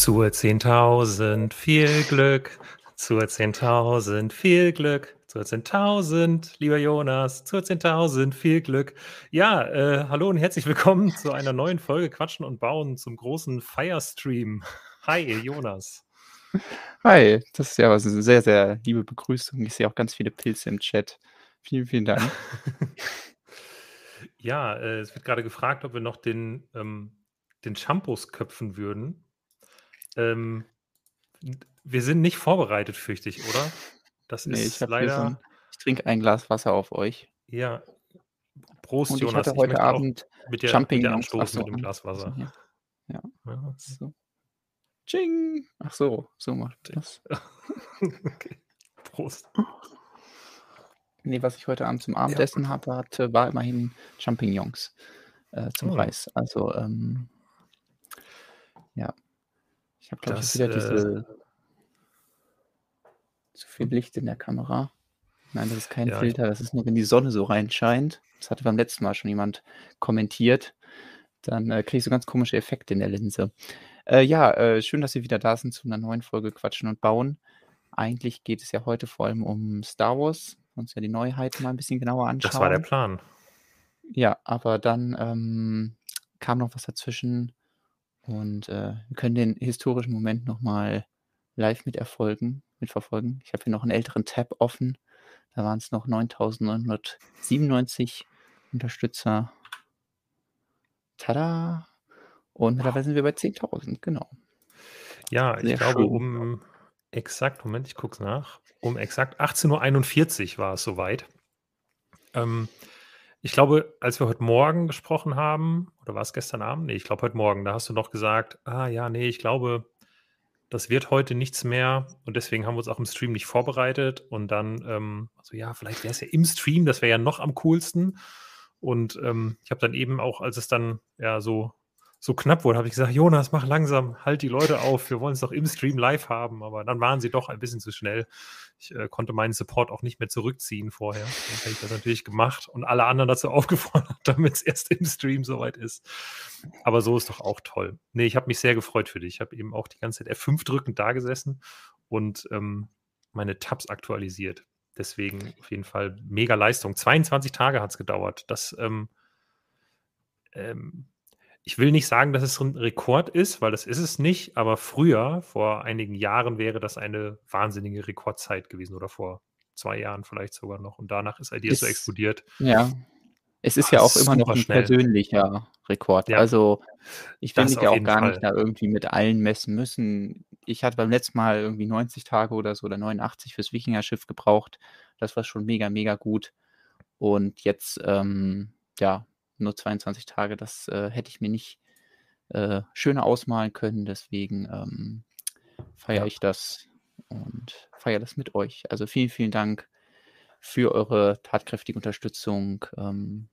Zur 10.000 viel Glück, zur 10.000 viel Glück, zur 10.000, lieber Jonas, zur 10.000 viel Glück. Ja, äh, hallo und herzlich willkommen zu einer neuen Folge Quatschen und Bauen zum großen Firestream. Hi, Jonas. Hi, das ist ja was eine sehr, sehr liebe Begrüßung. Ich sehe auch ganz viele Pilze im Chat. Vielen, vielen Dank. Ja, äh, es wird gerade gefragt, ob wir noch den, ähm, den Shampoos köpfen würden. Ähm, wir sind nicht vorbereitet, fürchte ich, oder? Das nee, ist ich leider. So ein, ich trinke ein Glas Wasser auf euch. Ja. Prost, Und ich Jonas. hatte heute ich Abend mit der, Jumping mit der anstoßen mit dem Glas Wasser. Ja. ja. ja. So. Ching! Ach so, so macht das. okay. Prost. Nee, was ich heute Abend zum Abendessen ja. habe, hatte, war immerhin Champignons äh, zum oh. Reis. Also, ähm, ja. Ich habe, glaube ich, wieder äh, diese. Zu viel Licht in der Kamera. Nein, das ist kein ja, Filter, das ist nur, wenn die Sonne so reinscheint. Das hatte beim letzten Mal schon jemand kommentiert. Dann äh, kriege ich so ganz komische Effekte in der Linse. Äh, ja, äh, schön, dass Sie wieder da sind zu einer neuen Folge Quatschen und Bauen. Eigentlich geht es ja heute vor allem um Star Wars. Uns ja die Neuheiten mal ein bisschen genauer anschauen. Das war der Plan. Ja, aber dann ähm, kam noch was dazwischen und äh, wir können den historischen Moment nochmal live miterfolgen, mitverfolgen. Ich habe hier noch einen älteren Tab offen. Da waren es noch 9997 Unterstützer. Tada! Und mittlerweile sind wir bei 10.000, genau. Ja, ich Sehr glaube, schön. um exakt, Moment, ich gucke es nach, um exakt 18.41 Uhr war es soweit. Ähm, ich glaube, als wir heute Morgen gesprochen haben, oder war es gestern Abend? Nee, ich glaube heute Morgen, da hast du noch gesagt, ah ja, nee, ich glaube, das wird heute nichts mehr und deswegen haben wir uns auch im Stream nicht vorbereitet und dann, ähm, also ja, vielleicht wäre es ja im Stream, das wäre ja noch am coolsten und ähm, ich habe dann eben auch, als es dann ja so so knapp wurde, habe ich gesagt, Jonas, mach langsam, halt die Leute auf, wir wollen es doch im Stream live haben, aber dann waren sie doch ein bisschen zu schnell. Ich äh, konnte meinen Support auch nicht mehr zurückziehen vorher. Dann habe ich das natürlich gemacht und alle anderen dazu aufgefordert, damit es erst im Stream soweit ist. Aber so ist doch auch toll. Nee, ich habe mich sehr gefreut für dich. Ich habe eben auch die ganze Zeit F5 drückend da gesessen und ähm, meine Tabs aktualisiert. Deswegen auf jeden Fall mega Leistung. 22 Tage hat es gedauert. Das ähm, ähm, ich will nicht sagen, dass es ein Rekord ist, weil das ist es nicht, aber früher, vor einigen Jahren, wäre das eine wahnsinnige Rekordzeit gewesen oder vor zwei Jahren vielleicht sogar noch. Und danach ist Ideas so explodiert. Ja. Es ist Ach, ja auch immer noch ein schnell. persönlicher Rekord. Ja. Also ich will mich ja auch gar Fall. nicht da irgendwie mit allen messen müssen. Ich hatte beim letzten Mal irgendwie 90 Tage oder so oder 89 fürs Wikinger-Schiff gebraucht. Das war schon mega, mega gut. Und jetzt, ähm, ja, nur 22 Tage, das äh, hätte ich mir nicht äh, schöner ausmalen können. Deswegen ähm, feiere ja. ich das und feiere das mit euch. Also vielen, vielen Dank für eure tatkräftige Unterstützung, ähm,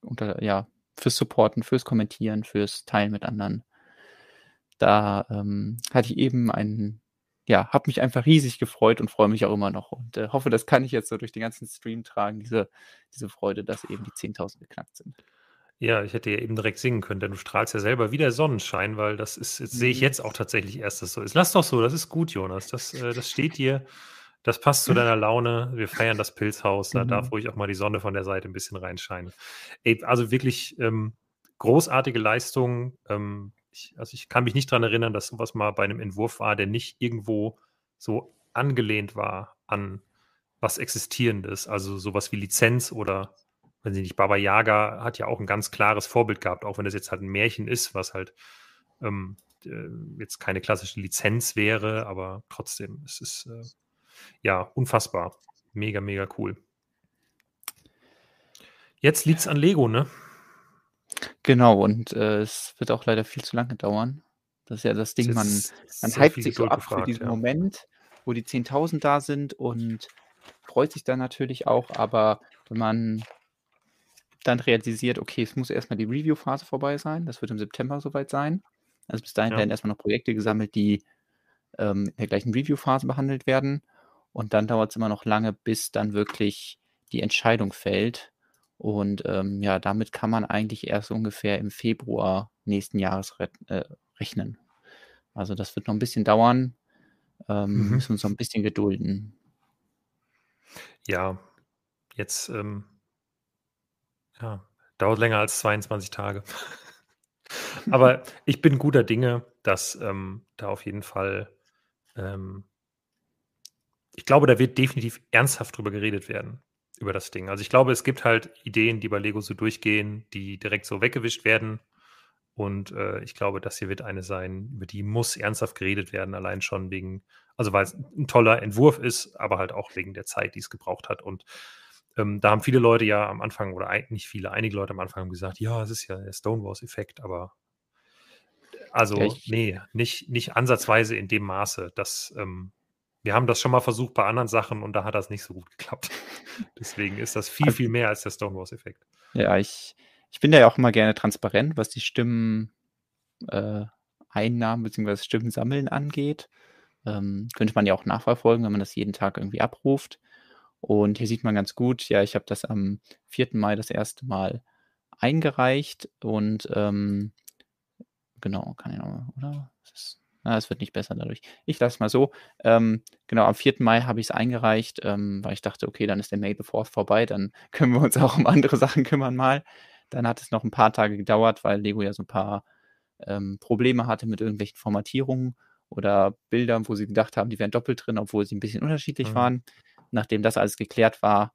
unter, ja, fürs Supporten, fürs Kommentieren, fürs Teilen mit anderen. Da ähm, hatte ich eben einen, ja, habe mich einfach riesig gefreut und freue mich auch immer noch und äh, hoffe, das kann ich jetzt so durch den ganzen Stream tragen, diese, diese Freude, dass eben die 10.000 geknackt sind. Ja, ich hätte ja eben direkt singen können, denn du strahlst ja selber wie der Sonnenschein, weil das ist, jetzt sehe ich mhm. jetzt auch tatsächlich erst, dass so ist. Lass doch so, das ist gut, Jonas. Das, äh, das steht dir, das passt zu deiner Laune. Wir feiern das Pilzhaus, da darf mhm. ruhig auch mal die Sonne von der Seite ein bisschen reinscheinen. Ey, also wirklich ähm, großartige Leistung. Ähm, ich, also ich kann mich nicht daran erinnern, dass sowas mal bei einem Entwurf war, der nicht irgendwo so angelehnt war an was Existierendes, also sowas wie Lizenz oder wenn sie nicht, Baba Yaga hat ja auch ein ganz klares Vorbild gehabt, auch wenn das jetzt halt ein Märchen ist, was halt ähm, äh, jetzt keine klassische Lizenz wäre, aber trotzdem, es ist äh, ja unfassbar. Mega, mega cool. Jetzt liegt es an Lego, ne? Genau, und äh, es wird auch leider viel zu lange dauern. Das ist ja das Ding, man, man hypt sich so ab gefragt, für diesen ja. Moment, wo die 10.000 da sind und freut sich dann natürlich auch, aber wenn man dann realisiert, okay, es muss erstmal die Review-Phase vorbei sein. Das wird im September soweit sein. Also bis dahin ja. werden erstmal noch Projekte gesammelt, die ähm, in der gleichen Review-Phase behandelt werden. Und dann dauert es immer noch lange, bis dann wirklich die Entscheidung fällt. Und ähm, ja, damit kann man eigentlich erst ungefähr im Februar nächsten Jahres re äh, rechnen. Also das wird noch ein bisschen dauern. Ähm, mhm. Müssen uns noch ein bisschen gedulden. Ja, jetzt ähm, ja, dauert länger als 22 Tage. Aber ich bin guter Dinge, dass ähm, da auf jeden Fall, ähm, ich glaube, da wird definitiv ernsthaft drüber geredet werden, über das Ding. Also ich glaube, es gibt halt Ideen, die bei Lego so durchgehen, die direkt so weggewischt werden. Und äh, ich glaube, das hier wird eine sein, über die muss ernsthaft geredet werden, allein schon wegen, also weil es ein toller Entwurf ist, aber halt auch wegen der Zeit, die es gebraucht hat. Und ähm, da haben viele Leute ja am Anfang, oder nicht viele, einige Leute am Anfang haben gesagt, ja, es ist ja der Stonewalls-Effekt, aber also, ja, nee, nicht, nicht ansatzweise in dem Maße. Dass, ähm, wir haben das schon mal versucht bei anderen Sachen und da hat das nicht so gut geklappt. Deswegen ist das viel, viel mehr als der Stonewalls-Effekt. Ja, ich, ich bin ja auch immer gerne transparent, was die Stimmen äh, Einnahmen bzw. Stimmen sammeln angeht. Ähm, könnte man ja auch nachverfolgen, wenn man das jeden Tag irgendwie abruft. Und hier sieht man ganz gut, ja, ich habe das am 4. Mai das erste Mal eingereicht und ähm, genau, kann ich noch, oder? Es ah, es wird nicht besser dadurch. Ich lasse es mal so. Ähm, genau, am 4. Mai habe ich es eingereicht, ähm, weil ich dachte, okay, dann ist der May the 4th vorbei, dann können wir uns auch um andere Sachen kümmern mal. Dann hat es noch ein paar Tage gedauert, weil Lego ja so ein paar ähm, Probleme hatte mit irgendwelchen Formatierungen oder Bildern, wo sie gedacht haben, die wären doppelt drin, obwohl sie ein bisschen unterschiedlich mhm. waren nachdem das alles geklärt war,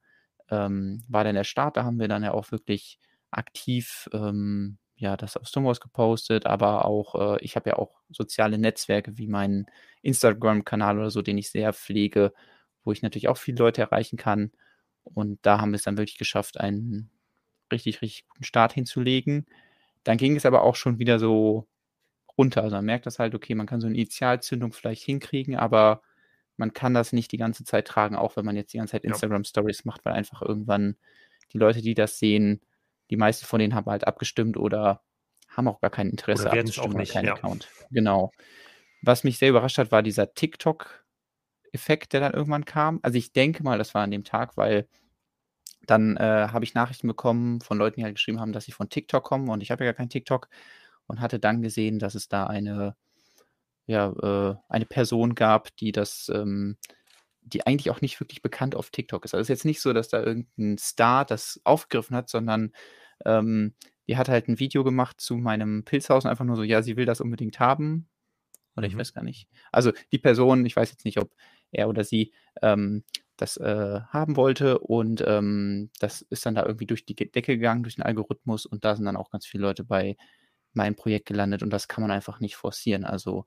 ähm, war dann der Start. Da haben wir dann ja auch wirklich aktiv ähm, ja, das auf Stonewalls gepostet, aber auch, äh, ich habe ja auch soziale Netzwerke wie meinen Instagram-Kanal oder so, den ich sehr pflege, wo ich natürlich auch viele Leute erreichen kann. Und da haben wir es dann wirklich geschafft, einen richtig, richtig guten Start hinzulegen. Dann ging es aber auch schon wieder so runter. Also man merkt das halt, okay, man kann so eine Initialzündung vielleicht hinkriegen, aber man kann das nicht die ganze Zeit tragen, auch wenn man jetzt die ganze Zeit Instagram Stories macht, weil einfach irgendwann die Leute, die das sehen, die meisten von denen haben halt abgestimmt oder haben auch gar kein Interesse oder abzustimmen, auch nicht, keinen ja. Account. Genau. Was mich sehr überrascht hat, war dieser TikTok-Effekt, der dann irgendwann kam. Also ich denke mal, das war an dem Tag, weil dann äh, habe ich Nachrichten bekommen von Leuten, die halt geschrieben haben, dass sie von TikTok kommen und ich habe ja gar kein TikTok und hatte dann gesehen, dass es da eine ja, äh, eine Person gab, die das, ähm, die eigentlich auch nicht wirklich bekannt auf TikTok ist. Also es ist jetzt nicht so, dass da irgendein Star das aufgegriffen hat, sondern ähm, die hat halt ein Video gemacht zu meinem Pilzhaus und einfach nur so, ja, sie will das unbedingt haben. Oder ich mhm. weiß gar nicht. Also die Person, ich weiß jetzt nicht, ob er oder sie ähm, das äh, haben wollte und ähm, das ist dann da irgendwie durch die Decke gegangen, durch den Algorithmus und da sind dann auch ganz viele Leute bei meinem Projekt gelandet und das kann man einfach nicht forcieren. Also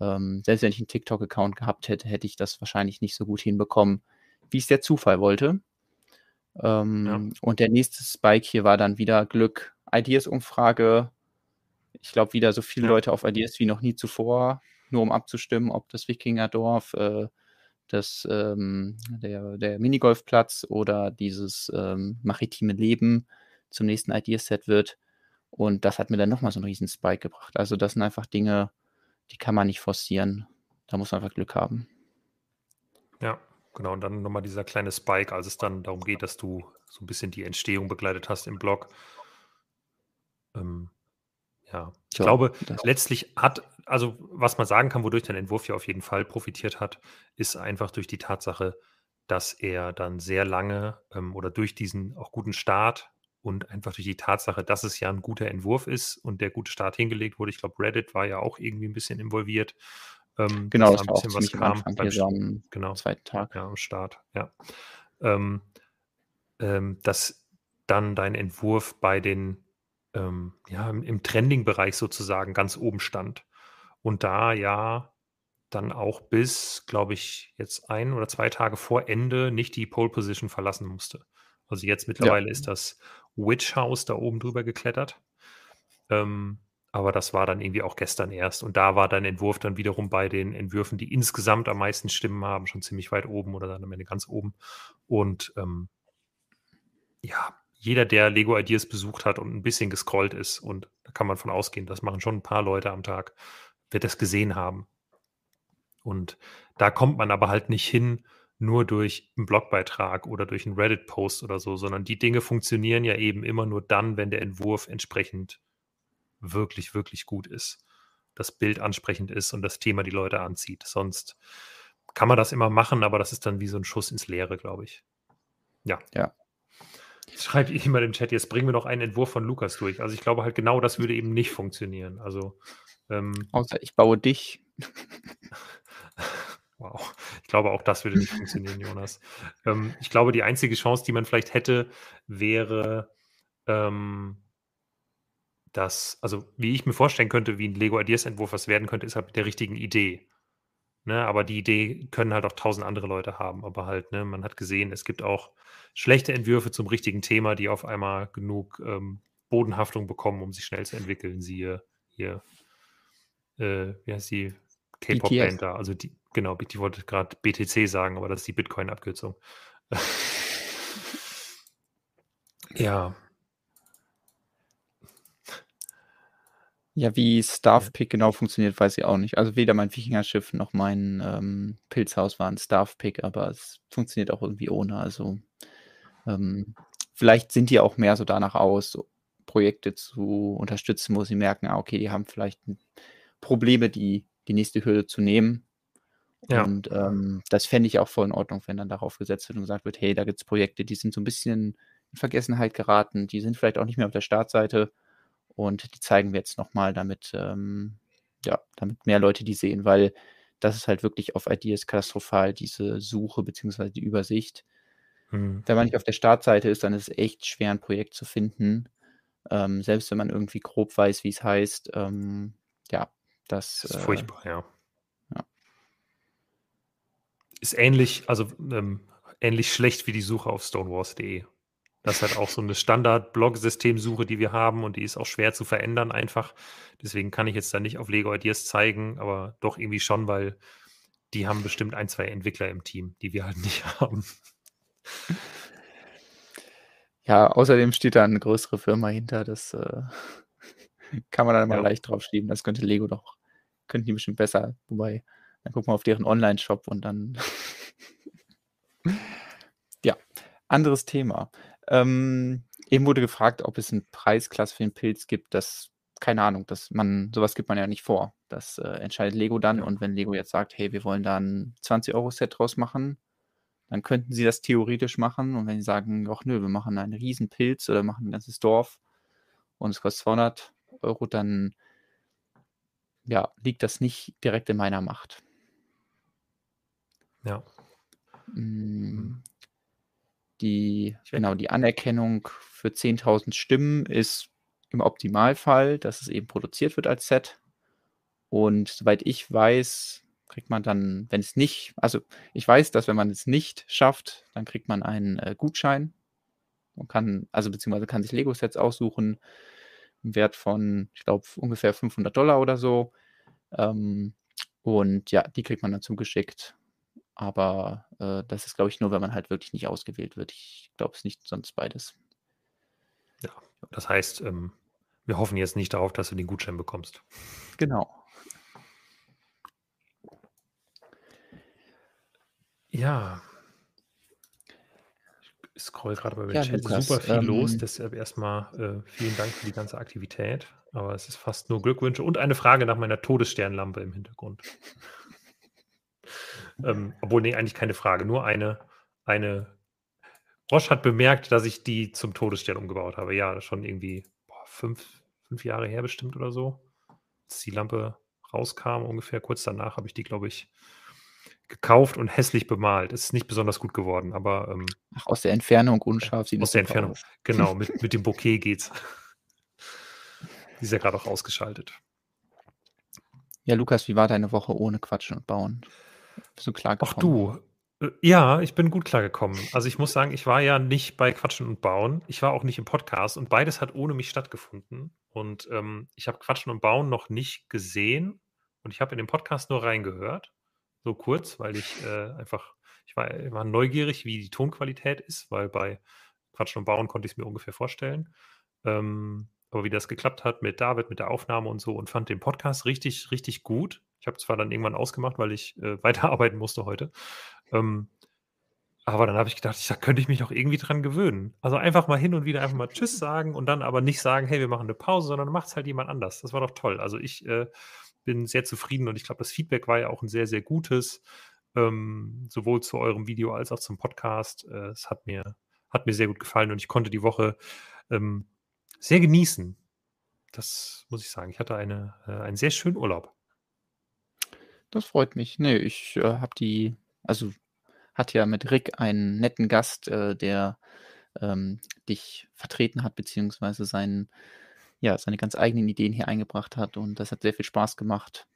ähm, selbst wenn ich einen TikTok-Account gehabt hätte, hätte ich das wahrscheinlich nicht so gut hinbekommen, wie es der Zufall wollte. Ähm, ja. Und der nächste Spike hier war dann wieder Glück. Ideas-Umfrage. Ich glaube, wieder so viele ja. Leute auf Ideas wie noch nie zuvor, nur um abzustimmen, ob das Wikingerdorf, äh, das, ähm, der, der Minigolfplatz oder dieses ähm, maritime Leben zum nächsten Ideaset wird. Und das hat mir dann nochmal so einen riesen Spike gebracht. Also das sind einfach Dinge, die kann man nicht forcieren. Da muss man einfach Glück haben. Ja, genau. Und dann nochmal dieser kleine Spike, als es dann darum geht, dass du so ein bisschen die Entstehung begleitet hast im Blog. Ähm, ja, ich ja, glaube, letztlich hat, also was man sagen kann, wodurch dein Entwurf ja auf jeden Fall profitiert hat, ist einfach durch die Tatsache, dass er dann sehr lange ähm, oder durch diesen auch guten Start und einfach durch die Tatsache, dass es ja ein guter Entwurf ist und der gute Start hingelegt wurde. Ich glaube, Reddit war ja auch irgendwie ein bisschen involviert. Ähm, genau, das war ein bisschen was kam beim am genau, zweiten Tag. Ja, am Start, ja. Ähm, ähm, dass dann dein Entwurf bei den, ähm, ja, im, im Trending-Bereich sozusagen ganz oben stand. Und da ja dann auch bis, glaube ich, jetzt ein oder zwei Tage vor Ende nicht die Pole Position verlassen musste. Also jetzt mittlerweile ja. ist das Witch House da oben drüber geklettert. Ähm, aber das war dann irgendwie auch gestern erst. Und da war dein Entwurf dann wiederum bei den Entwürfen, die insgesamt am meisten Stimmen haben, schon ziemlich weit oben oder dann am Ende ganz oben. Und ähm, ja, jeder, der Lego Ideas besucht hat und ein bisschen gescrollt ist, und da kann man von ausgehen, das machen schon ein paar Leute am Tag, wird das gesehen haben. Und da kommt man aber halt nicht hin, nur durch einen Blogbeitrag oder durch einen Reddit-Post oder so, sondern die Dinge funktionieren ja eben immer nur dann, wenn der Entwurf entsprechend wirklich, wirklich gut ist. das Bild ansprechend ist und das Thema die Leute anzieht. Sonst kann man das immer machen, aber das ist dann wie so ein Schuss ins Leere, glaube ich. Ja. Ja. Schreibt jemand im Chat, jetzt bringen wir noch einen Entwurf von Lukas durch. Also ich glaube halt genau das würde eben nicht funktionieren. Also ähm, Außer ich baue dich. wow. Ich glaube, auch das würde nicht funktionieren, Jonas. Ähm, ich glaube, die einzige Chance, die man vielleicht hätte, wäre, ähm, dass, also wie ich mir vorstellen könnte, wie ein Lego Ideas Entwurf was werden könnte, ist halt mit der richtigen Idee. Ne, aber die Idee können halt auch tausend andere Leute haben. Aber halt, ne, man hat gesehen, es gibt auch schlechte Entwürfe zum richtigen Thema, die auf einmal genug ähm, Bodenhaftung bekommen, um sich schnell zu entwickeln. Siehe hier, äh, wie heißt die K-Pop-Band da? Also die, genau, ich wollte gerade BTC sagen, aber das ist die Bitcoin-Abkürzung. ja. Ja, wie Staff-Pick genau funktioniert, weiß ich auch nicht. Also weder mein Wikinger-Schiff noch mein ähm, Pilzhaus waren Staff-Pick, aber es funktioniert auch irgendwie ohne. Also ähm, vielleicht sind die auch mehr so danach aus, so Projekte zu unterstützen, wo sie merken, ah, okay, die haben vielleicht Probleme, die, die nächste Hürde zu nehmen. Ja. Und ähm, das fände ich auch voll in Ordnung, wenn dann darauf gesetzt wird und gesagt wird, hey, da gibt es Projekte, die sind so ein bisschen in Vergessenheit geraten, die sind vielleicht auch nicht mehr auf der Startseite und die zeigen wir jetzt nochmal, damit, ähm, ja, damit mehr Leute die sehen, weil das ist halt wirklich auf Ideas katastrophal, diese Suche bzw. die Übersicht. Hm. Wenn man nicht auf der Startseite ist, dann ist es echt schwer, ein Projekt zu finden. Ähm, selbst wenn man irgendwie grob weiß, wie es heißt. Ähm, ja, das, das ist äh, furchtbar, ja. ja. Ist ähnlich, also ähm, ähnlich schlecht wie die Suche auf stonewars.de. Das ist halt auch so eine Standard-Blog-Systemsuche, die wir haben und die ist auch schwer zu verändern einfach. Deswegen kann ich jetzt da nicht auf Lego Ideas zeigen, aber doch irgendwie schon, weil die haben bestimmt ein, zwei Entwickler im Team, die wir halt nicht haben. Ja, außerdem steht da eine größere Firma hinter, das äh, kann man dann mal ja. leicht draufschieben. Das könnte Lego doch, könnten die bestimmt besser. Wobei, dann gucken wir auf deren Online-Shop und dann. ja, anderes Thema. Ähm, eben wurde gefragt, ob es einen Preisklasse für den Pilz gibt. Das, keine Ahnung, dass man, sowas gibt man ja nicht vor. Das äh, entscheidet Lego dann. Und wenn Lego jetzt sagt, hey, wir wollen da ein 20-Euro-Set draus machen, dann könnten sie das theoretisch machen. Und wenn sie sagen, ach nö, wir machen einen riesen Pilz oder machen ein ganzes Dorf und es kostet 200 Euro, dann ja, liegt das nicht direkt in meiner Macht. Ja. Hm. Die, genau, die Anerkennung für 10.000 Stimmen ist im Optimalfall, dass es eben produziert wird als Set. Und soweit ich weiß, kriegt man dann, wenn es nicht, also ich weiß, dass wenn man es nicht schafft, dann kriegt man einen äh, Gutschein und kann, also beziehungsweise kann sich Lego-Sets aussuchen, im Wert von, ich glaube, ungefähr 500 Dollar oder so. Ähm, und ja, die kriegt man dann zugeschickt. Aber äh, das ist, glaube ich, nur, wenn man halt wirklich nicht ausgewählt wird. Ich glaube es nicht, sonst beides. Ja, das heißt, ähm, wir hoffen jetzt nicht darauf, dass du den Gutschein bekommst. Genau. Ja. Ich scroll gerade bei ja, Chat Lukas, super viel ähm, los. Deshalb erstmal äh, vielen Dank für die ganze Aktivität. Aber es ist fast nur Glückwünsche und eine Frage nach meiner Todessternlampe im Hintergrund. Ähm, obwohl, nee, eigentlich keine Frage, nur eine, eine. Roche hat bemerkt, dass ich die zum Todesstern umgebaut habe. Ja, schon irgendwie boah, fünf, fünf Jahre her bestimmt oder so. Als die Lampe rauskam, ungefähr kurz danach, habe ich die, glaube ich, gekauft und hässlich bemalt. Es ist nicht besonders gut geworden, aber. Ähm, Ach, aus der Entfernung unscharf sieht Aus der Entfernung, aus. genau, mit, mit dem Bouquet geht's. Die ist ja gerade auch ausgeschaltet. Ja, Lukas, wie war deine Woche ohne Quatschen und Bauen? Bist du klargekommen? Ach du, äh, ja, ich bin gut klargekommen. Also ich muss sagen, ich war ja nicht bei Quatschen und Bauen. Ich war auch nicht im Podcast und beides hat ohne mich stattgefunden. Und ähm, ich habe Quatschen und Bauen noch nicht gesehen und ich habe in den Podcast nur reingehört. So kurz, weil ich äh, einfach, ich war, war, neugierig, wie die Tonqualität ist, weil bei Quatschen und Bauen konnte ich es mir ungefähr vorstellen. Ähm, aber wie das geklappt hat mit David, mit der Aufnahme und so und fand den Podcast richtig, richtig gut. Ich habe zwar dann irgendwann ausgemacht, weil ich äh, weiterarbeiten musste heute. Ähm, aber dann habe ich gedacht, da könnte ich mich auch irgendwie dran gewöhnen. Also einfach mal hin und wieder einfach mal Tschüss sagen und dann aber nicht sagen, hey, wir machen eine Pause, sondern macht es halt jemand anders. Das war doch toll. Also ich äh, bin sehr zufrieden und ich glaube, das Feedback war ja auch ein sehr, sehr gutes, ähm, sowohl zu eurem Video als auch zum Podcast. Äh, es hat mir, hat mir sehr gut gefallen und ich konnte die Woche ähm, sehr genießen. Das muss ich sagen. Ich hatte eine, äh, einen sehr schönen Urlaub. Das freut mich. Ne, ich, äh, habe die also, hatte ja mit Rick einen netten Gast, äh, der, ähm, dich vertreten hat, beziehungsweise seinen ja, seine ganz eigenen Ideen hier eingebracht hat und das hat sehr viel Spaß gemacht.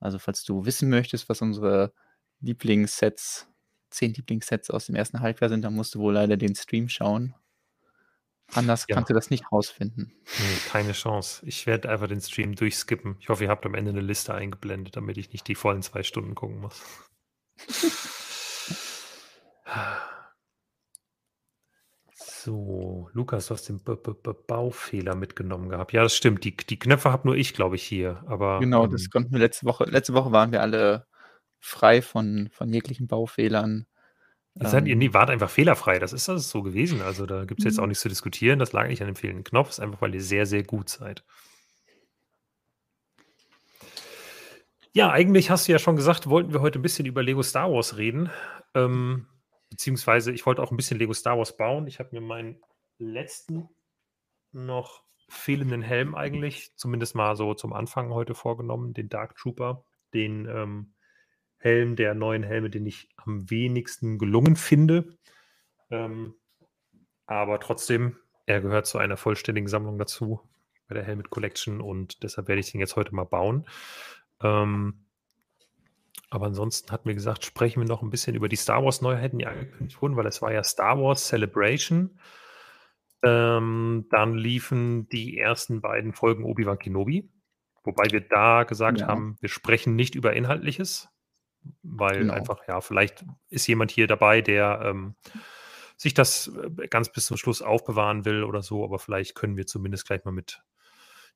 Also, falls du wissen möchtest, was unsere Lieblingssets 10 Lieblingssets aus dem ersten Halbjahr sind, dann musst du wohl leider den Stream schauen. Anders Ja. kannst du das nicht rausfinden. Ne, keine Chance. Ich werde einfach den Stream durchskippen. Ich hoffe, ihr habt am Ende eine Liste eingeblendet, damit ich nicht die vollen zwei Stunden gucken muss. So, Lukas, du hast den B -B -B Baufehler mitgenommen gehabt. Ja, das stimmt. Die, die Knöpfe habe nur ich, glaube ich, hier. Aber Genau, das ähm konnten wir letzte Woche. Letzte Woche waren wir alle frei von, von jeglichen Baufehlern. Ihr seid, ihr ähm wart einfach fehlerfrei. Das ist das so gewesen. Also da gibt es jetzt auch mhm. nichts zu diskutieren. Das lag nicht an dem fehlenden Knopf. Das ist einfach, weil ihr sehr, sehr gut seid. Ja, eigentlich hast du ja schon gesagt, wollten wir heute ein bisschen über Lego Star Wars reden. Ähm, beziehungsweise ich wollte auch ein bisschen Lego Star Wars bauen. Ich habe mir meinen letzten noch fehlenden Helm eigentlich, zumindest mal so zum Anfang heute vorgenommen, den Dark Trooper, den ähm, Helm der neuen Helme, den ich am wenigsten gelungen finde. Ähm, aber trotzdem, er gehört zu einer vollständigen Sammlung dazu bei der Helmet Collection und deshalb werde ich den jetzt heute mal bauen. Ähm, aber ansonsten hat mir gesagt, sprechen wir noch ein bisschen über die Star Wars Neuheiten, die angekündigt wurden, weil es war ja Star Wars Celebration. Ähm, dann liefen die ersten beiden Folgen Obi-Wan Kenobi, wobei wir da gesagt ja. haben, wir sprechen nicht über Inhaltliches, weil genau. einfach, ja, vielleicht ist jemand hier dabei, der ähm, sich das äh, ganz bis zum Schluss aufbewahren will oder so, aber vielleicht können wir zumindest gleich mal mit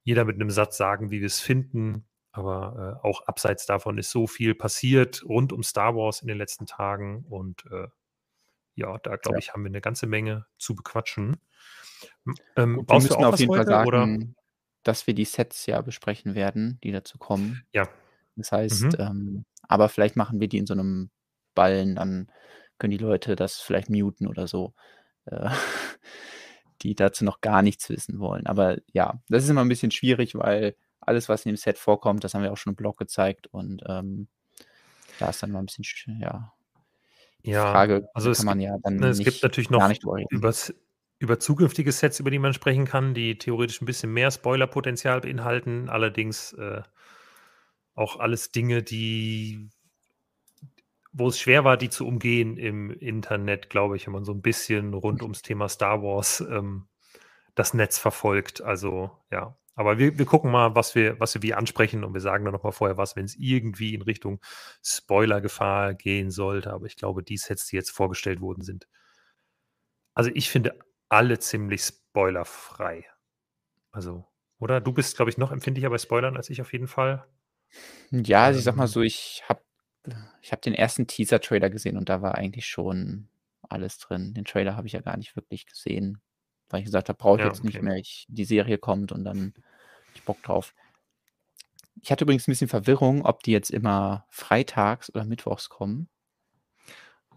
jeder mit einem Satz sagen, wie wir es finden. Aber äh, auch abseits davon ist so viel passiert rund um Star Wars in den letzten Tagen und äh, ja, da glaube ja. ich, haben wir eine ganze Menge zu bequatschen. Ähm, Gut, wir müssen auf jeden heute, Fall sagen, oder? dass wir die Sets ja besprechen werden, die dazu kommen. Ja. Das heißt, mhm. ähm, aber vielleicht machen wir die in so einem Ballen, dann können die Leute das vielleicht muten oder so, äh, die dazu noch gar nichts wissen wollen. Aber ja, das ist immer ein bisschen schwierig, weil alles, was in dem Set vorkommt, das haben wir auch schon im Blog gezeigt und ähm, da ist dann mal ein bisschen, ja, ja, Frage, also kann man ja dann ne, es nicht, gibt natürlich noch über, über zukünftige Sets, über die man sprechen kann, die theoretisch ein bisschen mehr Spoilerpotenzial beinhalten, allerdings äh, auch alles Dinge, die, wo es schwer war, die zu umgehen im Internet, glaube ich, wenn man so ein bisschen rund ums Thema Star Wars ähm, das Netz verfolgt. Also ja, aber wir, wir gucken mal, was wir, was wir wie ansprechen und wir sagen dann nochmal vorher was, wenn es irgendwie in Richtung Spoilergefahr gehen sollte. Aber ich glaube, die Sets, die jetzt vorgestellt wurden, sind. Also ich finde alle ziemlich spoilerfrei. Also, oder? Du bist, glaube ich, noch empfindlicher bei Spoilern als ich auf jeden Fall. Ja, ich sag mal ähm. so, ich habe ich hab den ersten Teaser-Trailer gesehen und da war eigentlich schon alles drin. Den Trailer habe ich ja gar nicht wirklich gesehen, weil ich gesagt habe, brauche ich Ja, jetzt nicht mehr. Ich, die Serie kommt und dann hab ich Bock drauf. Ich hatte übrigens ein bisschen Verwirrung, ob die jetzt immer freitags oder mittwochs kommen.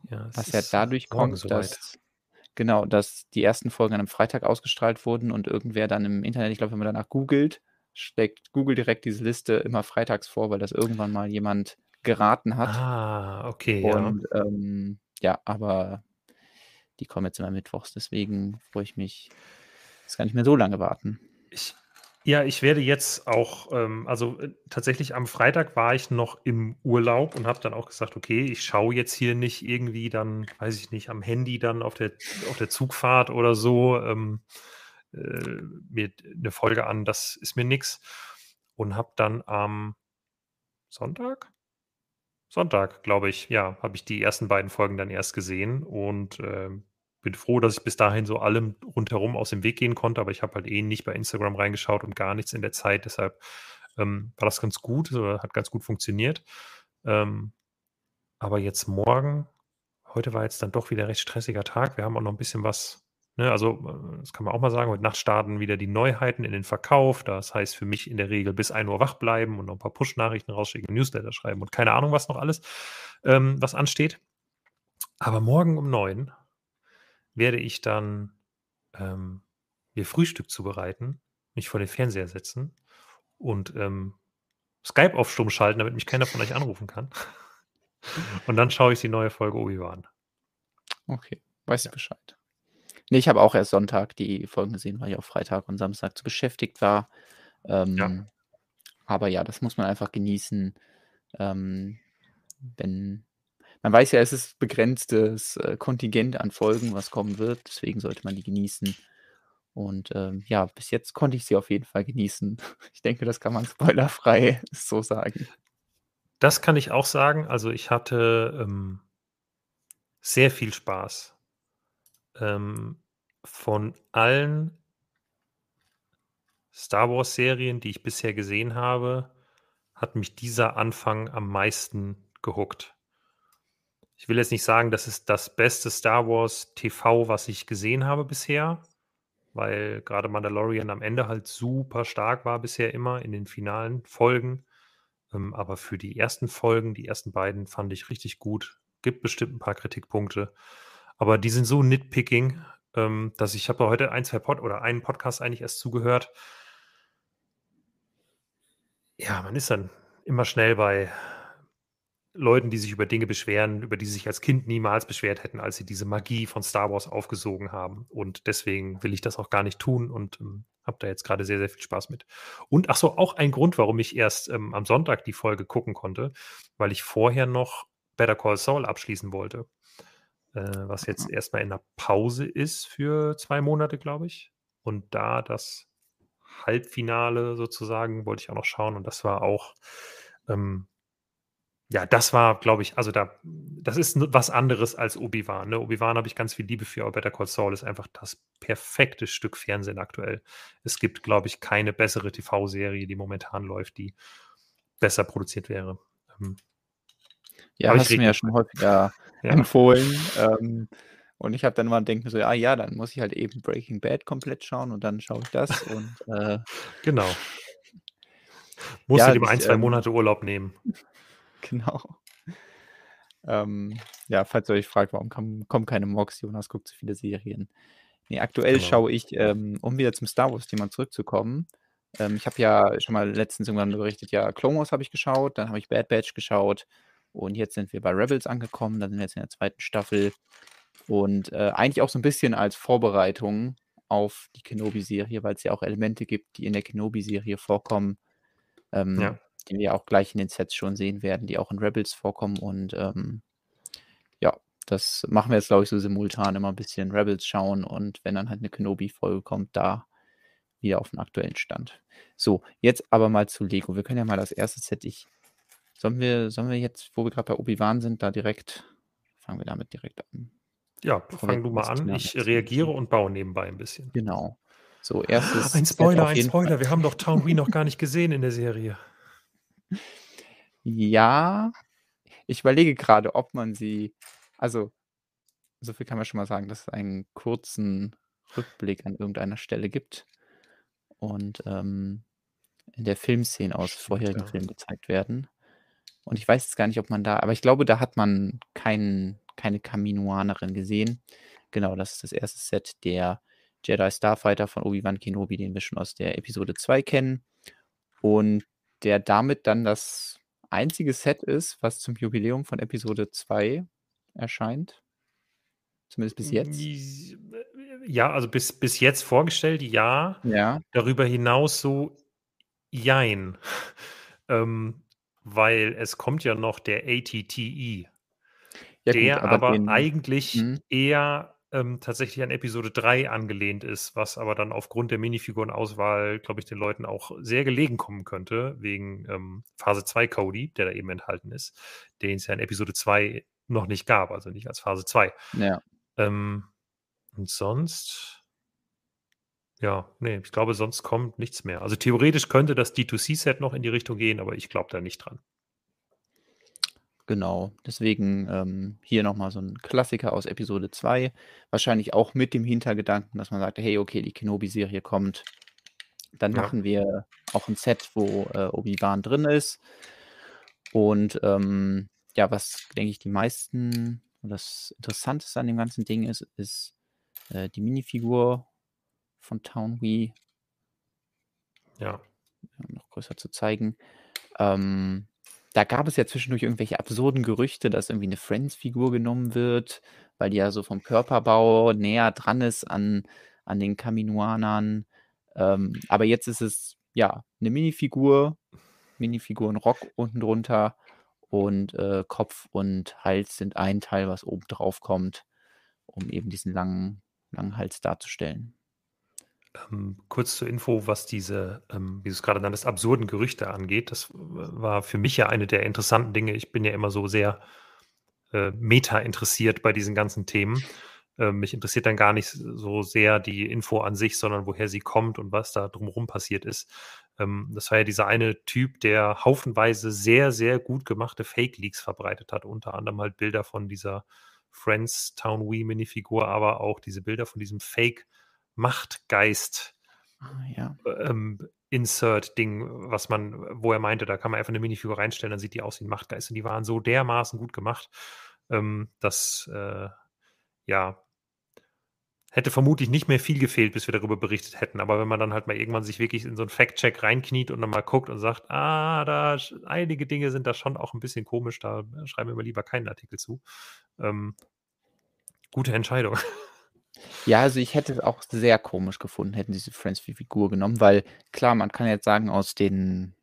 Ja, Was ja dadurch kommt, dass genau, dass die ersten Folgen an einem Freitag ausgestrahlt wurden und irgendwer dann im Internet, ich glaube, wenn man danach googelt, schlägt Google direkt diese Liste immer freitags vor, weil das irgendwann mal jemand geraten hat. Ah, okay, Und ja. Ähm, ja, aber die kommen jetzt immer mittwochs, deswegen freue ich mich. Das kann nicht mehr so lange warten. Ich, ja, ich werde jetzt auch, ähm, also äh, tatsächlich am Freitag war ich noch im Urlaub und habe dann auch gesagt, okay, ich schaue jetzt hier nicht irgendwie dann, weiß ich nicht, am Handy dann auf der, auf der Zugfahrt oder so. Ähm, äh, mir eine Folge an, das ist mir nix. Und habe dann am Sonntag? Sonntag, glaube ich, ja, habe ich die ersten beiden Folgen dann erst gesehen und äh, bin froh, dass ich bis dahin so allem rundherum aus dem Weg gehen konnte, aber ich habe halt eh nicht bei Instagram reingeschaut und gar nichts in der Zeit, deshalb ähm, war das ganz gut, hat ganz gut funktioniert. Ähm, aber jetzt morgen, heute war jetzt dann doch wieder recht stressiger Tag, wir haben auch noch ein bisschen was Ne, also, äh, das kann man auch mal sagen, heute Nacht starten wieder die Neuheiten in den Verkauf. Das heißt für mich in der Regel bis 1 Uhr wach bleiben und noch ein paar Push-Nachrichten rausschicken, Newsletter schreiben und keine Ahnung, was noch alles, ähm, was ansteht. Aber morgen um 9 werde ich dann, ähm, mir Frühstück zubereiten, mich vor den Fernseher setzen und, ähm, Skype auf stumm schalten, damit mich keiner von euch anrufen kann. Und dann schaue ich die neue Folge Obi-Wan. Okay, weiß ich Bescheid. Ne, ich habe auch erst Sonntag die Folgen gesehen, weil ich auch Freitag und Samstag zu beschäftigt war. Ähm, ja. Aber ja, das muss man einfach genießen. Ähm, wenn man weiß ja, es ist begrenztes äh, Kontingent an Folgen, was kommen wird, deswegen sollte man die genießen. Und ähm, ja, bis jetzt konnte ich sie auf jeden Fall genießen. Ich denke, das kann man spoilerfrei so sagen. Das kann ich auch sagen. Also ich hatte ähm, sehr viel Spaß. Ähm, von allen Star Wars-Serien, die ich bisher gesehen habe, hat mich dieser Anfang am meisten gehuckt. Ich will jetzt nicht sagen, das ist das beste Star Wars TV, was ich gesehen habe bisher, weil gerade Mandalorian am Ende halt super stark war bisher immer in den finalen Folgen. Ähm, aber für die ersten Folgen, die ersten beiden fand ich richtig gut. Gibt bestimmt ein paar Kritikpunkte. Aber die sind so nitpicking, ähm, dass ich habe heute ein, zwei Pod oder einen Podcast eigentlich erst zugehört. Ja, man ist dann immer schnell bei Leuten, die sich über Dinge beschweren, über die sie sich als Kind niemals beschwert hätten, als sie diese Magie von Star Wars aufgesogen haben. Und deswegen will ich das auch gar nicht tun und ähm, habe da jetzt gerade sehr, sehr viel Spaß mit. Und ach so, auch ein Grund, warum ich erst ähm, am Sonntag die Folge gucken konnte, weil ich vorher noch Better Call Saul abschließen wollte. Äh, was jetzt erstmal in der Pause ist für zwei Monate, glaube ich. Und da das Halbfinale sozusagen wollte ich auch noch schauen und das war auch ähm, ja, das war, glaube ich, also da, das ist was anderes als Obi-Wan. Ne? Obi-Wan habe ich ganz viel Liebe für, aber Better Call Saul ist einfach das perfekte Stück Fernsehen aktuell. Es gibt, glaube ich, keine bessere TV-Serie, die momentan läuft, die besser produziert wäre. Ähm, ja, hast du mir ja schon häufiger ja. empfohlen. Ähm, und ich habe dann mal denken so, ah ja, dann muss ich halt eben Breaking Bad komplett schauen und dann schaue ich das und äh, genau. Musst ja, du dir ein, zwei ähm, Monate Urlaub nehmen. Genau. Ähm, ja, falls ihr euch fragt, warum kam, kommen keine Mox, Jonas guckt zu viele Serien. Nee, aktuell genau. schaue ich, ähm, um wieder zum Star Wars-Thema zurückzukommen. Ähm, ich habe ja schon mal letztens irgendwann berichtet, ja, Clone Wars habe ich geschaut, dann habe ich Bad Batch geschaut und jetzt sind wir bei Rebels angekommen, dann sind wir jetzt in der zweiten Staffel und äh, eigentlich auch so ein bisschen als Vorbereitung auf die Kenobi-Serie, weil es ja auch Elemente gibt, die in der Kenobi-Serie vorkommen. Ähm, ja die wir auch gleich in den Sets schon sehen werden, die auch in Rebels vorkommen. Und ähm, ja, das machen wir jetzt, glaube ich, so simultan immer ein bisschen Rebels schauen und wenn dann halt eine Kenobi-Folge kommt, da wieder auf den aktuellen Stand. So, jetzt aber mal zu Lego. Wir können ja mal das erste Set, ich. Sollen wir, sollen wir jetzt, wo wir gerade bei Obi-Wan sind, da direkt, fangen wir damit direkt an. Ja, fang du mal an. Ich reagiere und baue nebenbei ein bisschen. Genau. So, erstes. Ein Spoiler, ein Spoiler. Fall. Wir haben doch Town Wee noch gar nicht gesehen in der Serie. Ja, ich überlege gerade, ob man sie also, so viel kann man schon mal sagen, dass es einen kurzen Rückblick an irgendeiner Stelle gibt und, ähm, in der Filmszene aus vorherigen ja. Filmen gezeigt werden. Und ich weiß jetzt gar nicht, ob man da aber ich glaube, da hat man keinen keine Kaminoanerin gesehen. Genau, das ist das erste Set der Jedi Starfighter von Obi-Wan Kenobi, den wir schon aus der Episode 2 kennen und der damit dann das einzige Set ist, was zum Jubiläum von Episode 2 erscheint. Zumindest bis jetzt. Ja, also bis, bis jetzt vorgestellt, ja. Ja. Darüber hinaus so, jein. ähm, weil es kommt ja noch der ATTE. Ja, der gut, aber, aber den, eigentlich mh. eher ähm, tatsächlich an Episode 3 angelehnt ist, was aber dann aufgrund der Minifigurenauswahl, glaube ich, den Leuten auch sehr gelegen kommen könnte, wegen ähm, Phase 2 Cody, der da eben enthalten ist, den es ja in Episode 2 noch nicht gab, also nicht als Phase 2. Ja. Ähm, und sonst, ja, nee, ich glaube, sonst kommt nichts mehr. Also theoretisch könnte das D2C-Set noch in die Richtung gehen, aber ich glaube da nicht dran. genau. Deswegen ähm, hier nochmal so ein Klassiker aus Episode 2. Wahrscheinlich auch mit dem Hintergedanken, dass man sagt, hey, okay, die Kenobi-Serie kommt. Dann ja. machen wir auch ein Set, wo äh, Obi-Wan drin ist. Und ähm, ja, was, denke ich, die meisten, das Interessanteste an dem ganzen Ding ist, ist äh, die Minifigur von Town Wii. Ja. Noch größer zu zeigen. Ähm, da gab es ja zwischendurch irgendwelche absurden Gerüchte, dass irgendwie eine Friends-Figur genommen wird, weil die ja so vom Körperbau näher dran ist an, an den Kaminoanern. Ähm, aber jetzt ist es ja eine Minifigur, Minifiguren-Rock unten drunter und äh, Kopf und Hals sind ein Teil, was oben drauf kommt, um eben diesen langen, langen Hals darzustellen. Ähm, kurz zur Info, was diese, ähm, wie du es gerade nanntest, absurden Gerüchte angeht. Das war für mich ja eine der interessanten Dinge. Ich bin ja immer so sehr äh, meta interessiert bei diesen ganzen Themen. Äh, mich interessiert dann gar nicht so sehr die Info an sich, sondern woher sie kommt und was da drumherum passiert ist. Ähm, das war ja dieser eine Typ, der haufenweise sehr, sehr gut gemachte Fake-Leaks verbreitet hat. Unter anderem halt Bilder von dieser Friends Town Wii Minifigur, aber auch diese Bilder von diesem Fake- Machtgeist ah, ja. ähm, Insert-Ding, was man, wo er meinte, da kann man einfach eine Minifigur reinstellen, dann sieht die aus wie ein Machtgeist. Und die waren so dermaßen gut gemacht, ähm, dass äh, ja hätte vermutlich nicht mehr viel gefehlt, bis wir darüber berichtet hätten. Aber wenn man dann halt mal irgendwann sich wirklich in so einen Fact-Check reinkniet und dann mal guckt und sagt, ah, da einige Dinge sind da schon auch ein bisschen komisch, da schreiben wir lieber keinen Artikel zu. Ähm, gute Entscheidung. Ja, also ich hätte es auch sehr komisch gefunden, hätten diese Friends-Figur genommen, weil klar, man kann jetzt sagen, aus den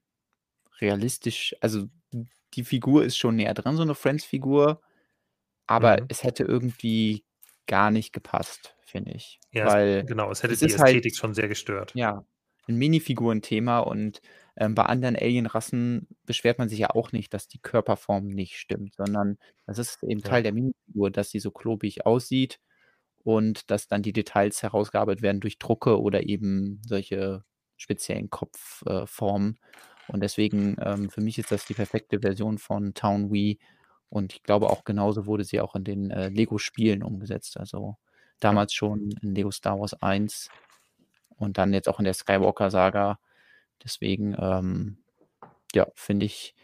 realistisch, also die Figur ist schon näher dran, so eine Friends-Figur, aber Mhm. es hätte irgendwie gar nicht gepasst, finde ich. Ja, Weil genau, es hätte es die halt Ästhetik schon sehr gestört. ja, ein Minifigurenthema und ähm, bei anderen Alienrassen beschwert man sich ja auch nicht, dass die Körperform nicht stimmt, sondern das ist eben Ja. Teil der Minifigur, dass sie so klobig aussieht und dass dann die Details herausgearbeitet werden durch Drucke oder eben solche speziellen Kopfformen. Äh, und deswegen, ähm, für mich ist das die perfekte Version von Town Wii. Und ich glaube auch genauso wurde sie auch in den äh, Lego-Spielen umgesetzt. Also damals schon in Lego Star Wars 1 und dann jetzt auch in der Skywalker-Saga. Deswegen, ähm, ja, finde ich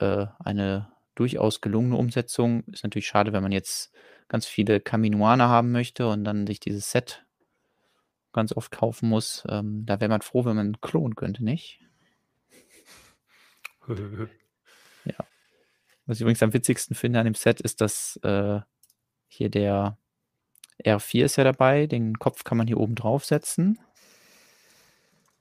äh, eine durchaus gelungene Umsetzung. Ist natürlich schade, wenn man jetzt ganz viele Kaminoaner haben möchte und dann sich dieses Set ganz oft kaufen muss. Ähm, da wäre man froh, wenn man einen Klon könnte, nicht? ja. Was ich übrigens am witzigsten finde an dem Set ist, dass äh, hier der R4 ist ja dabei, den Kopf kann man hier oben draufsetzen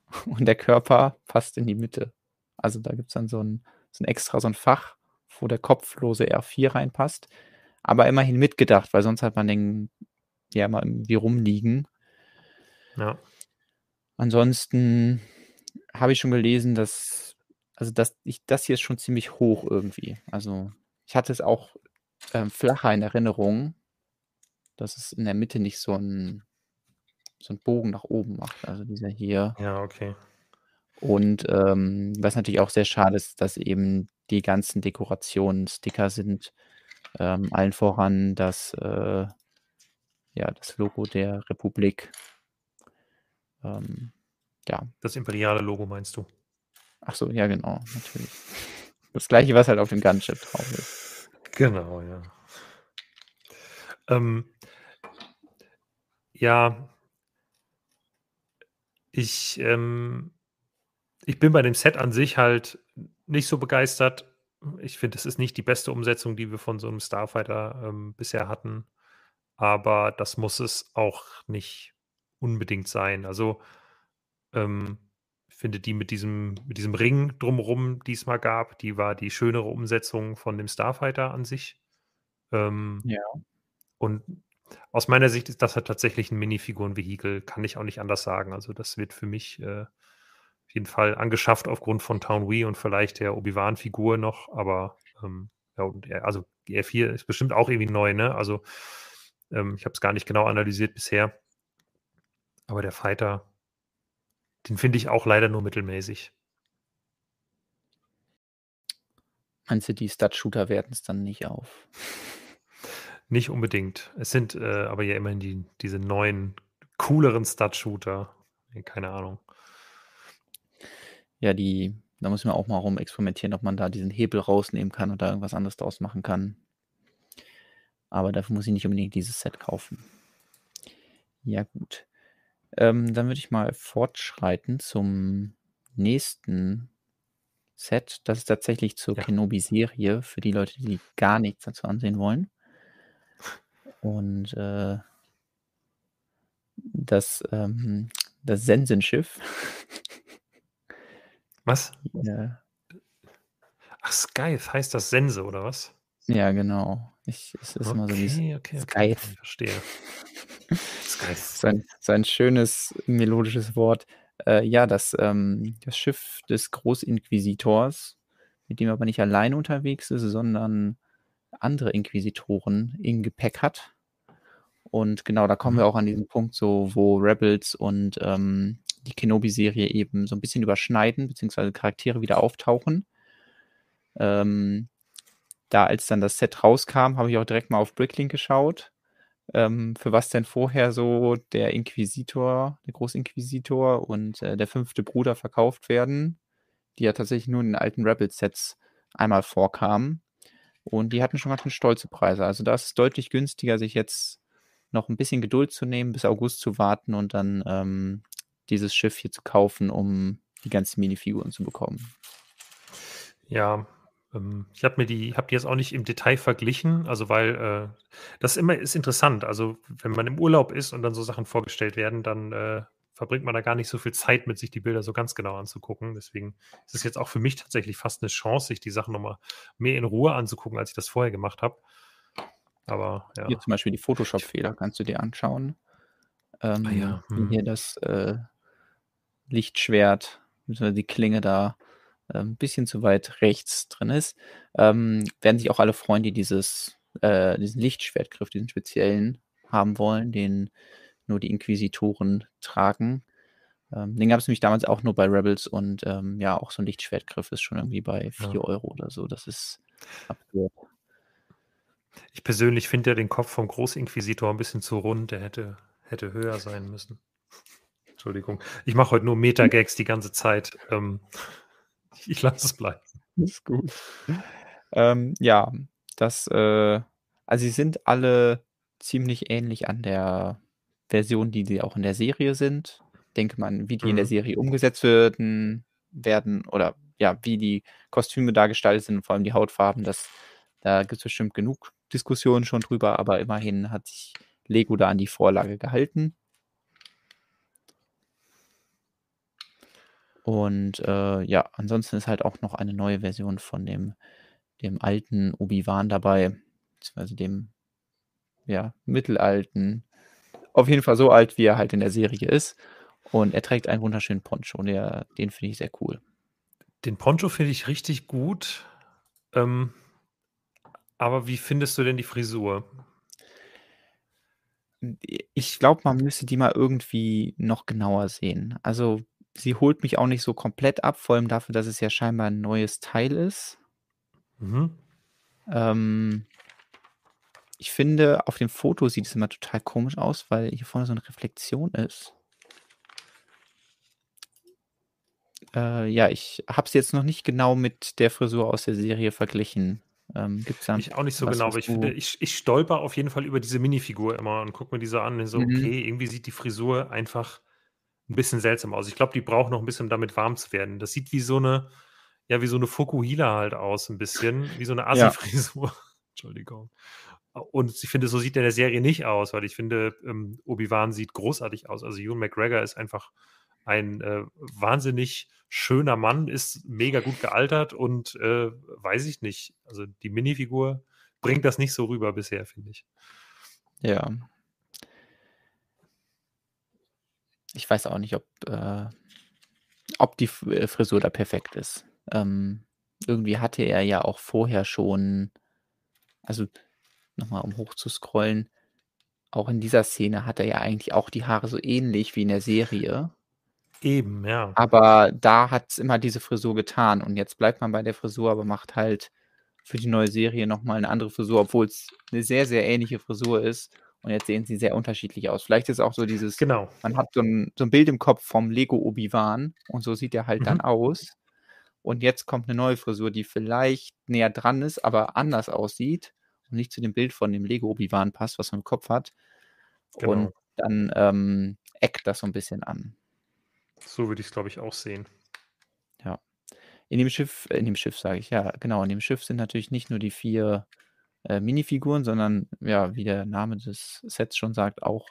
und der Körper passt in die Mitte. Also da gibt es dann so ein, so ein extra so ein Fach, wo der kopflose R4 reinpasst aber immerhin mitgedacht, weil sonst hat man den ja mal irgendwie rumliegen. Ja. Ansonsten habe ich schon gelesen, dass, also dass ich, das hier ist schon ziemlich hoch irgendwie. Also ich hatte es auch ähm, flacher in Erinnerung, dass es in der Mitte nicht so ein, so ein Bogen nach oben macht. Also dieser hier. Ja, okay. Und ähm, was natürlich auch sehr schade ist, dass eben die ganzen Dekorationen Sticker sind, ähm, allen voran das, äh, ja, das Logo der Republik. Ähm, ja. Das imperiale Logo meinst du? Ach so, ja, genau, natürlich. Das gleiche, was halt auf dem Gunship drauf ist. Genau, ja. Ähm, ja, ich, ähm, ich bin bei dem Set an sich halt nicht so begeistert ich finde, es ist nicht die beste Umsetzung, die wir von so einem Starfighter ähm, bisher hatten. Aber das muss es auch nicht unbedingt sein. Also, ähm, ich finde, die mit diesem, mit diesem Ring drumherum, die es mal gab, die war die schönere Umsetzung von dem Starfighter an sich. Ähm, ja. Und aus meiner Sicht ist das halt tatsächlich ein Minifiguren-Vehikel, kann ich auch nicht anders sagen. Also, das wird für mich äh, jeden Fall angeschafft aufgrund von Town Wii und vielleicht der Obi-Wan-Figur noch, aber ähm, ja, und er, also die R4 ist bestimmt auch irgendwie neu, ne? Also ähm, ich habe es gar nicht genau analysiert bisher. Aber der Fighter, den finde ich auch leider nur mittelmäßig. Meinst du, die Stud-Shooter werten es dann nicht auf? Nicht unbedingt. Es sind äh, aber ja immerhin die, diese neuen, cooleren Stud-Shooter. Keine Ahnung. Ja, die, da muss man auch mal rum experimentieren, ob man da diesen Hebel rausnehmen kann oder irgendwas anderes draus machen kann. Aber dafür muss ich nicht unbedingt dieses Set kaufen. Ja, gut. Ähm, dann würde ich mal fortschreiten zum nächsten Set. Das ist tatsächlich zur Ja. Kenobi-Serie, für die Leute, die gar nichts dazu ansehen wollen. Und äh das, ähm das Sensenschiff. Was? Ja. Ach, Scythe heißt das Sense oder was? Ja, genau. Ich es ist immer so dieses Okay, okay, okay. Verstehe. Scythe. Sein sein schönes melodisches Wort. Äh, ja, das, ähm, das Schiff des Großinquisitors, mit dem er aber nicht allein unterwegs ist, sondern andere Inquisitoren im Gepäck hat. Und genau, da kommen wir mhm. auch an diesen Punkt, so wo Rebels und ähm, die Kenobi-Serie eben so ein bisschen überschneiden, beziehungsweise Charaktere wieder auftauchen. Ähm, da als dann das Set rauskam, habe ich auch direkt mal auf Bricklink geschaut ähm, für was denn vorher so der Inquisitor, der Großinquisitor und äh, der fünfte Bruder verkauft werden, die ja tatsächlich nur in den alten Rebel-Sets einmal vorkamen. Und die hatten schon ganz schön stolze Preise. Also da ist es deutlich günstiger, sich jetzt noch ein bisschen Geduld zu nehmen, bis August zu warten und dann ähm, dieses Schiff hier zu kaufen, um die ganzen Minifiguren zu bekommen. Ja, ähm, ich habe mir die, habe die jetzt auch nicht im Detail verglichen, also weil äh, das immer ist interessant. Also wenn man im Urlaub ist und dann so Sachen vorgestellt werden, dann äh, verbringt man da gar nicht so viel Zeit mit, sich die Bilder so ganz genau anzugucken. Deswegen ist es jetzt auch für mich tatsächlich fast eine Chance, sich die Sachen nochmal mehr in Ruhe anzugucken, als ich das vorher gemacht habe. Aber ja. Hier zum Beispiel die Photoshop-Fehler kannst du dir anschauen. Ähm, ah, ja. hm. Hier das äh, Lichtschwert, die Klinge da ein ähm, bisschen zu weit rechts drin ist, ähm, werden sich auch alle freuen, die dieses, äh, diesen Lichtschwertgriff, diesen speziellen haben wollen, den nur die Inquisitoren tragen. Ähm, den gab es nämlich damals auch nur bei Rebels und ähm, ja, auch so ein Lichtschwertgriff ist schon irgendwie bei 4 ja. Euro oder so. Das ist absurd. Ich persönlich finde ja den Kopf vom Großinquisitor ein bisschen zu rund. Der hätte, hätte höher sein müssen. Entschuldigung. Ich mache heute nur Metagags die ganze Zeit. Ähm, ich lasse es bleiben. Ist gut. Ähm, ja, das, äh, also sie sind alle ziemlich ähnlich an der Version, die sie auch in der Serie sind. Denke man, wie die mhm. in der mhm. Serie umgesetzt werden, werden oder ja, wie die Kostüme da gestaltet sind, vor allem die Hautfarben, das, da gibt es bestimmt genug Diskussionen schon drüber, aber immerhin hat sich Lego da an die Vorlage gehalten. Und äh, ja, ansonsten ist halt auch noch eine neue Version von dem, dem alten Obi-Wan dabei, beziehungsweise dem ja, mittelalten. Auf jeden Fall so alt, wie er halt in der Serie ist. Und er trägt einen wunderschönen Poncho. Und der, den finde ich sehr cool. Den Poncho finde ich richtig gut. Ähm, aber wie findest du denn die Frisur? Ich glaube, man müsste die mal irgendwie noch genauer sehen. Also sie holt mich auch nicht so komplett ab, vor allem dafür, dass es ja scheinbar ein neues Teil ist. Mhm. Ähm, ich finde, auf dem Foto sieht es immer total komisch aus, weil hier vorne so eine Reflexion ist. Äh, ja, ich habe es jetzt noch nicht genau mit der Frisur aus der Serie verglichen. Ähm, gibt's da ich auch nicht so was, genau, aber ich finde, ich, ich stolper auf jeden Fall über diese Minifigur immer und gucke mir diese an und so, mhm. okay, irgendwie sieht die Frisur einfach ein bisschen seltsam aus. Ich glaube, die braucht noch ein bisschen, um damit warm zu werden. Das sieht wie so eine, ja, wie so eine Fukuhila halt aus, ein bisschen, wie so eine Assi-Frisur. Ja. Entschuldigung. Und ich finde, so sieht er in der Serie nicht aus, weil ich finde, ähm, Obi-Wan sieht großartig aus. Also Ewan McGregor ist einfach ein äh, wahnsinnig schöner Mann, ist mega gut gealtert und äh, weiß ich nicht. Also die Minifigur bringt das nicht so rüber bisher, finde ich. Ja, ich weiß auch nicht, ob, äh, ob die äh, Frisur da perfekt ist. Ähm, irgendwie hatte er ja auch vorher schon, also nochmal um hoch zu scrollen, auch in dieser Szene hat er ja eigentlich auch die Haare so ähnlich wie in der Serie. Eben, ja. Aber da hat es immer diese Frisur getan und jetzt bleibt man bei der Frisur, aber macht halt für die neue Serie nochmal eine andere Frisur, obwohl es eine sehr, sehr ähnliche Frisur ist. Und jetzt sehen sie sehr unterschiedlich aus. Vielleicht ist auch so dieses, genau. man hat so ein, so ein Bild im Kopf vom Lego Obi-Wan und so sieht er halt mhm. dann aus. Und jetzt kommt eine neue Frisur, die vielleicht näher dran ist, aber anders aussieht und nicht zu dem Bild von dem Lego Obi-Wan passt, was man im Kopf hat. Genau. Und dann ähm, eckt das so ein bisschen an. So würde ich es, glaube ich, auch sehen. Ja. In dem Schiff, äh, in dem Schiff sage ich, ja, genau, in dem Schiff sind natürlich nicht nur die vier äh, Minifiguren, sondern ja, wie der Name des Sets schon sagt, auch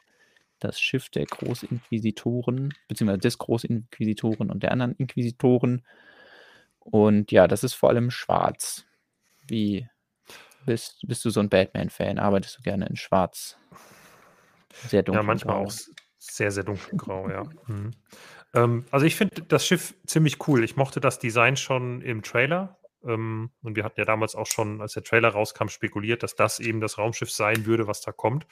das Schiff der Großinquisitoren, beziehungsweise des Großinquisitoren und der anderen Inquisitoren. Und ja, das ist vor allem schwarz. Wie bist, bist du so ein Batman-Fan? Arbeitest du gerne in schwarz? Sehr dunkel. Ja, manchmal auch sehr, sehr dunkelgrau, ja. Mhm. Ähm, also ich finde das Schiff ziemlich cool. Ich mochte das Design schon im Trailer. Ähm, und wir hatten ja damals auch schon, als der Trailer rauskam, spekuliert, dass das eben das Raumschiff sein würde, was da kommt.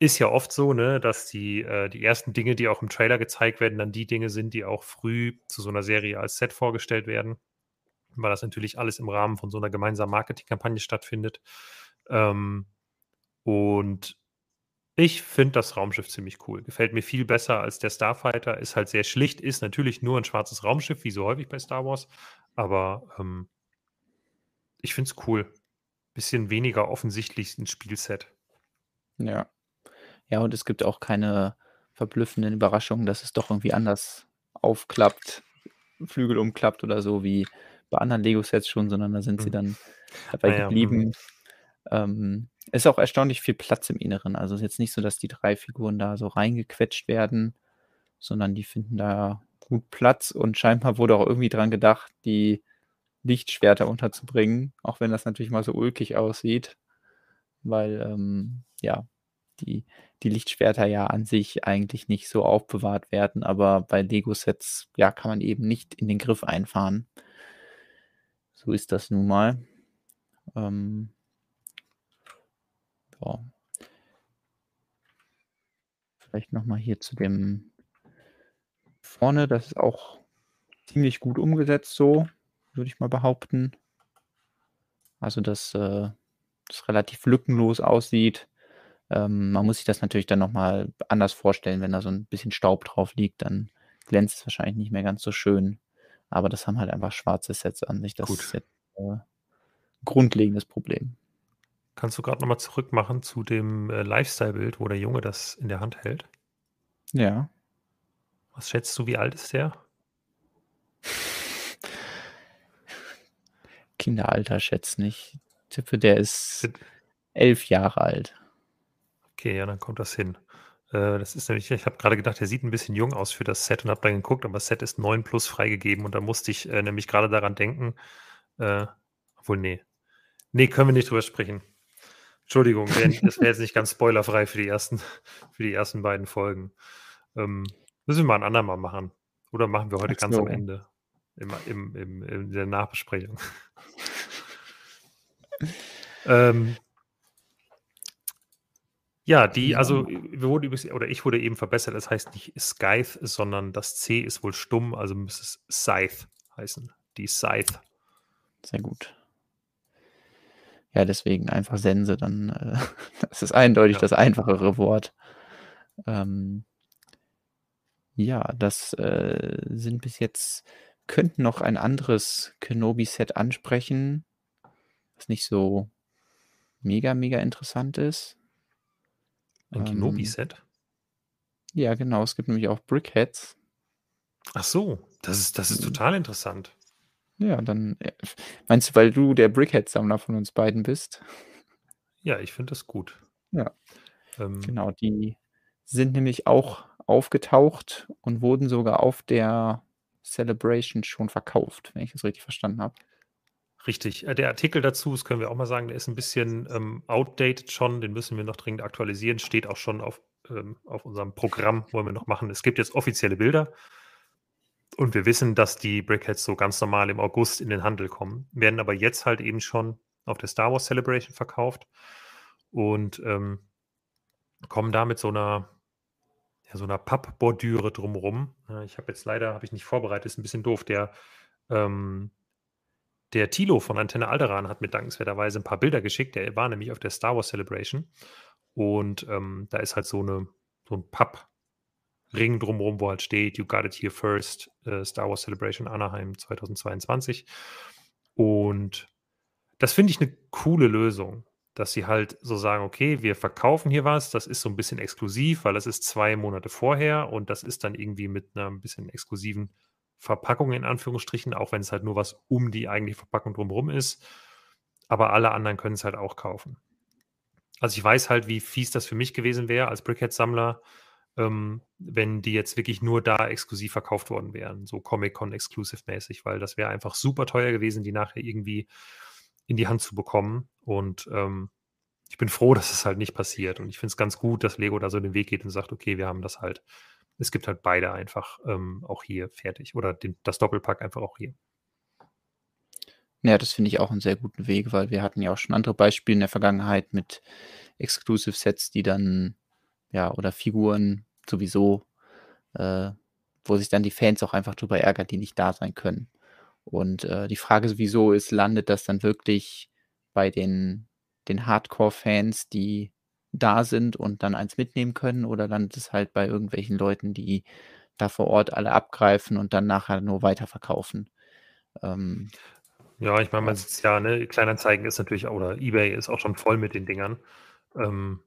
Ist ja oft so, ne, dass die, äh, die ersten Dinge, die auch im Trailer gezeigt werden, dann die Dinge sind, die auch früh zu so einer Serie als Set vorgestellt werden. Weil das natürlich alles im Rahmen von so einer gemeinsamen Marketingkampagne stattfindet. Ähm, und ich finde das Raumschiff ziemlich cool. Gefällt mir viel besser als der Starfighter. Ist halt sehr schlicht, ist natürlich nur ein schwarzes Raumschiff, wie so häufig bei Star Wars. Aber ähm, ich finde es cool. Bisschen weniger offensichtlich ein Spielset. Ja. Ja, und es gibt auch keine verblüffenden Überraschungen, dass es doch irgendwie anders aufklappt, Flügel umklappt oder so wie bei anderen Lego-Sets schon, sondern da sind sie mhm. dann dabei naja, geblieben. Ähm, ist auch erstaunlich viel Platz im Inneren. Also es ist jetzt nicht so, dass die drei Figuren da so reingequetscht werden, sondern die finden da gut Platz und scheinbar wurde auch irgendwie dran gedacht, die Lichtschwerter unterzubringen, auch wenn das natürlich mal so ulkig aussieht, weil ähm, ja, die, die Lichtschwerter ja an sich eigentlich nicht so aufbewahrt werden, aber bei Lego-Sets, ja, kann man eben nicht in den Griff einfahren. So ist das nun mal. Ähm, ja. Vielleicht nochmal hier zu dem vorne, das ist auch ziemlich gut umgesetzt so, würde ich mal behaupten. Also, dass äh, das relativ lückenlos aussieht. Ähm, man muss sich das natürlich dann nochmal anders vorstellen, wenn da so ein bisschen Staub drauf liegt, dann glänzt es wahrscheinlich nicht mehr ganz so schön. Aber das haben halt einfach schwarze Sets an sich. Das Gut. ist jetzt äh, ein grundlegendes Problem. Kannst du gerade nochmal zurückmachen zu dem äh, Lifestyle-Bild, wo der Junge das in der Hand hält? Ja. Was schätzt du, wie alt ist der? Kinderalter schätzt nicht. Ich tippe, der ist elf Jahre alt. Okay, ja, dann kommt das hin. Äh, das ist nämlich, ich habe gerade gedacht, der sieht ein bisschen jung aus für das Set und habe dann geguckt, aber das Set ist 9 plus freigegeben und da musste ich äh, nämlich gerade daran denken, äh, obwohl, nee. Nee, können wir nicht drüber sprechen. Entschuldigung, das wäre jetzt nicht ganz spoilerfrei für die ersten, für die ersten beiden Folgen. Ähm, müssen wir mal ein andermal machen. Oder machen wir heute so. ganz am Ende. Im, im, im, in der Nachbesprechung. ähm, ja, die, also wir wurden übrigens, oder ich wurde eben verbessert, es das heißt nicht Scythe, sondern das C ist wohl stumm, also müsste es Scythe heißen. Die Scythe. Sehr gut. Ja, deswegen einfach Sense, dann äh, das ist eindeutig ja. das einfachere Wort. Ähm, ja, das äh, sind bis jetzt, könnten noch ein anderes Kenobi-Set ansprechen, was nicht so mega, mega interessant ist. Ein ähm, Kenobi-Set? Ja, genau. Es gibt nämlich auch Brickheads. Ach so, das ist, das ist mhm. total interessant. Ja, dann äh, meinst du, weil du der Brickhead-Sammler von uns beiden bist? Ja, ich finde das gut. Ja. Ähm, genau, die sind nämlich auch aufgetaucht und wurden sogar auf der Celebration schon verkauft, wenn ich das richtig verstanden habe. Richtig. Äh, der Artikel dazu, das können wir auch mal sagen, der ist ein bisschen ähm, outdated schon, den müssen wir noch dringend aktualisieren, steht auch schon auf, ähm, auf unserem Programm, wollen wir noch machen. Es gibt jetzt offizielle Bilder und wir wissen, dass die Brickheads so ganz normal im August in den Handel kommen, werden aber jetzt halt eben schon auf der Star Wars Celebration verkauft und ähm, kommen da mit so einer, ja, so einer Pappbordüre drumrum. ich habe jetzt leider, habe ich nicht vorbereitet, ist ein bisschen doof. Der, ähm, der Tilo von Antenne Alderan hat mir dankenswerterweise ein paar Bilder geschickt. Der war nämlich auf der Star Wars Celebration. Und ähm, da ist halt so, eine, so ein Pappring drumherum, wo halt steht, You got it here first, äh, Star Wars Celebration Anaheim 2022. Und das finde ich eine coole Lösung, dass sie halt so sagen, okay, wir verkaufen hier was, das ist so ein bisschen exklusiv, weil das ist zwei Monate vorher und das ist dann irgendwie mit einer ein bisschen exklusiven Verpackung in Anführungsstrichen, auch wenn es halt nur was um die eigentliche Verpackung drumherum ist. Aber alle anderen können es halt auch kaufen. Also ich weiß halt, wie fies das für mich gewesen wäre als Brickhead-Sammler, ähm, wenn die jetzt wirklich nur da exklusiv verkauft worden wären, so Comic-Con-Exclusive-mäßig, weil das wäre einfach super teuer gewesen, die nachher irgendwie in die Hand zu bekommen. Und ähm, ich bin froh, dass es halt nicht passiert. Und ich finde es ganz gut, dass Lego da so den Weg geht und sagt, okay, wir haben das halt es gibt halt beide einfach ähm, auch hier fertig oder den, das Doppelpack einfach auch hier. Ja, das finde ich auch einen sehr guten Weg, weil wir hatten ja auch schon andere Beispiele in der Vergangenheit mit Exclusive Sets, die dann, ja, oder Figuren sowieso, äh, wo sich dann die Fans auch einfach drüber ärgern, die nicht da sein können. Und äh, die Frage sowieso ist, landet das dann wirklich bei den, den Hardcore-Fans, die da sind und dann eins mitnehmen können oder landet es halt bei irgendwelchen Leuten, die da vor Ort alle abgreifen und dann nachher nur weiterverkaufen. Ähm, ja, ich meine, man sieht es ja, ne, Kleinanzeigen ist natürlich, oder Ebay ist auch schon voll mit den Dingern. Ähm,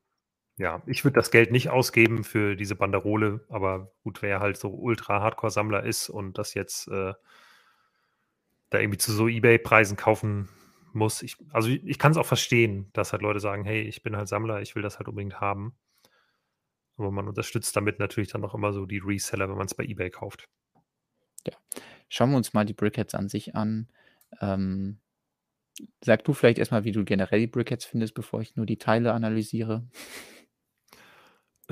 ja, ich würde das Geld nicht ausgeben für diese Banderole, aber gut, wer halt so Ultra-Hardcore-Sammler ist und das jetzt äh, da irgendwie zu so Ebay-Preisen kaufen muss. Ich, also ich, ich kann es auch verstehen, dass halt Leute sagen, hey, ich bin halt Sammler, ich will das halt unbedingt haben. Aber man unterstützt damit natürlich dann auch immer so die Reseller, wenn man es bei eBay kauft. Ja. Schauen wir uns mal die Brickheads an sich an. Ähm, sag du vielleicht erstmal, wie du generell die Brickheads findest, bevor ich nur die Teile analysiere.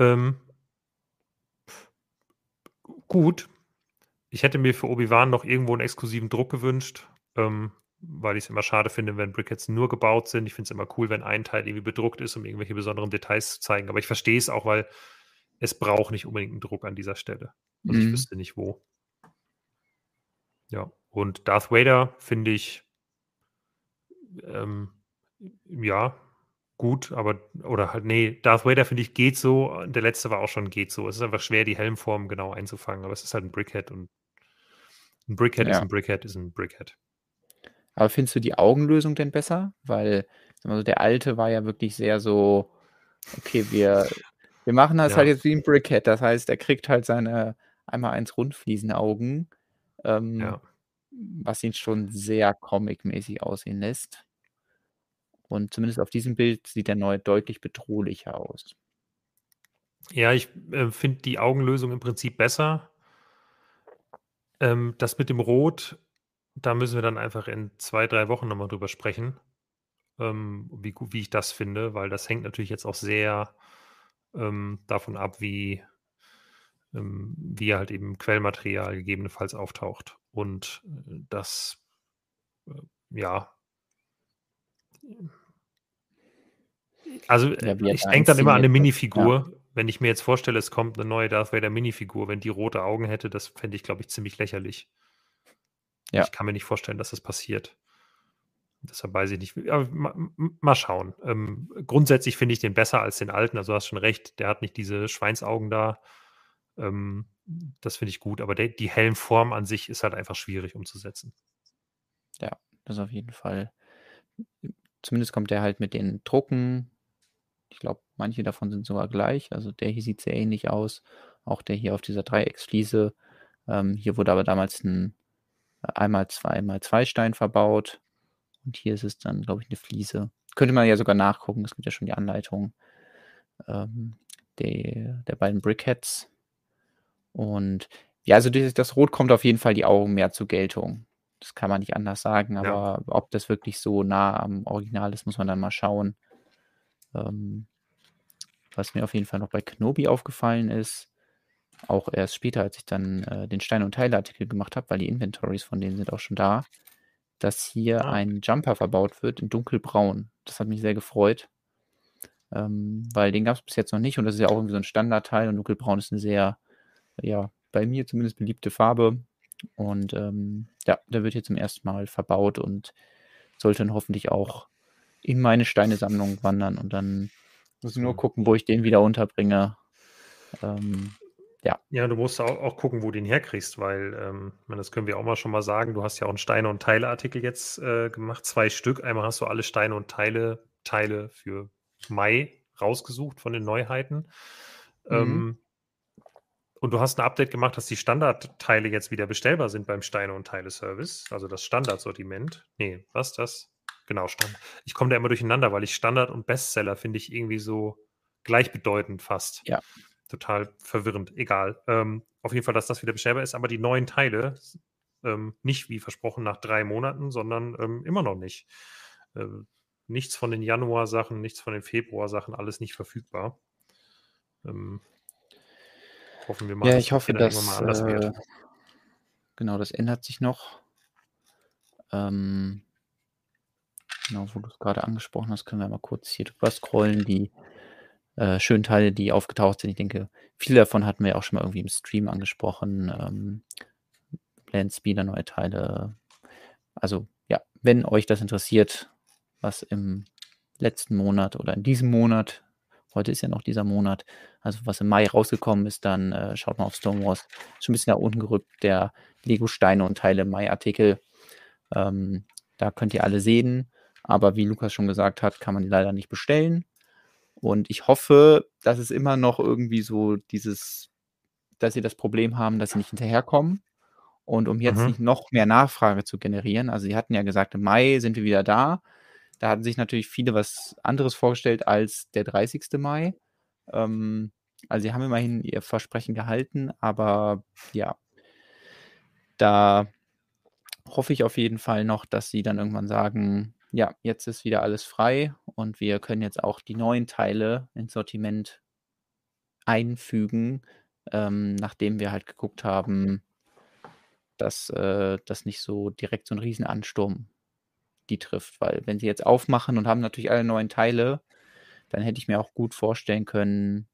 Ähm, gut. Ich hätte mir für Obi-Wan noch irgendwo einen exklusiven Druck gewünscht. Ähm, weil ich es immer schade finde, wenn Brickheads nur gebaut sind. Ich finde es immer cool, wenn ein Teil irgendwie bedruckt ist, um irgendwelche besonderen Details zu zeigen. Aber ich verstehe es auch, weil es braucht nicht unbedingt einen Druck an dieser Stelle. Also mhm. ich wüsste nicht wo. Ja, und Darth Vader finde ich ähm, ja gut, aber oder halt, nee, Darth Vader finde ich geht so. Der letzte war auch schon geht so. Es ist einfach schwer, die Helmform genau einzufangen, aber es ist halt ein Brickhead und ein Brickhead ja. ist ein Brickhead ist ein Brickhead. Aber findest du die Augenlösung denn besser? Weil also der alte war ja wirklich sehr so, okay, wir, wir machen das ja. halt jetzt wie ein Brickhead. Das heißt, er kriegt halt seine einmal eins Rundfliesenaugen, ähm, ja. was ihn schon sehr comic-mäßig aussehen lässt. Und zumindest auf diesem Bild sieht der neue deutlich bedrohlicher aus. Ja, ich äh, finde die Augenlösung im Prinzip besser. Ähm, das mit dem Rot da müssen wir dann einfach in zwei, drei Wochen nochmal drüber sprechen, ähm, wie, wie ich das finde, weil das hängt natürlich jetzt auch sehr ähm, davon ab, wie, ähm, wie halt eben Quellmaterial gegebenenfalls auftaucht. Und äh, das, äh, ja. Also ja, ich denke dann immer an eine Minifigur. Ja. Wenn ich mir jetzt vorstelle, es kommt eine neue Darth Vader Minifigur, wenn die rote Augen hätte, das fände ich, glaube ich, ziemlich lächerlich. Ja. Ich kann mir nicht vorstellen, dass das passiert. Deshalb weiß ich nicht. Aber mal, mal schauen. Ähm, grundsätzlich finde ich den besser als den alten. Also du hast schon recht, der hat nicht diese Schweinsaugen da. Ähm, das finde ich gut. Aber der, die Helmform an sich ist halt einfach schwierig umzusetzen. Ja, das auf jeden Fall. Zumindest kommt der halt mit den Drucken. Ich glaube, manche davon sind sogar gleich. Also der hier sieht sehr ähnlich aus. Auch der hier auf dieser Dreiecksfliese. Ähm, hier wurde aber damals ein einmal zwei mal zwei Stein verbaut. Und hier ist es dann, glaube ich, eine Fliese. Könnte man ja sogar nachgucken, es gibt ja schon die Anleitung ähm, der, der beiden Brickheads. Und ja, also das, das, Rot kommt auf jeden Fall die Augen mehr zur Geltung. Das kann man nicht anders sagen, aber ja. ob das wirklich so nah am Original ist, muss man dann mal schauen. Ähm, was mir auf jeden Fall noch bei Knobi aufgefallen ist, auch erst später, als ich dann äh, den Stein- und Teileartikel gemacht habe, weil die Inventories von denen sind auch schon da, dass hier ah. ein Jumper verbaut wird in dunkelbraun. Das hat mich sehr gefreut, ähm, weil den gab es bis jetzt noch nicht und das ist ja auch irgendwie so ein Standardteil und dunkelbraun ist eine sehr, ja, bei mir zumindest beliebte Farbe Und ähm, ja, der wird jetzt zum ersten Mal verbaut und sollte dann hoffentlich auch in meine Steinesammlung wandern. Und dann muss ich nur gucken, wo ich den wieder unterbringe. Ähm, ja. Ja, du musst auch, auch gucken, wo du den herkriegst, weil, ähm, das können wir auch mal schon mal sagen, du hast ja auch einen Steine- und Teile-Artikel jetzt äh, gemacht, zwei Stück. Einmal hast du alle Steine und Teile, Teile für Mai rausgesucht von den Neuheiten. Mhm. Ähm, und du hast ein Update gemacht, dass die Standardteile jetzt wieder bestellbar sind beim Steine- und Teile-Service, also das Standardsortiment. Nee, was das? Genau, Standard. Ich komme da immer durcheinander, weil ich Standard und Bestseller finde ich irgendwie so gleichbedeutend fast. Ja total verwirrend. Egal. Ähm, auf jeden Fall, dass das wieder bestellbar ist, aber die neuen Teile ähm, nicht wie versprochen nach drei Monaten, sondern ähm, immer noch nicht. Äh, nichts von den Januar-Sachen, nichts von den Februar-Sachen, alles nicht verfügbar. Ähm, hoffen wir mal, ja, ich hoffe, dass mal anders äh, wird. Genau, das ändert sich noch. Ähm, genau, wo du es gerade angesprochen hast, können wir mal kurz hier drüber scrollen. Die äh, schönen Teile, die aufgetaucht sind. Ich denke, viele davon hatten wir auch schon mal irgendwie im Stream angesprochen. Ähm, Landspeeder, neue Teile. Also ja, wenn euch das interessiert, was im letzten Monat oder in diesem Monat, heute ist ja noch dieser Monat, also was im Mai rausgekommen ist, dann äh, schaut mal auf Stonewalls. Schon ein bisschen nach unten gerückt, der Lego-Steine und Teile Mai-Artikel. Ähm, da könnt ihr alle sehen. Aber wie Lukas schon gesagt hat, kann man die leider nicht bestellen. Und ich hoffe, dass es immer noch irgendwie so dieses, dass sie das Problem haben, dass sie nicht hinterherkommen. Und um jetzt mhm. nicht noch mehr Nachfrage zu generieren, also sie hatten ja gesagt, im Mai sind wir wieder da. Da hatten sich natürlich viele was anderes vorgestellt als der 30. Mai. Ähm, also sie haben immerhin ihr Versprechen gehalten, aber ja, da hoffe ich auf jeden Fall noch, dass sie dann irgendwann sagen, ja, jetzt ist wieder alles frei und wir können jetzt auch die neuen Teile ins Sortiment einfügen, ähm, nachdem wir halt geguckt haben, dass äh, das nicht so direkt so ein Riesenansturm die trifft. Weil wenn sie jetzt aufmachen und haben natürlich alle neuen Teile, dann hätte ich mir auch gut vorstellen können,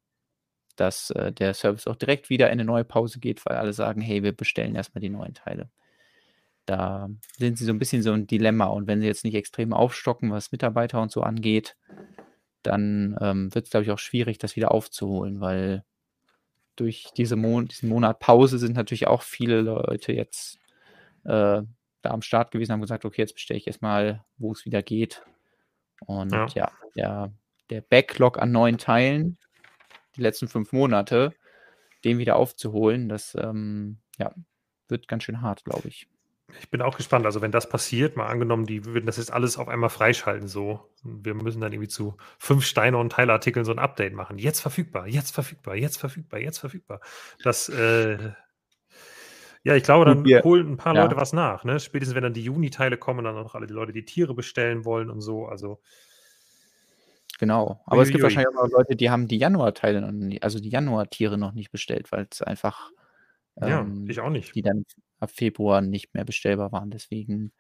dass äh, der Service auch direkt wieder in eine neue Pause geht, weil alle sagen, hey, wir bestellen erstmal die neuen Teile. Da sind sie so ein bisschen so ein Dilemma. Und wenn sie jetzt nicht extrem aufstocken, was Mitarbeiter und so angeht, dann ähm, wird es, glaube ich, auch schwierig, das wieder aufzuholen, weil durch diese Mon diesen Monat Pause sind natürlich auch viele Leute jetzt äh, da am Start gewesen, haben gesagt, okay, jetzt bestelle ich erstmal, wo es wieder geht. Und ja, ja der, der Backlog an neuen Teilen, die letzten fünf Monate, den wieder aufzuholen, das ähm, ja, wird ganz schön hart, glaube ich. Ich bin auch gespannt. Also, wenn das passiert, mal angenommen, die würden das jetzt alles auf einmal freischalten, so. Wir müssen dann irgendwie zu fünf Steine und Teilartikeln so ein Update machen. Jetzt verfügbar, jetzt verfügbar, jetzt verfügbar, jetzt verfügbar. Das, äh, ja, ich glaube, dann wir, holen ein paar ja. Leute was nach. Ne? Spätestens, wenn dann die Juni-Teile kommen, dann auch alle die Leute, die Tiere bestellen wollen und so. Also. Genau. Aber es gibt wahrscheinlich auch Leute, die haben die Januar-Teile noch nicht, also die Januar-Tiere noch nicht bestellt, weil es einfach. Ja, ähm, ich auch nicht. Die dann ab Februar nicht mehr bestellbar waren. Deswegen,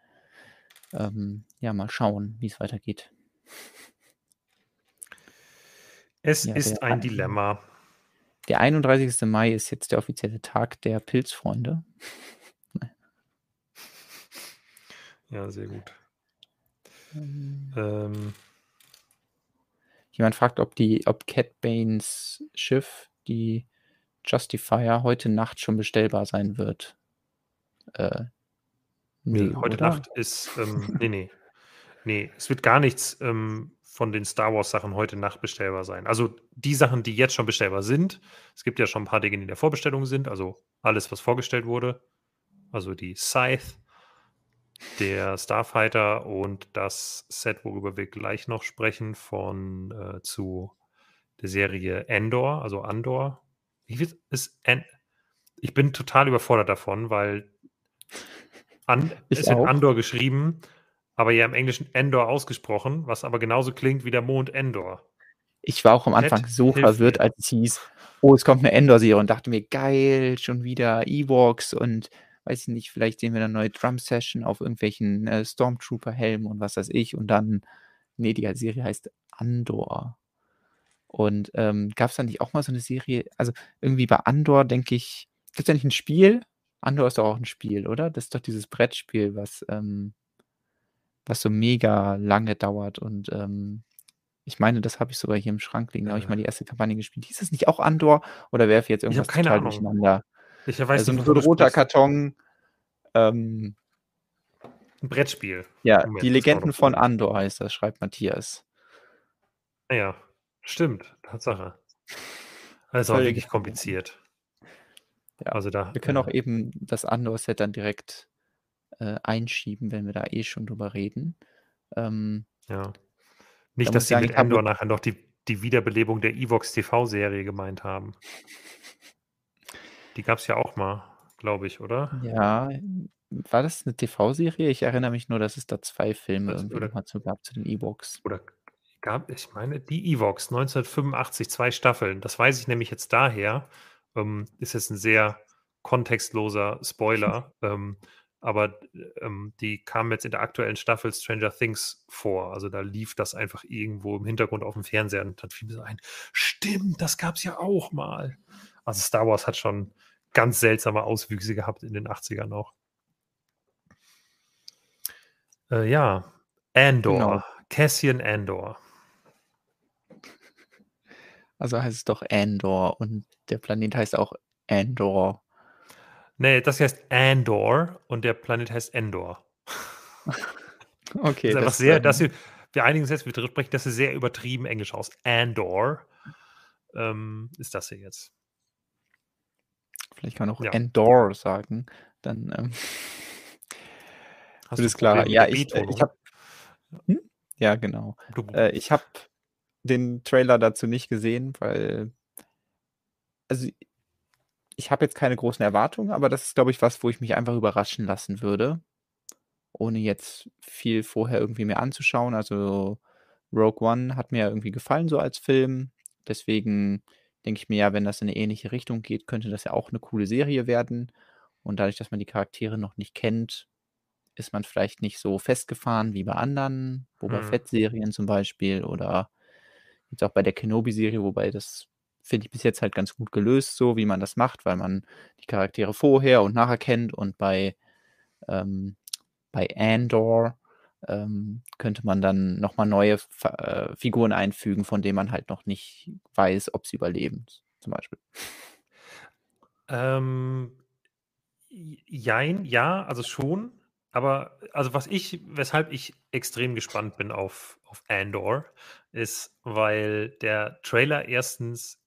ähm, ja, mal schauen, wie es weitergeht. Es ja, ist ein Dilemma. Der 31. Mai ist jetzt der offizielle Tag der Pilzfreunde. ja, sehr gut. Ähm, ähm. Jemand fragt, ob die, ob Cat Banes Schiff, die Justifier, heute Nacht schon bestellbar sein wird. Äh, nee, heute oder? Nacht ist, ähm, nee, nee. Nee, es wird gar nichts ähm, von den Star Wars Sachen heute Nacht bestellbar sein. Also die Sachen, die jetzt schon bestellbar sind. Es gibt ja schon ein paar Dinge, die in der Vorbestellung sind. Also alles, was vorgestellt wurde. Also die Scythe, der Starfighter und das Set, worüber wir gleich noch sprechen, von äh, zu der Serie Endor, also Andor. Wird es? Ich bin total überfordert davon, weil an, ist in Andor geschrieben, aber ja im Englischen Endor ausgesprochen, was aber genauso klingt wie der Mond Endor. Ich war auch am Anfang Ted so verwirrt, als es hieß, oh, es kommt eine Endor-Serie und dachte mir, geil, schon wieder Ewoks und weiß ich nicht, vielleicht sehen wir eine neue Drum-Session auf irgendwelchen äh, Stormtrooper-Helmen und was weiß ich. Und dann, nee, die Serie heißt Andor. Und ähm, gab es da nicht auch mal so eine Serie? Also irgendwie bei Andor denke ich, gibt es da nicht ein Spiel? Andor ist doch auch ein Spiel, oder? Das ist doch dieses Brettspiel, was, ähm was so mega lange dauert und, ähm, ich meine, das habe ich sogar hier im Schrank liegen. Da habe ich mal die erste Kampagne gespielt. Hieß es nicht auch Andor oder werfe ich jetzt Ich irgendwas keine total Ahnung. durcheinander? Ich Äh, weiß so nicht, 'n so wovon 'n du roter. Karton, ähm 'N Brettspiel. Ja, Moment, „Die Legenden von Andor“ heißt das, schreibt Matthias. Ah ja, stimmt, Tatsache. Das ist auch wirklich kompliziert. Ja. Also da, Wir können auch äh eben das Andor-Set dann direkt, äh, einschieben, wenn wir da eh schon drüber reden. Ähm Ja. Da Nicht, muss dass sie sagen, mit Andor nachher noch die die Wiederbelebung der Evox TV-Serie gemeint haben. Die gab's ja auch mal, glaube ich, oder? Ja, war das 'ne TV-Serie? Ich erinnere mich nur, dass es da 2 Filme Das irgendwie oder mal zu gab zu den Ewoks. Oder gab ich meine, die Evox 1985, 2 Staffeln. Das weiß ich nämlich jetzt daher. Ähm, ist jetzt 'n sehr kontextloser Spoiler, ähm, aber, ähm, die kamen jetzt in der aktuellen Staffel Stranger Things vor. Also, da lief das einfach irgendwo im Hintergrund aufm Fernseher und dann fiel mir so ein: „Stimmt, das gab's ja auch mal.“ Also, Star Wars hat schon ganz seltsame Auswüchse gehabt in den 80ern auch. Äh, ja, Andor, Genau. Cassian Andor. Also, heißt es doch Andor und der Planet heißt auch Andor. Ne, das heißt Andor und der Planet heißt Endor. Okay, Ist einfach das, sehr das ähm hier wir einigen uns jetzt, wir sprechen das hier sehr übertrieben Englisch aus. Andor, ähm, ist das hier jetzt. Vielleicht kann man auch Ja. Endor sagen, dann, ähm Hast du mit Ja, ich äh, ich habe hm? Ja, genau. Äh, ich habe den Trailer dazu nicht gesehen, weil also, ich habe jetzt keine großen Erwartungen, aber das ist, glaube ich, was, wo ich mich einfach überraschen lassen würde, ohne jetzt viel vorher irgendwie mir anzuschauen. Also, Rogue One hat mir ja irgendwie gefallen so als Film. Deswegen denke ich mir ja, wenn das in 'ne ähnliche Richtung geht, könnte das ja auch 'ne coole Serie werden. Und dadurch, dass man die Charaktere noch nicht kennt, ist man vielleicht nicht so festgefahren wie bei anderen Boba Mhm. Fett-Serien zum Beispiel oder jetzt auch bei der Kenobi-Serie, wobei das finde ich bis jetzt halt ganz gut gelöst so, wie man das macht, weil man die Charaktere vorher und nachher kennt und bei ähm, bei Andor, ähm, könnte man dann noch mal neue äh, Figuren einfügen, von denen man halt noch nicht weiß, ob sie überleben, zum Beispiel. Ähm, jein, ja, also schon. Aber also, was ich weshalb ich extrem gespannt bin auf auf Andor, ist, weil der Trailer erstens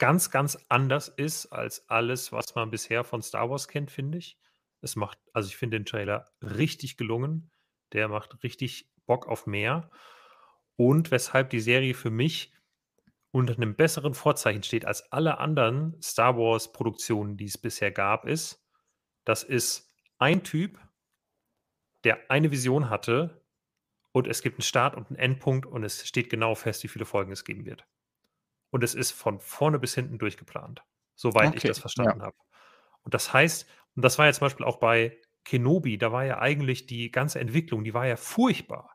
ganz, ganz anders ist als alles, was man bisher von Star Wars kennt, finde ich. Es macht also, ich finde den Trailer richtig gelungen. Der macht richtig Bock auf mehr. Und weshalb die Serie für mich unter 'nem besseren Vorzeichen steht als alle anderen Star Wars-Produktionen, die es bisher gab, ist, das ist ein Typ der eine Vision hatte und es gibt 'n Start und 'n Endpunkt und es steht genau fest, wie viele Folgen es geben wird. Und es ist von vorne bis hinten durchgeplant, soweit ich Okay, das ja. verstanden habe. Und das heißt und das war ja zum Beispiel auch bei Kenobi, da war ja eigentlich die ganze Entwicklung, die war ja furchtbar.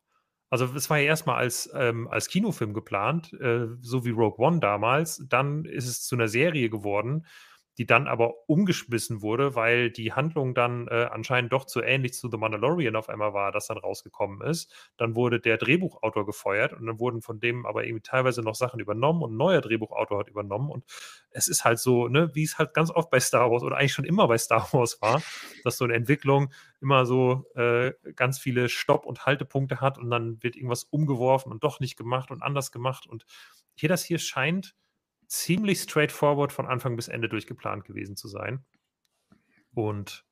Also, es war ja erst mal als ähm, als Kinofilm geplant, äh, so wie Rogue One damals. Dann ist es zu 'ner Serie geworden, die dann aber umgeschmissen wurde, weil die Handlung dann, äh, anscheinend doch zu ähnlich zu The Mandalorian auf einmal war, das dann rausgekommen ist. Dann wurde der Drehbuchautor gefeuert und dann wurden von dem aber irgendwie teilweise noch Sachen übernommen und 'n neuer Drehbuchautor hat übernommen. Und es ist halt so, ne, wie es halt ganz oft bei Star Wars oder eigentlich schon immer bei Star Wars war, dass so 'ne Entwicklung immer so, äh, ganz viele Stopp und Haltepunkte hat und dann wird irgendwas umgeworfen und doch nicht gemacht und anders gemacht. Und hier das hier scheint ziemlich straightforward von Anfang bis Ende durchgeplant gewesen zu sein. Und,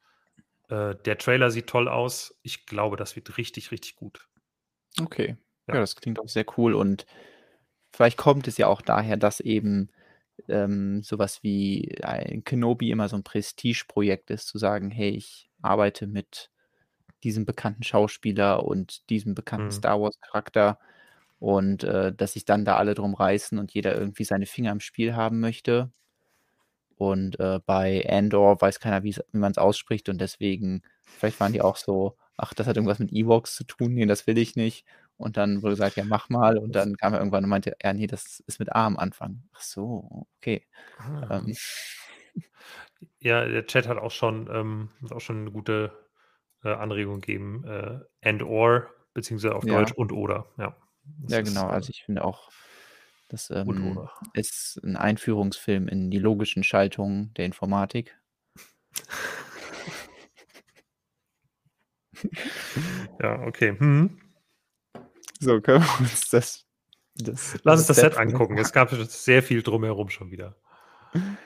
äh, der Trailer sieht toll aus. Ich glaube, das wird richtig, richtig gut. Okay. Ja. Ja, das klingt auch sehr cool und vielleicht kommt es ja auch daher, dass eben, ähm, so was wie ein Kenobi immer so 'n Prestigeprojekt ist, zu sagen: „Hey, ich arbeite mit diesem bekannten Schauspieler und diesem bekannten Mhm. Star-Wars-Charakter“ und, äh, dass sich dann da alle drum reißen und jeder irgendwie seine Finger im Spiel haben möchte. Und, äh, bei Andor weiß keiner, wie man's ausspricht und deswegen vielleicht waren die auch so: „Ach, das hat irgendwas mit Ewoks zu tun. Ne, das will ich nicht.“ Und dann wurde gesagt: „Ja, mach mal.“ Und dann kam er irgendwann und meinte: „Ja, ne, das ist mit A am Anfang.“ Ach so, okay. Ah. Ähm. Ja, der Chat hat auch schon, ähm, auch schon eine gute äh, Anregung gegeben. Äh, and or, beziehungsweise auf ja. Deutsch und oder. Ja, das ja genau. Ist, äh, also ich finde auch, das ähm, ist ein Einführungsfilm in die logischen Schaltungen der Informatik. ja, okay. Hm. So, können wir uns das. das Lass uns das Set, Set angucken. Es gab sehr viel drumherum schon wieder.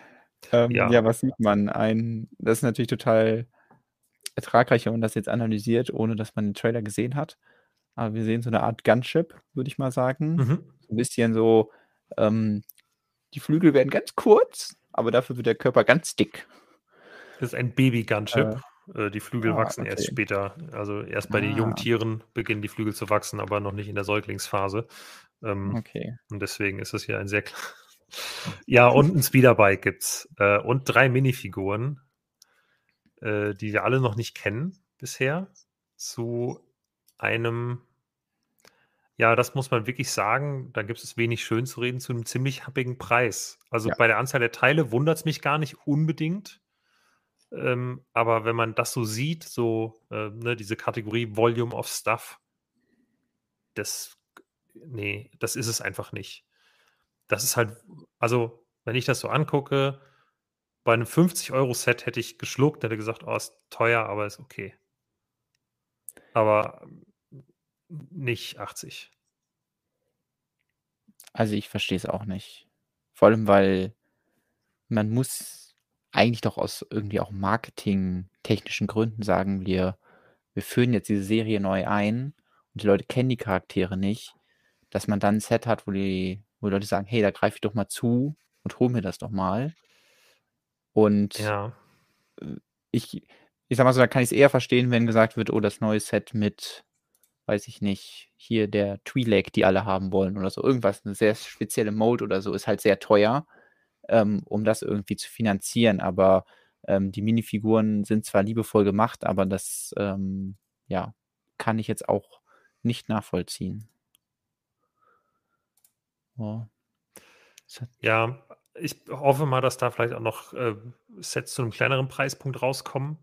Ähm, ja. ja, was sieht man? Ein, das ist natürlich total ertragreich, wenn man das jetzt analysiert, ohne dass man den Trailer gesehen hat. Aber wir sehen so eine Art Gunship, würde ich mal sagen. Mhm. So ein bisschen so, ähm, die Flügel werden ganz kurz, aber dafür wird der Körper ganz dick. Das ist ein Baby-Gunship. Äh, äh, die Flügel ah, wachsen okay. erst später. Also erst bei ah. den Jungtieren beginnen die Flügel zu wachsen, aber noch nicht in der Säuglingsphase. Ähm, okay. Und deswegen ist es hier ein sehr ja, und ein Speederbike gibt's. Äh, und drei Minifiguren, äh, die wir alle noch nicht kennen bisher, zu einem, ja, das muss man wirklich sagen, da gibt es wenig schön zu reden, zu einem ziemlich happigen Preis. Also ja. bei der Anzahl der Teile wundert es mich gar nicht unbedingt. Ähm, aber wenn man das so sieht, so äh, ne, diese Kategorie Volume of Stuff, das, nee, das ist es einfach nicht das ist halt, also wenn ich das so angucke, bei einem 50-Euro-Set hätte ich geschluckt, hätte gesagt, oh, ist teuer, aber ist okay. Aber nicht 80. Also ich verstehe es auch nicht. Vor allem, weil man muss eigentlich doch aus irgendwie auch marketingtechnischen Gründen sagen, wir, wir führen jetzt diese Serie neu ein und die Leute kennen die Charaktere nicht, dass man dann ein Set hat, wo die wo Leute sagen, hey, da greife ich doch mal zu und hol mir das doch mal. Und ja. Ich, ich sag mal so, da kann ich es eher verstehen, wenn gesagt wird, oh, das neue Set mit, weiß ich nicht, hier der Twi'lek, die alle haben wollen oder so, irgendwas, eine sehr spezielle Mode oder so, ist halt sehr teuer, ähm, um das irgendwie zu finanzieren. Aber ähm, die Minifiguren sind zwar liebevoll gemacht, aber das, ähm, ja, kann ich jetzt auch nicht nachvollziehen. Ja. Ja, ich hoffe mal, dass da vielleicht auch noch äh, Sets zu einem kleineren Preispunkt rauskommen.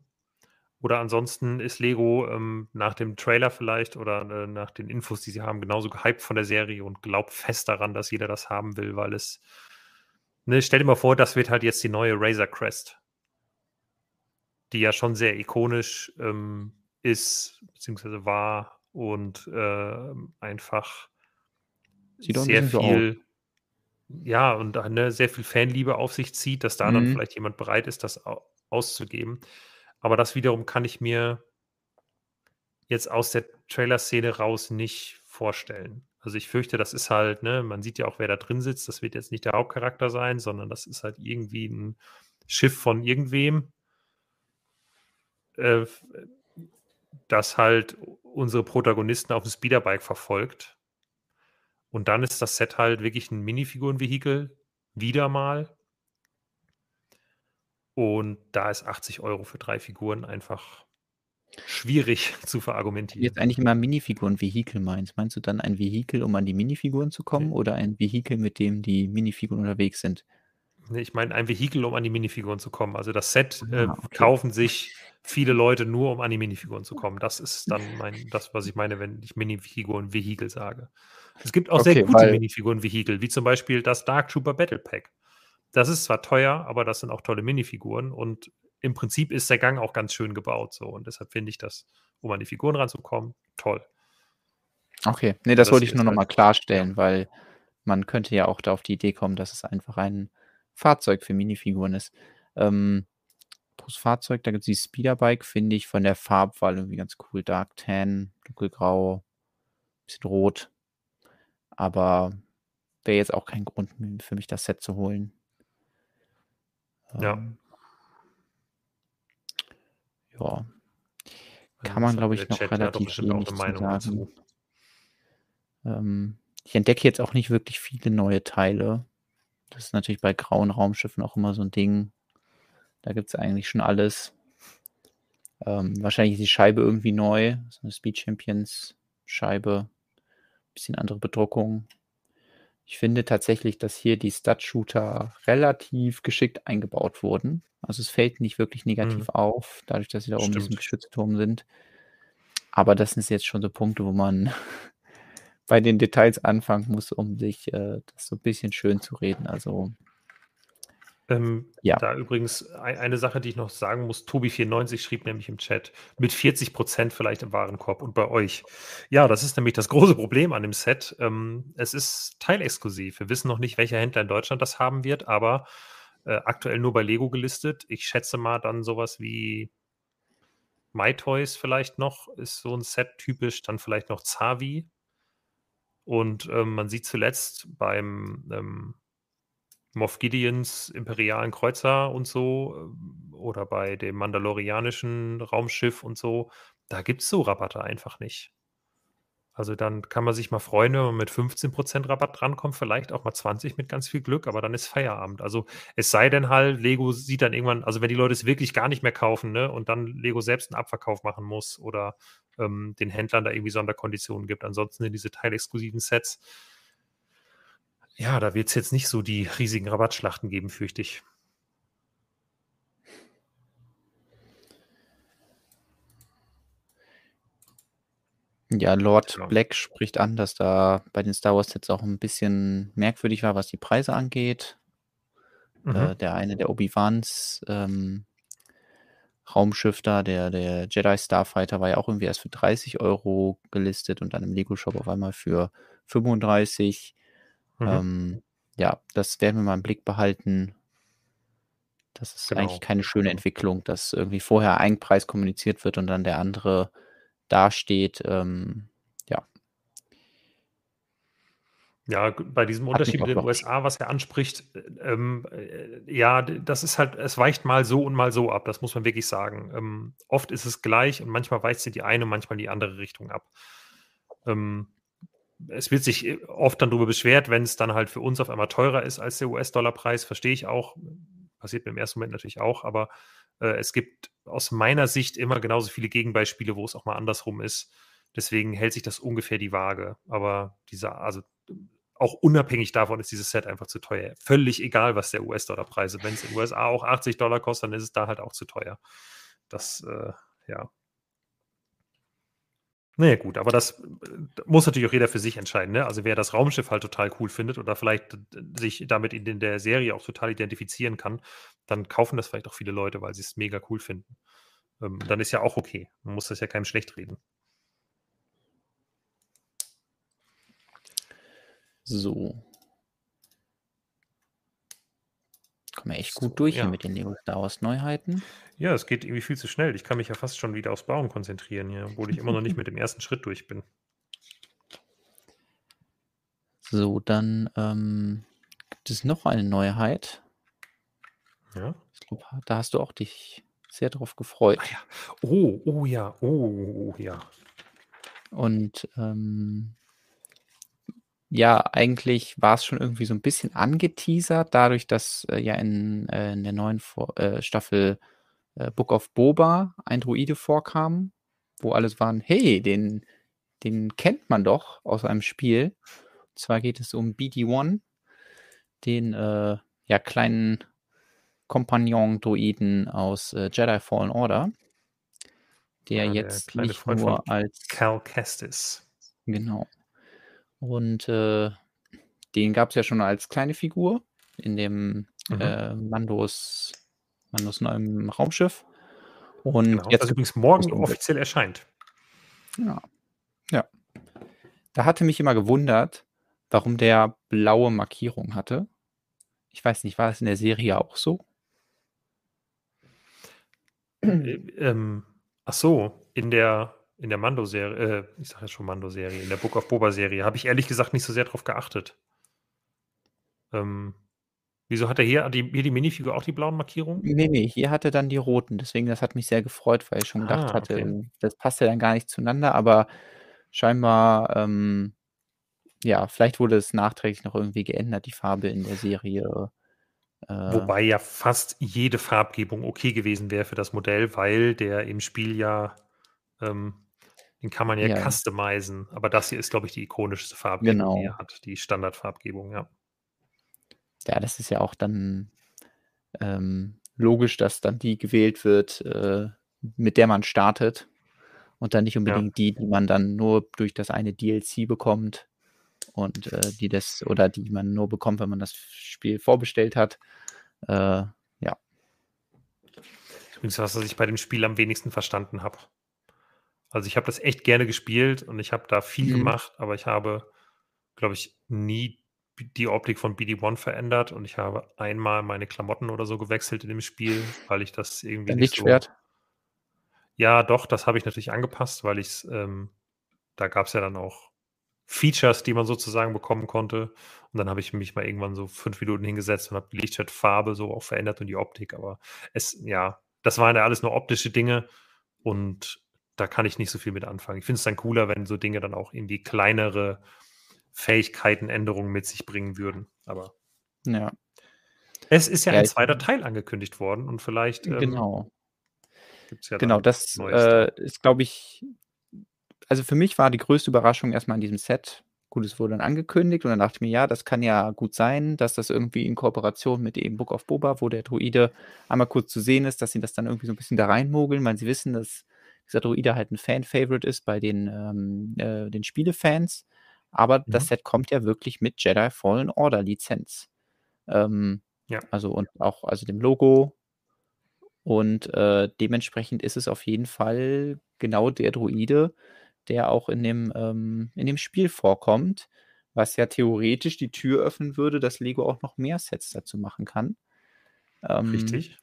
Oder ansonsten ist Lego ähm, nach dem Trailer vielleicht oder äh, nach den Infos, die sie haben, genauso gehypt von der Serie und glaubt fest daran, dass jeder das haben will, weil es. Ne, stell dir mal vor, das wird halt jetzt die neue Razor Crest. Die ja schon sehr ikonisch ähm, ist, beziehungsweise war und äh, einfach Sieht sehr viel, so ja, und ne, sehr viel Fanliebe auf sich zieht, dass da mhm. dann vielleicht jemand bereit ist, das auszugeben. Aber das wiederum kann ich mir jetzt aus der Trailer-Szene raus nicht vorstellen. Also ich fürchte, das ist halt, ne, man sieht ja auch, wer da drin sitzt. Das wird jetzt nicht der Hauptcharakter sein, sondern das ist halt irgendwie ein Schiff von irgendwem, äh, das halt unsere Protagonisten auf dem Speederbike verfolgt. Und dann ist das Set halt wirklich ein Minifigurenvehikel, wieder mal. Und da ist 80 Euro für drei Figuren einfach schwierig zu verargumentieren. Jetzt eigentlich immer Minifiguren-Vehikel meinst. Meinst du dann ein Vehikel, um an die Minifiguren zu kommen, okay. oder ein Vehikel, mit dem die Minifiguren unterwegs sind? Nee, ich meine ein Vehikel, um an die Minifiguren zu kommen. Also das Set ah, äh, okay. kaufen sich viele Leute nur, um an die Minifiguren zu kommen. Das ist dann mein, das, was ich meine, wenn ich Minifiguren-Vehikel sage. Es gibt auch okay, sehr gute Minifiguren-Vehikel, wie zum Beispiel das Dark Trooper Battle Pack. Das ist zwar teuer, aber das sind auch tolle Minifiguren und im Prinzip ist der Gang auch ganz schön gebaut. So. Und deshalb finde ich das, um an die Figuren ranzukommen, toll. Okay, nee, das, das wollte ich nur nochmal halt, klarstellen, ja. weil man könnte ja auch da auf die Idee kommen, dass es einfach ein Fahrzeug für Minifiguren ist. Ähm, Plus Fahrzeug, da gibt es die Speederbike, finde ich von der Farbwahl irgendwie ganz cool. Dark Tan, dunkelgrau, bisschen rot. Aber wäre jetzt auch kein Grund für mich, das Set zu holen. Ja. Ähm, ja. Kann man, glaube ich, noch Chat relativ wenig zu sagen. Ähm, ich entdecke jetzt auch nicht wirklich viele neue Teile. Das ist natürlich bei grauen Raumschiffen auch immer so ein Ding. Da gibt es eigentlich schon alles. Ähm, wahrscheinlich ist die Scheibe irgendwie neu. So eine Speed Champions Scheibe bisschen andere Bedruckung. Ich finde tatsächlich, dass hier die Stud-Shooter relativ geschickt eingebaut wurden. Also, es fällt nicht wirklich negativ Mhm. auf, dadurch, dass sie da oben in diesem Stimmt. Geschützturm sind. Aber das sind jetzt schon so Punkte, wo man bei den Details anfangen muss, um sich, äh, das so 'n bisschen schönzureden. Also Ähm, Ja. da übrigens ei eine Sache, die ich noch sagen muss, Tobi94 schrieb nämlich im Chat: „Mit 40 % vielleicht im Warenkorb und bei euch.“ Ja, das ist nämlich das große Problem an dem Set. Ähm, es ist teilexklusiv. Wir wissen noch nicht, welcher Händler in Deutschland das haben wird, aber, äh, aktuell nur bei Lego gelistet. Ich schätze mal dann so was wie mytoys vielleicht noch, ist so 'n Set typisch, dann vielleicht noch Zavi. Und, ähm, man sieht zuletzt beim, ähm, Moff Gideons imperialen Kreuzer und so, ähm, oder bei dem mandalorianischen Raumschiff und so, da gibt's so Rabatte einfach nicht. Also, dann kann man sich mal freuen, wenn man mit 15 % Rabatt drankommt, vielleicht auch mal 20 mit ganz viel Glück, aber dann ist Feierabend. Also, es sei denn halt, Lego sieht dann irgendwann also, wenn die Leute es wirklich gar nicht mehr kaufen, ne, und dann Lego selbst 'n Abverkauf machen muss oder, ähm, den Händlern da irgendwie Sonderkonditionen gibt. Ansonsten sind diese teilexklusiven Sets ja, da wird's jetzt nicht so die riesigen Rabattschlachten geben, fürchte ich. Ja, Lord Tja. Black spricht an, dass da bei den Star Wars Sets auch 'n bisschen merkwürdig war, was die Preise angeht. Äh, Mhm. der eine der Obi-Wans, ähm, Raumschiff da, der der Jedi Starfighter war ja auch irgendwie erst für 30 € gelistet und dann im Lego-Shop auf einmal für 35. Mhm. Ähm, ja, das werden wir mal im Blick behalten. Das ist eigentlich Genau, keine schöne. Entwicklung, dass irgendwie vorher ein Preis kommuniziert wird und dann der andere dasteht. Ähm, ja. Ja, bei diesem Hat Unterschied mit den. USA, was er anspricht, äh, ähm, äh, ja, das ist halt es weicht mal so und mal so ab, das muss man wirklich sagen. Ähm, oft ist es gleich und manchmal weicht's in die eine, manchmal in die andere Richtung ab. Ähm, es wird sich, äh, oft dann drüber beschwert, wenn's dann halt für uns auf einmal teurer ist als der US-Dollar-Preis, verstehe ich auch. Passiert mir im ersten Moment natürlich auch, aber, äh, es gibt aus meiner Sicht immer genauso viele Gegenbeispiele, wo es auch mal andersrum ist. Deswegen hält sich das ungefähr die Waage. Aber dieser also, auch unabhängig davon ist dieses Set einfach zu teuer. Völlig egal, was der US-Dollar-Preis ist. Wenn's in den USA auch 80 $ kostet, dann ist es da halt auch zu teuer. Das, äh, ja. Na ja, gut, aber das, äh, muss natürlich auch jeder für sich entscheiden, ne? Also, wer das Raumschiff halt total cool findet oder vielleicht d sich damit in der Serie auch total identifizieren kann, dann kaufen das vielleicht auch viele Leute, weil sie's mega cool finden. Ähm, dann ist ja auch okay. Man muss das ja keinem schlechtreden. So. Kommen wir echt So, gut durch hier ja. mit den Lego Star Wars Neuheiten. Ja, es geht irgendwie viel zu schnell. Ich kann mich ja fast schon wieder aufs Bauen konzentrieren hier, obwohl ich immer noch nicht mit dem ersten Schritt durch bin. So, dann, ähm, gibt es noch eine Neuheit. Ja. Ich glaube, da hast du auch dich sehr drauf gefreut. Ah ja. Oh, oh ja, oh, ja. Und, ähm ja, eigentlich war's schon irgendwie so 'n bisschen angeteasert dadurch, dass, äh, ja in äh, in der neuen Vor äh, Staffel, äh, Book of Boba ein Droide vorkam, wo alle so waren: „Hey, den den kennt man doch aus einem Spiel.“ Und zwar geht es um BD-1, den, äh, ja, kleinen Kompagnon-Droiden aus, äh, Jedi Fallen Order der Ja, der jetzt kleine nicht Freund nur als Cal Kestis. Genau. Und, äh, den gab's ja schon als kleine Figur in dem, Mhm. äh, Mandos Mandos neuem Raumschiff. Und Genau, jetzt übrigens morgen offiziell erscheint. Ja. Ja. Da hatte mich immer gewundert, warum der blaue Markierungen hatte. Ich weiß nicht, war das in der Serie auch so? Äh, ähm, ach so, in der in der Mando-Serie äh, ich sage jetzt schon Mando-Serie, in der Book of Boba-Serie habe ich ehrlich gesagt nicht so sehr drauf geachtet. Ähm, wieso hat er hier die hier die Minifigur auch die blauen Markierungen? Ne, ne, hier hat er dann die roten. Deswegen, das hat mich sehr gefreut, weil ich schon gedacht Ah, hatte, okay. ähm, das passt ja dann gar nicht zueinander, aber scheinbar, ähm, ja, vielleicht wurde es nachträglich noch irgendwie geändert, die Farbe in der Serie. Äh Wobei ja fast jede Farbgebung okay gewesen wäre für das Modell, weil der im Spiel ja, ähm, Den kann man ja, ja. customizen, aber das hier ist, glaube ich, die ikonischste Farbgebung, genau. die er hat, die Standardfarbgebung, ja. Ja, das ist ja auch dann ähm, logisch, dass dann die gewählt wird, äh, mit der man startet und dann nicht unbedingt ja. die, die man dann nur durch das eine DLC bekommt und äh, die das oder die man nur bekommt, wenn man das Spiel vorbestellt hat. Äh, ja. Übrigens was, was ich bei dem Spiel am wenigsten verstanden habe. Also ich habe das echt gerne gespielt und ich habe da viel mhm. gemacht, aber ich habe, glaube ich, nie die Optik von BD1 verändert und ich habe einmal meine Klamotten oder so gewechselt in dem Spiel, weil ich das irgendwie Dein nicht Lichtschwert. so. Ja, doch, das habe ich natürlich angepasst, weil ich es, ähm, da gab es ja dann auch Features, die man sozusagen bekommen konnte. Und dann habe ich mich mal irgendwann so fünf Minuten hingesetzt und habe die Lichtschwertfarbe so auch verändert und die Optik. Aber es, ja, das waren ja alles nur optische Dinge und da kann ich nicht so viel mit anfangen. Ich finde es dann cooler, wenn so Dinge dann auch irgendwie kleinere Fähigkeitenänderungen mit sich bringen würden. Aber ja. Es ist ja, ja ein zweiter Teil angekündigt worden und vielleicht. Ähm, genau. Ja genau, das äh, ist, glaube ich, also für mich war die größte Überraschung erstmal an diesem Set. Gut, es wurde dann angekündigt und dann dachte ich mir, ja, das kann ja gut sein, dass das irgendwie in Kooperation mit dem Book of Boba, wo der Druide einmal kurz zu sehen ist, dass sie das dann irgendwie so ein bisschen da reinmogeln, weil sie wissen, dass dieser Druide halt ein Fan-Favorite ist bei den, ähm, äh, den Spielefans. Aber mhm. das Set kommt ja wirklich mit Jedi Fallen Order Lizenz. Ähm, ja. Also und auch also dem Logo. Und äh, dementsprechend ist es auf jeden Fall genau der Druide, der auch in dem, ähm, in dem Spiel vorkommt, was ja theoretisch die Tür öffnen würde, dass Lego auch noch mehr Sets dazu machen kann. Ähm, Richtig.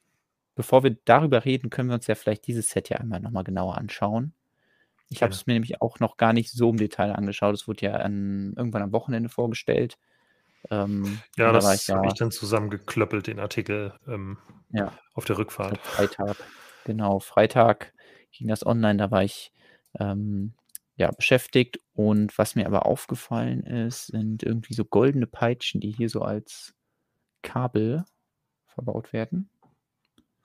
Bevor wir darüber reden, können wir uns ja vielleicht dieses Set ja einmal nochmal genauer anschauen. Ich habe es mir nämlich auch noch gar nicht so im Detail angeschaut. Es wurde ja an, irgendwann am Wochenende vorgestellt. Ähm, ja, das da habe ich dann zusammengeklöppelt, den Artikel ähm, ja, auf der Rückfahrt. Freitag. Genau, Freitag ging das online. Da war ich ähm, ja, beschäftigt. Und was mir aber aufgefallen ist, sind irgendwie so goldene Peitschen, die hier so als Kabel verbaut werden.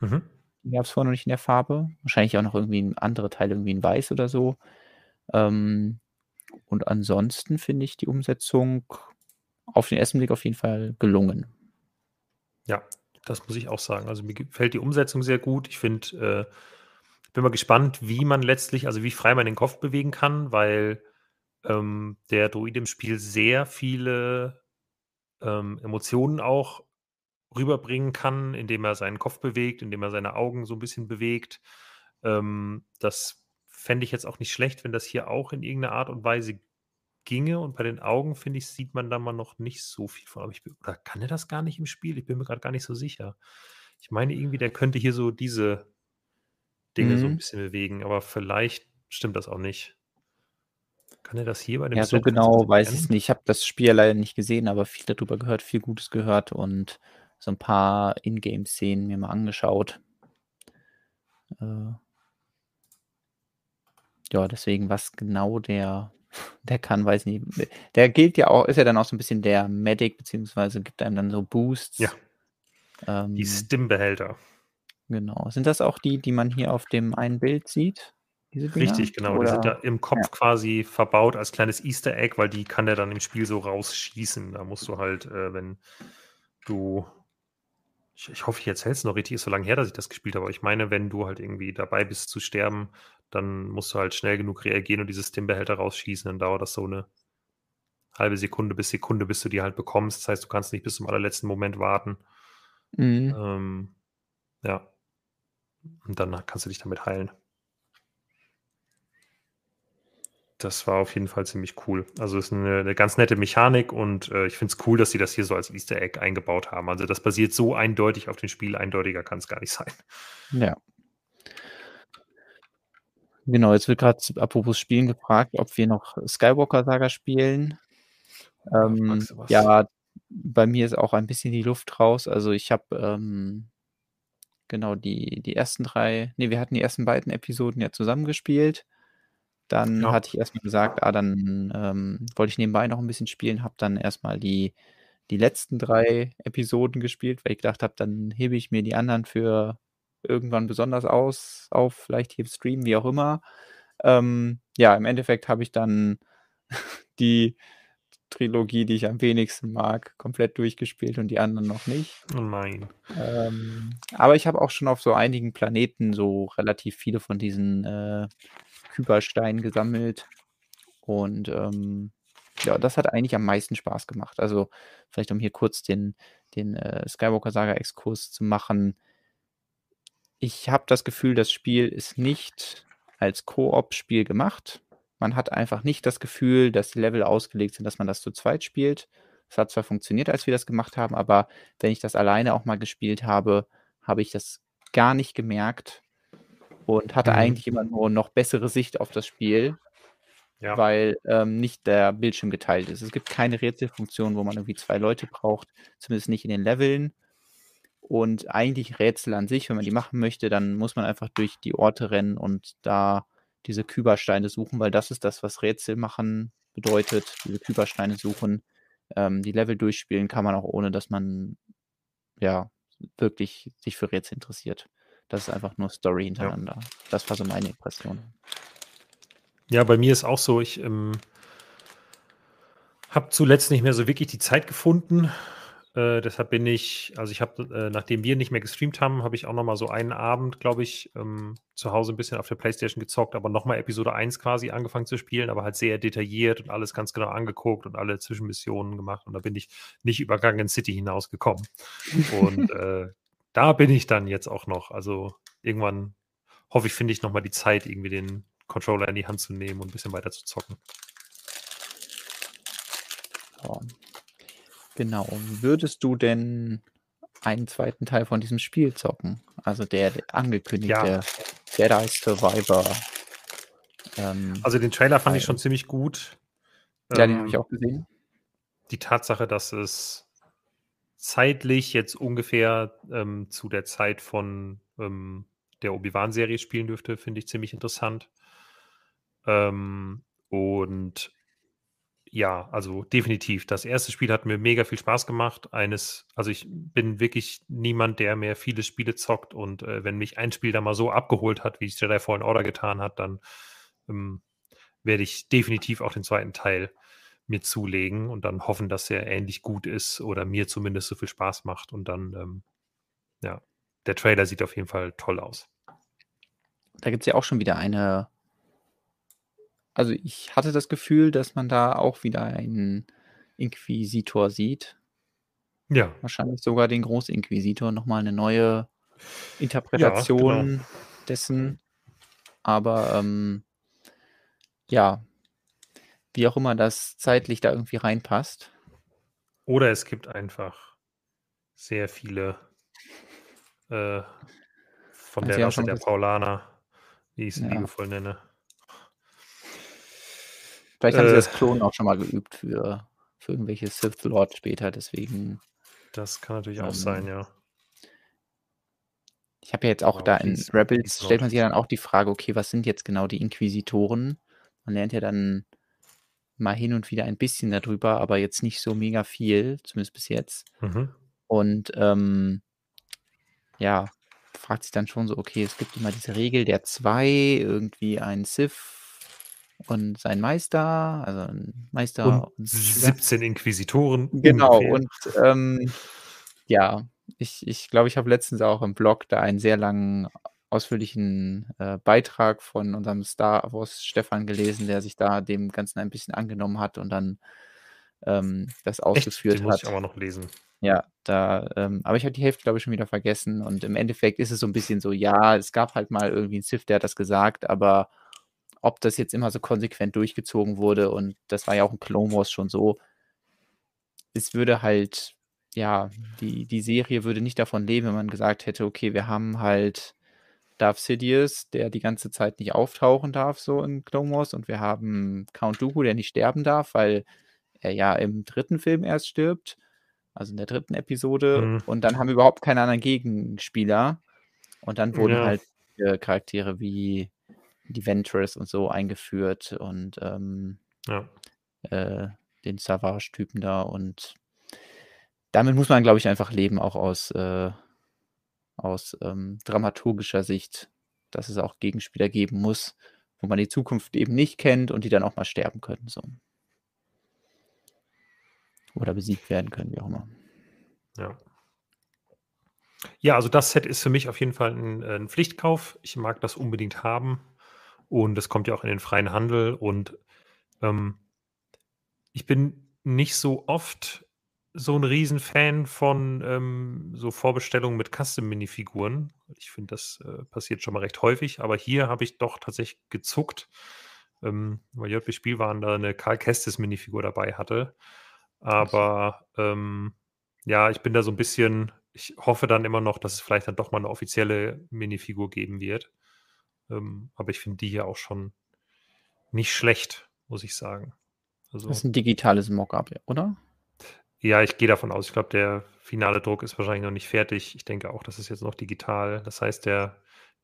Mhm. Gab es vorher noch nicht in der Farbe. Wahrscheinlich auch noch irgendwie ein anderer Teil, irgendwie in Weiß oder so. Ähm, und ansonsten finde ich die Umsetzung auf den ersten Blick auf jeden Fall gelungen. Ja, das muss ich auch sagen. Also mir gefällt die Umsetzung sehr gut. Ich finde, äh, bin mal gespannt, wie man letztlich, also wie frei man den Kopf bewegen kann, weil ähm, der Druid im Spiel sehr viele ähm, Emotionen auch rüberbringen kann, indem er seinen Kopf bewegt, indem er seine Augen so ein bisschen bewegt. Ähm, das fände ich jetzt auch nicht schlecht, wenn das hier auch in irgendeiner Art und Weise ginge. Und bei den Augen, finde ich, sieht man da mal noch nicht so viel von. Aber ich, oder kann er das gar nicht im Spiel? Ich bin mir gerade gar nicht so sicher. Ich meine irgendwie, der könnte hier so diese Dinge mhm. so ein mhm. bisschen bewegen, aber vielleicht stimmt das auch nicht. Kann er das hier bei dem Ja, so genau weiß ich es nicht. Ich habe das Spiel leider nicht gesehen, aber viel darüber gehört, viel Gutes gehört und so ein paar Ingame-Szenen mir mal angeschaut. Äh, ja, deswegen, was genau der, der kann, weiß ich nicht. Der gilt ja auch, ist ja dann auch so ein bisschen der Medic, beziehungsweise gibt einem dann so Boosts. Ja. Ähm, die Stimbehälter. Genau. Sind das auch die, die man hier auf dem einen Bild sieht? Richtig, genau. Oder? Die sind da im Kopf ja. quasi verbaut als kleines Easter Egg, weil die kann der dann im Spiel so rausschießen. Da musst du halt, äh, wenn du ich, ich hoffe, ich erzähle es noch richtig, ist so lange her, dass ich das gespielt habe, aber ich meine, wenn du halt irgendwie dabei bist zu sterben, dann musst du halt schnell genug reagieren und dieses Stimbehälter rausschießen, dann dauert das so eine halbe Sekunde bis Sekunde, bis du die halt bekommst. Das heißt, du kannst nicht bis zum allerletzten Moment warten. Mhm. Ähm, ja. Und dann kannst du dich damit heilen das war auf jeden Fall ziemlich cool. Also es ist eine, eine ganz nette Mechanik und äh, ich finde es cool, dass sie das hier so als Easter Egg eingebaut haben. Also das basiert so eindeutig auf dem Spiel, eindeutiger kann es gar nicht sein. Ja. Genau, jetzt wird gerade apropos Spielen gefragt, ob wir noch Skywalker Saga spielen. Ähm, ja, bei mir ist auch ein bisschen die Luft raus. Also ich habe ähm, genau die, die ersten drei, nee, wir hatten die ersten beiden Episoden ja zusammengespielt. Dann Ja. hatte ich erstmal gesagt, ah, dann, ähm, wollte ich nebenbei noch ein bisschen spielen, habe dann erstmal die die letzten drei Episoden gespielt, weil ich gedacht habe, dann hebe ich mir die anderen für irgendwann besonders aus auf, vielleicht hier im Stream, wie auch immer. ähm, ja, im Endeffekt habe ich dann die Trilogie, die ich am wenigsten mag, komplett durchgespielt und die anderen noch nicht. Oh nein. Ähm, aber ich habe auch schon auf so einigen Planeten so relativ viele von diesen äh, Kybersteinen gesammelt. Und ähm, ja, das hat eigentlich am meisten Spaß gemacht. Also vielleicht um hier kurz den, den äh, Skywalker Saga Exkurs zu machen. Ich habe das Gefühl, das Spiel ist nicht als Koop-Spiel gemacht. Man hat einfach nicht das Gefühl, dass die Level ausgelegt sind, dass man das zu zweit spielt. Es hat zwar funktioniert, als wir das gemacht haben, aber wenn ich das alleine auch mal gespielt habe, habe ich das gar nicht gemerkt und hatte mhm. eigentlich immer nur noch bessere Sicht auf das Spiel, ja. weil ähm, nicht der Bildschirm geteilt ist. Es gibt keine Rätselfunktion, wo man irgendwie zwei Leute braucht, zumindest nicht in den Leveln. Und eigentlich Rätsel an sich, wenn man die machen möchte, dann muss man einfach durch die Orte rennen und da diese Kybersteine suchen, weil das ist das, was Rätsel machen bedeutet, diese Kybersteine suchen. Ähm, die Level durchspielen kann man auch ohne, dass man ja wirklich sich für Rätsel interessiert. Das ist einfach nur Story hintereinander. Ja. Das war so meine Impression. Ja, bei mir ist auch so, ich ähm, habe zuletzt nicht mehr so wirklich die Zeit gefunden, äh, deshalb bin ich, also ich habe, äh, nachdem wir nicht mehr gestreamt haben, habe ich auch nochmal so einen Abend, glaube ich, ähm, zu Hause ein bisschen auf der Playstation gezockt, aber nochmal Episode 1 quasi angefangen zu spielen, aber halt sehr detailliert und alles ganz genau angeguckt und alle Zwischenmissionen gemacht. Und da bin ich nicht übergangen in City hinausgekommen. und äh, da bin ich dann jetzt auch noch. Also irgendwann hoffe ich, finde ich nochmal die Zeit, irgendwie den Controller in die Hand zu nehmen und ein bisschen weiter zu zocken. Ja. Genau. Würdest du denn einen zweiten Teil von diesem Spiel zocken? Also der, der angekündigte ja. Jedi Survivor. Ähm, also den Trailer fand Teil. ich schon ziemlich gut. Ja, ähm, den habe ich auch gesehen. Die Tatsache, dass es zeitlich jetzt ungefähr ähm, zu der Zeit von ähm, der Obi-Wan-Serie spielen dürfte, finde ich ziemlich interessant. Ähm, und ja, also definitiv. Das erste Spiel hat mir mega viel Spaß gemacht. Eines, also ich bin wirklich niemand, der mehr viele Spiele zockt und äh, wenn mich ein Spiel da mal so abgeholt hat, wie es Jedi Fallen Order getan hat, dann ähm, werde ich definitiv auch den zweiten Teil mir zulegen und dann hoffen, dass er ähnlich gut ist oder mir zumindest so viel Spaß macht und dann, ähm, ja, der Trailer sieht auf jeden Fall toll aus. Da gibt es ja auch schon wieder eine also ich hatte das Gefühl, dass man da auch wieder einen Inquisitor sieht. Ja. Wahrscheinlich sogar den Großinquisitor, nochmal eine neue Interpretation ja, genau. dessen. Aber ähm, ja, wie auch immer das zeitlich da irgendwie reinpasst. Oder es gibt einfach sehr viele äh, von also der Rasse der Paulaner, wie ich es ja. liebevoll nenne. Vielleicht haben sie das äh. Klonen auch schon mal geübt für, für irgendwelche Sith Lord später, deswegen. Das kann natürlich ähm, auch sein, ja. Ich habe ja jetzt auch da in Rebels, stellt man sich ja dann auch die Frage, okay, was sind jetzt genau die Inquisitoren? Man lernt ja dann mal hin und wieder ein bisschen darüber, aber jetzt nicht so mega viel, zumindest bis jetzt. Mhm. Und ähm, ja, fragt sich dann schon so, okay, es gibt immer diese Regel der zwei, irgendwie ein Sith und sein Meister, also ein Meister und, und 17 Inquisitoren. Genau, ungefähr. und ähm, ja, ich, ich glaube, ich habe letztens auch im Blog da einen sehr langen, ausführlichen äh, Beitrag von unserem Star Wars Stefan gelesen, der sich da dem Ganzen ein bisschen angenommen hat und dann ähm, das ausgeführt Echt? Den muss ich aber noch lesen. Ja, da, ähm, aber ich habe die Hälfte, glaube ich, schon wieder vergessen. Und im Endeffekt ist es so ein bisschen so, ja, es gab halt mal irgendwie einen Sith, der hat das gesagt, aber ob das jetzt immer so konsequent durchgezogen wurde und das war ja auch in Clone Wars schon so. Es würde halt, ja, die, die Serie würde nicht davon leben, wenn man gesagt hätte, okay, wir haben halt Darth Sidious, der die ganze Zeit nicht auftauchen darf, so in Clone Wars, und wir haben Count Dooku, der nicht sterben darf, weil er ja im dritten Film erst stirbt, also in der dritten Episode, mhm. und dann haben wir überhaupt keine anderen Gegenspieler. Und dann wurden ja. halt äh, Charaktere wie die Ventress und so eingeführt und ähm, ja. äh, den Savage-Typen da und damit muss man, glaube ich, einfach leben, auch aus, äh, aus ähm, dramaturgischer Sicht, dass es auch Gegenspieler geben muss. wo man die Zukunft eben nicht kennt und die dann auch mal sterben können. So. Oder besiegt werden können, wie auch immer. Ja. Ja, also das Set ist für mich auf jeden Fall ein, äh, ein Pflichtkauf. Ich mag das unbedingt haben. Und es kommt ja auch in den freien Handel. Und ähm, ich bin nicht so oft so ein Riesenfan von ähm, so Vorbestellungen mit Custom-Minifiguren. Ich finde, das äh, passiert schon mal recht häufig, aber hier habe ich doch tatsächlich gezuckt, ähm, weil JB Spielwaren da eine Karl Kestis-Minifigur dabei hatte. Aber ähm, ja, ich bin da so ein bisschen, ich hoffe dann immer noch, dass es vielleicht dann doch mal eine offizielle Minifigur geben wird. Ähm, aber ich finde die hier auch schon nicht schlecht, muss ich sagen. Also, das ist ein digitales Mockup, oder? Ja, ich gehe davon aus. Ich glaube, der finale Druck ist wahrscheinlich noch nicht fertig. Ich denke auch, das ist jetzt noch digital. Das heißt, der,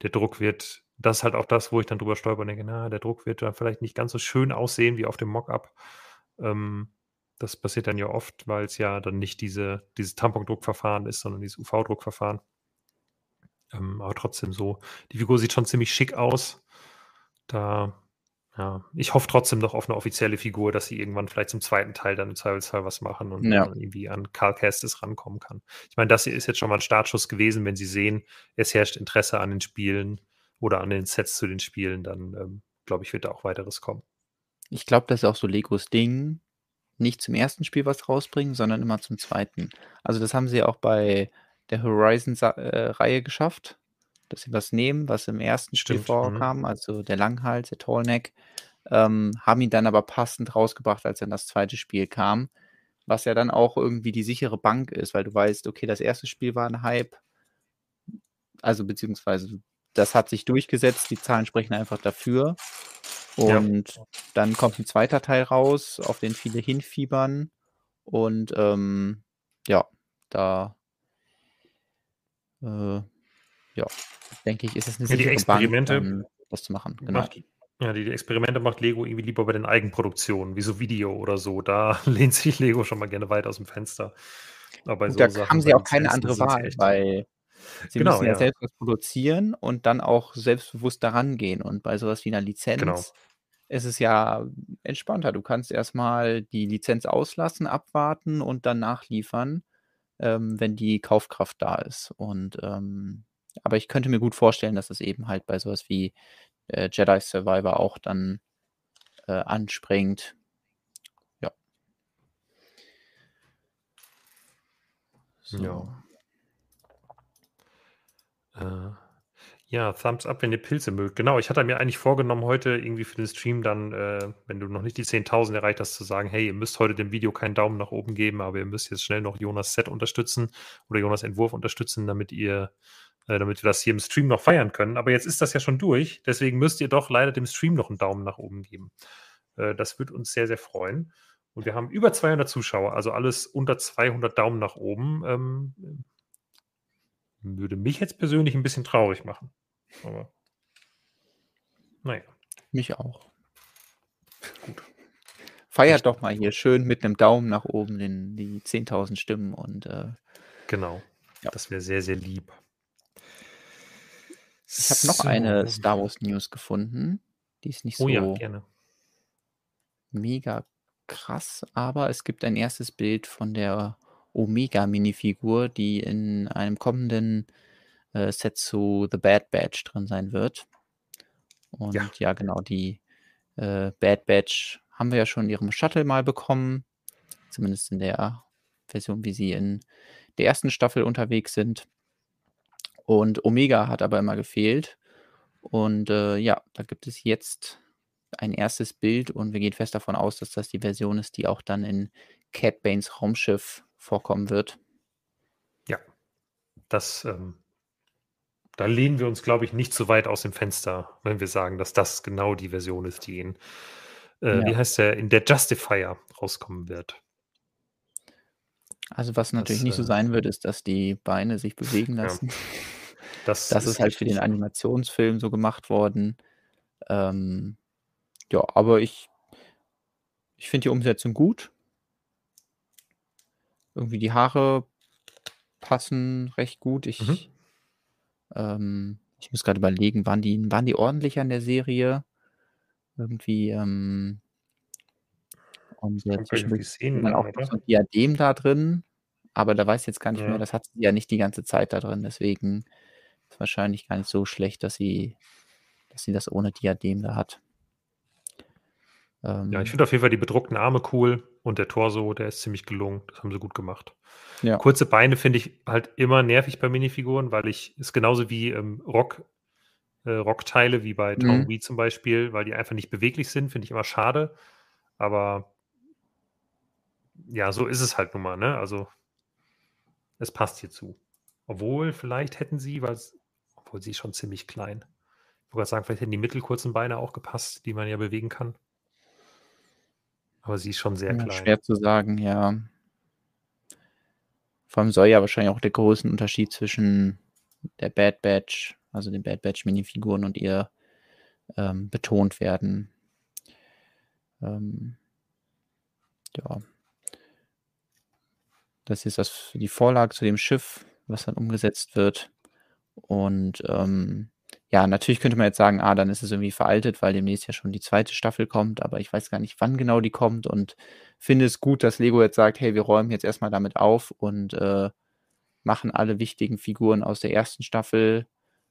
der Druck wird, das ist halt auch das, wo ich dann drüber stolper und denke, na, der Druck wird dann vielleicht nicht ganz so schön aussehen wie auf dem Mockup. Ähm, das passiert dann ja oft, weil es ja dann nicht diese, dieses Tampondruckverfahren ist, sondern dieses UV-Druckverfahren. Ähm, aber trotzdem so. Die Figur sieht schon ziemlich schick aus. Da ja, ich hoffe trotzdem noch auf eine offizielle Figur, dass sie irgendwann vielleicht zum zweiten Teil dann im Zweifelsfall was machen und ja. irgendwie an Carl Kestis rankommen kann. Ich meine, das hier ist jetzt schon mal ein Startschuss gewesen, wenn sie sehen, es herrscht Interesse an den Spielen oder an den Sets zu den Spielen, dann ähm, glaube ich, wird da auch weiteres kommen. Ich glaube, das ist auch so Legos Ding, nicht zum ersten Spiel was rausbringen, sondern immer zum zweiten. Also das haben sie auch bei der Horizon-Reihe äh, geschafft dass sie was nehmen, was im ersten Spiel Stimmt, mhm. vorkam, also der Langhals, der Tallneck, ähm, haben ihn dann aber passend rausgebracht, als dann das zweite Spiel kam, was ja dann auch irgendwie die sichere Bank ist, weil du weißt, okay, das erste Spiel war ein Hype, also beziehungsweise das hat sich durchgesetzt, die Zahlen sprechen einfach dafür. Und ja. dann kommt ein zweiter Teil raus, auf den viele hinfiebern. Und ähm, ja, da äh, ja, denke ich, ist es eine ja, die Experimente, Bank, ähm, das zu machen. Genau. Macht, ja, die, die, Experimente macht Lego irgendwie lieber bei den Eigenproduktionen, wie so Video oder so. Da lehnt sich Lego schon mal gerne weit aus dem Fenster. Aber so da Sachen, haben sie auch keine andere Wahl, weil sie genau, müssen ja, ja, selbst was produzieren und dann auch selbstbewusst daran gehen. Und bei sowas wie einer Lizenz genau. ist es ja entspannter. Du kannst erstmal die Lizenz auslassen, abwarten und dann nachliefern, ähm, wenn die Kaufkraft da ist. Und ähm, aber ich könnte mir gut vorstellen, dass es eben halt bei sowas wie äh, Jedi Survivor auch dann äh, anspringt. Ja. So. Ja. Äh, ja, Thumbs up, wenn ihr Pilze mögt. Genau, ich hatte mir eigentlich vorgenommen, heute irgendwie für den Stream dann, äh, wenn du noch nicht die 10.000 erreicht hast, zu sagen, hey, ihr müsst heute dem Video keinen Daumen nach oben geben, aber ihr müsst jetzt schnell noch Jonas Set unterstützen oder Jonas Entwurf unterstützen, damit ihr äh, damit wir das hier im Stream noch feiern können. Aber jetzt ist das ja schon durch, deswegen müsst ihr doch leider dem Stream noch einen Daumen nach oben geben. Äh, das würde uns sehr, sehr freuen. Und wir haben über 200 Zuschauer, also alles unter 200 Daumen nach oben. Ähm, würde mich jetzt persönlich ein bisschen traurig machen. Aber naja. Mich auch. Gut. Feiert doch mal hier schön mit einem Daumen nach oben in die 10.000 Stimmen und äh, genau. Ja. Das wäre sehr, sehr lieb. Ich habe noch eine Star Wars News gefunden. Die ist nicht Oh ja, so mega krass, aber es gibt ein erstes Bild von der Omega-Minifigur, die in einem kommenden äh, Set zu The Bad Batch drin sein wird. Ja. Und ja, genau, die äh, Bad Batch haben wir ja schon in ihrem Shuttle mal bekommen. Zumindest in der Version, wie sie in der ersten Staffel unterwegs sind. Und Omega hat aber immer gefehlt. Und äh, ja, da gibt es jetzt ein erstes Bild und wir gehen fest davon aus, dass das die Version ist, die auch dann in Cat Banes Raumschiff vorkommen wird. Ja, das, ähm, da lehnen wir uns, glaube ich, nicht so weit aus dem Fenster, wenn wir sagen, dass das genau die Version ist, die in, äh, ja. wie heißt der, in der Justifier rauskommen wird. Also was natürlich das, nicht so äh, sein wird, ist, dass die Beine sich bewegen lassen. Ja. Das, das ist, ist halt für den Animationsfilm so gemacht worden. Ähm, ja, aber ich, ich finde die Umsetzung gut. Irgendwie die Haare passen recht gut. Ich, mhm. ähm, ich muss gerade überlegen, waren die, waren die ordentlich an der Serie? irgendwie, ähm und äh, zwischendurch dann auch noch so 'n Diadem da drin, aber da weiß ich jetzt gar nicht mehr, das hat sie ja nicht die ganze Zeit da drin, deswegen ist wahrscheinlich gar nicht so schlecht, dass sie dass sie das ohne Diadem da hat. Ja, ich ähm. finde auf jeden Fall die bedruckten Arme cool und der Torso, der ist ziemlich gelungen. Das haben sie gut gemacht. Ja. Kurze Beine finde ich halt immer nervig bei Minifiguren, weil ich ist genauso wie, ähm, Rock äh, Rockteile wie bei Tom Mhm. Wee zum Beispiel, weil die einfach nicht beweglich sind, finde ich immer schade. Aber ja, so ist es halt nun mal, ne? Also es passt hierzu. Obwohl, vielleicht hätten sie, weil's obwohl sie ist schon ziemlich klein. Ich wollte sagen, vielleicht hätten die mittelkurzen Beine auch gepasst, die man ja bewegen kann. Aber sie ist schon sehr Ja, klein. schwer zu sagen, ja. Vor allem soll ja wahrscheinlich auch der Größenunterschied zwischen der Bad Batch, also den Bad Batch Minifiguren und ihr, ähm, betont werden. Ähm ja. Das ist das die Vorlage zu dem Schiff, was dann umgesetzt wird. Und, ähm ja, natürlich könnte man jetzt sagen: „Ah, dann ist es irgendwie veraltet, weil demnächst ja schon die zweite Staffel kommt“, aber ich weiß gar nicht, wann genau die kommt und finde es gut, dass Lego jetzt sagt: „Hey, wir räumen jetzt erstmal damit auf und, äh, machen alle wichtigen Figuren aus der ersten Staffel.“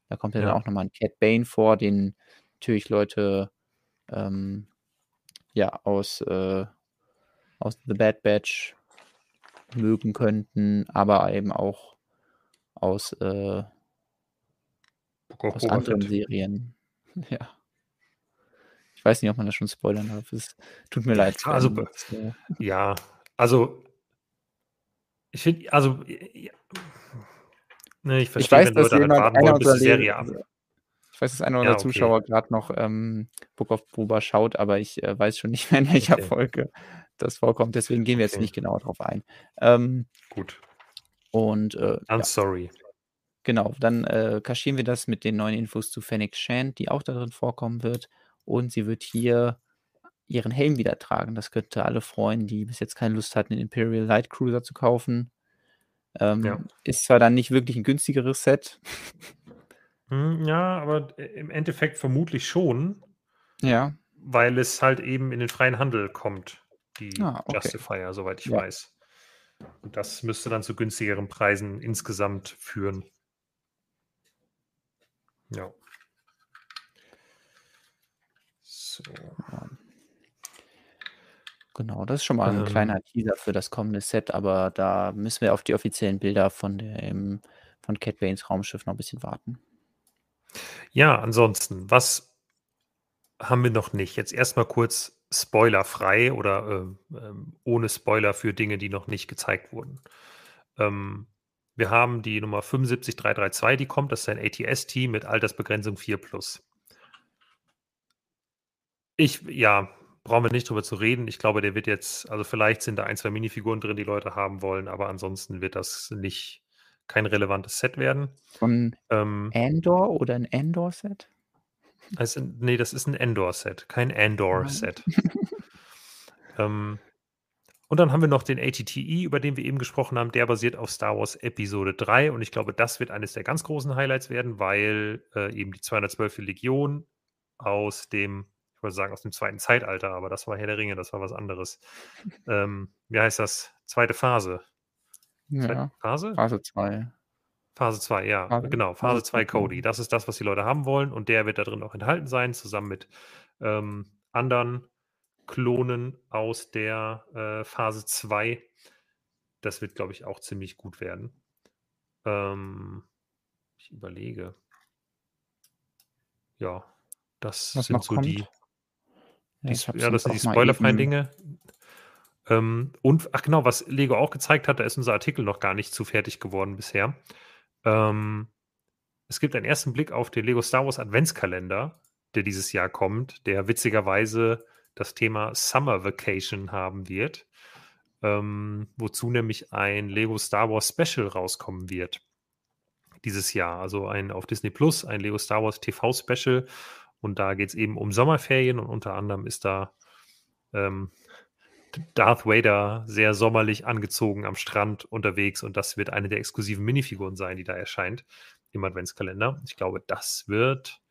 Da kommt ja dann auch noch mal 'n Cad Bane vor, den natürlich Leute, ähm, ja, aus, äh aus The Bad Batch mögen könnten, aber eben auch aus, äh aus anderen Serien. Ja. Ich weiß nicht, ob man das schon spoilern darf. Es tut mir leid. Also, äh ja, also ich finde, also ne, ich verstehe, ich weiß, wenn Leute halt warten wollen, bis die Serie ab ich weiß, dass einer unserer ja, okay. Zuschauer gerade noch ähm, Book of Boba schaut, aber ich äh, weiß schon nicht mehr, in welcher okay. Folge das vorkommt. Deswegen gehen wir jetzt okay. nicht genau darauf ein. Ähm, Gut. Und äh, I'm ja. sorry. Genau, dann äh, kaschieren wir das mit den neuen Infos zu Fennec Shand, die auch darin vorkommen wird. Und sie wird hier ihren Helm wieder tragen. Das könnte alle freuen, die bis jetzt keine Lust hatten, den Imperial Light Cruiser zu kaufen. Ähm, ja. Ist zwar dann nicht wirklich ein günstigeres Set. Hm, ja, aber äh, im Endeffekt vermutlich schon. Ja. Weil es halt eben in den freien Handel kommt, die ah, okay. Justifier, soweit ich ja. weiß. Und das müsste dann zu günstigeren Preisen insgesamt führen. Ja. So. Genau, das ist schon mal ein ähm, kleiner Teaser für das kommende Set, aber da müssen wir auf die offiziellen Bilder von dem von Cat Banes Raumschiff noch ein bisschen warten. Ja, ansonsten, was haben wir noch nicht? Jetzt erstmal kurz spoilerfrei oder äh, äh, ohne Spoiler für Dinge, die noch nicht gezeigt wurden. Ähm, wir haben die Nummer 75332, die kommt. Das ist ein ATS-Team mit Altersbegrenzung 4 plus. Ich, ja, brauchen wir nicht drüber zu reden. Ich glaube, der wird jetzt, also vielleicht sind da ein, zwei Minifiguren drin, die Leute haben wollen, aber ansonsten wird das nicht kein relevantes Set werden. Von ähm, Andor oder ein Endor-Set? Also, nee, das ist ein Endor-Set, kein Andor-Set. ähm, und dann haben wir noch den ATTE, über den wir eben gesprochen haben. Der basiert auf Star Wars Episode 3. Und ich glaube, das wird eines der ganz großen Highlights werden, weil äh, eben die 212. Legion aus dem, ich wollte sagen, aus dem zweiten Zeitalter, aber das war Herr der Ringe, das war was anderes. Ähm, wie heißt das? Zweite Phase. Ja, Phase? Phase 2. Phase 2, ja, Phase, genau. Phase 2 Cody. Das ist das, was die Leute haben wollen. Und der wird da drin auch enthalten sein, zusammen mit ähm, anderen Klonen aus der äh, Phase 2. Das wird, glaube ich, auch ziemlich gut werden. Ähm, ich überlege. Ja, das Was sind so kommt? die, die ja, ja, das sind die spoilerfreien Dinge. Ähm, und, ach genau, was Lego auch gezeigt hat, da ist unser Artikel noch gar nicht zu fertig geworden bisher. Ähm, es gibt einen ersten Blick auf den Lego Star Wars Adventskalender, der dieses Jahr kommt, der witzigerweise das Thema Summer Vacation haben wird, ähm, wozu nämlich ein Lego Star Wars Special rauskommen wird dieses Jahr. Also ein auf Disney Plus, ein Lego Star Wars TV Special. Und da geht es eben um Sommerferien und unter anderem ist da ähm, Darth Vader sehr sommerlich angezogen am Strand unterwegs und das wird eine der exklusiven Minifiguren sein, die da erscheint im Adventskalender. Ich glaube, das wird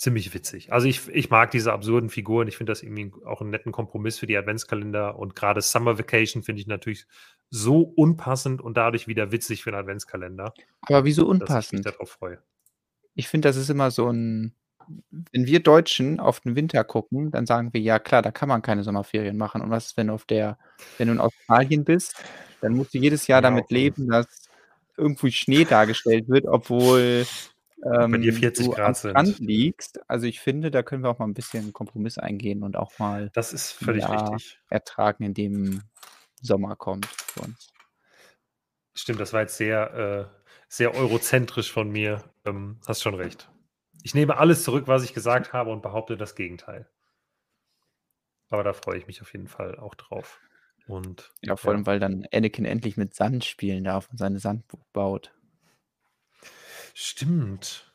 ziemlich witzig. Also ich, ich mag diese absurden Figuren. Ich finde das irgendwie auch einen netten Kompromiss für die Adventskalender. Und gerade Summer Vacation finde ich natürlich so unpassend und dadurch wieder witzig für einen Adventskalender. Aber wieso unpassend? Dass ich mich darauf freue. Ich finde, das ist immer so ein. Wenn wir Deutschen auf den Winter gucken, dann sagen wir, ja klar, da kann man keine Sommerferien machen. Und was ist, wenn du auf der, wenn du in Australien bist, dann musst du jedes Jahr ja, damit leben, dass irgendwo Schnee dargestellt wird, obwohl ähm, Wenn dir 40 du Grad sind. Strand liegst. Also ich finde, da können wir auch mal ein bisschen Kompromiss eingehen und auch mal das ist völlig richtig. ertragen, in dem Sommer kommt für uns. Stimmt, das war jetzt sehr, äh, sehr eurozentrisch von mir. Ähm, hast schon recht. Ich nehme alles zurück, was ich gesagt habe und behaupte das Gegenteil. Aber da freue ich mich auf jeden Fall auch drauf. Und, ja, vor allem, ja. weil dann Anakin endlich mit Sand spielen darf und seine Sandburg baut. Stimmt.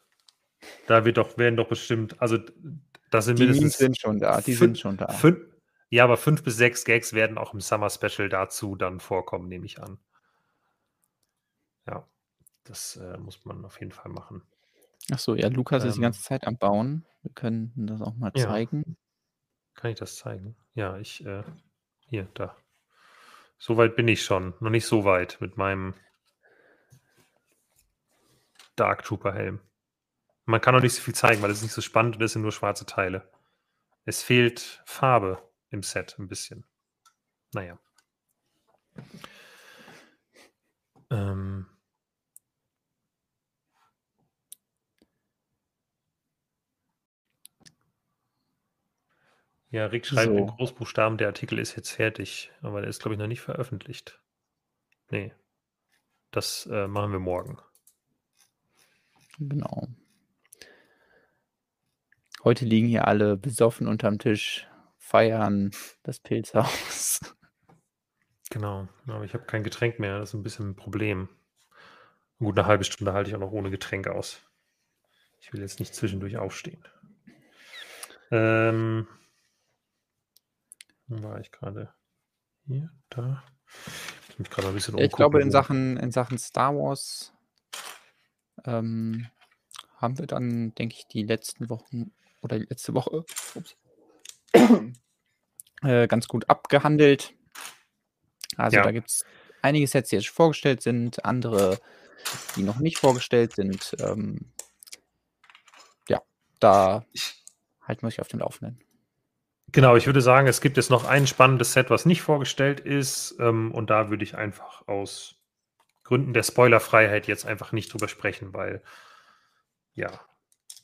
Da wird doch, werden doch bestimmt, also das sind die mindestens. sind schon da, die sind schon da. Fünf, ja, aber fünf bis sechs Gags werden auch im Summer Special dazu dann vorkommen, nehme ich an. Ja, das äh, muss man auf jeden Fall machen. Ach so, ja, Lukas ähm, ist die ähm. ganze Zeit am Bauen. Wir können das auch mal zeigen. Ja. Kann ich das zeigen? Ja, ich, äh, hier, da. So weit bin ich schon. Noch nicht so weit mit meinem Dark Trooper Helm. Man kann auch nicht so viel zeigen, weil es nicht so spannend und es sind nur schwarze Teile. Es fehlt Farbe im Set ein bisschen. Naja. Ähm. Ja, Rick schreibt so. in Großbuchstaben, der Artikel ist jetzt fertig, aber der ist, glaube ich, noch nicht veröffentlicht. Nee. Das äh, machen wir morgen. Genau. Heute liegen hier alle besoffen unterm Tisch, feiern das Pilzhaus. Genau, aber ich habe kein Getränk mehr. Das ist ein bisschen ein Problem. Gut, eine halbe Stunde halte ich auch noch ohne Getränk aus. Ich will jetzt nicht zwischendurch aufstehen. Ähm, wo war ich gerade? Hier, da. Ich, mich gerade ein bisschen ich glaube, in Sachen, in Sachen Star Wars ähm, haben wir dann, denke ich, die letzten Wochen oder die letzte Woche äh, ganz gut abgehandelt. Also ja. da gibt es einige Sets, die jetzt vorgestellt sind, andere, die noch nicht vorgestellt sind. Ähm, ja, da halten wir euch auf den Laufenden. Genau, ich würde sagen, es gibt jetzt noch ein spannendes Set, was nicht vorgestellt ist. Ähm, und da würde ich einfach aus Gründen der Spoilerfreiheit jetzt einfach nicht drüber sprechen, weil ja,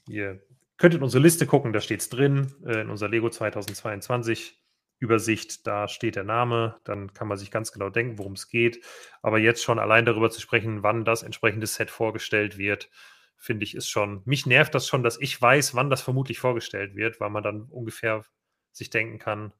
ihr könnt in unsere Liste gucken, da steht es drin, äh, in unserer Lego 2022 Übersicht, da steht der Name, dann kann man sich ganz genau denken, worum es geht. Aber jetzt schon allein darüber zu sprechen, wann das entsprechende Set vorgestellt wird, finde ich, ist schon, mich nervt das schon, dass ich weiß, wann das vermutlich vorgestellt wird, weil man dann ungefähr sich denken kann,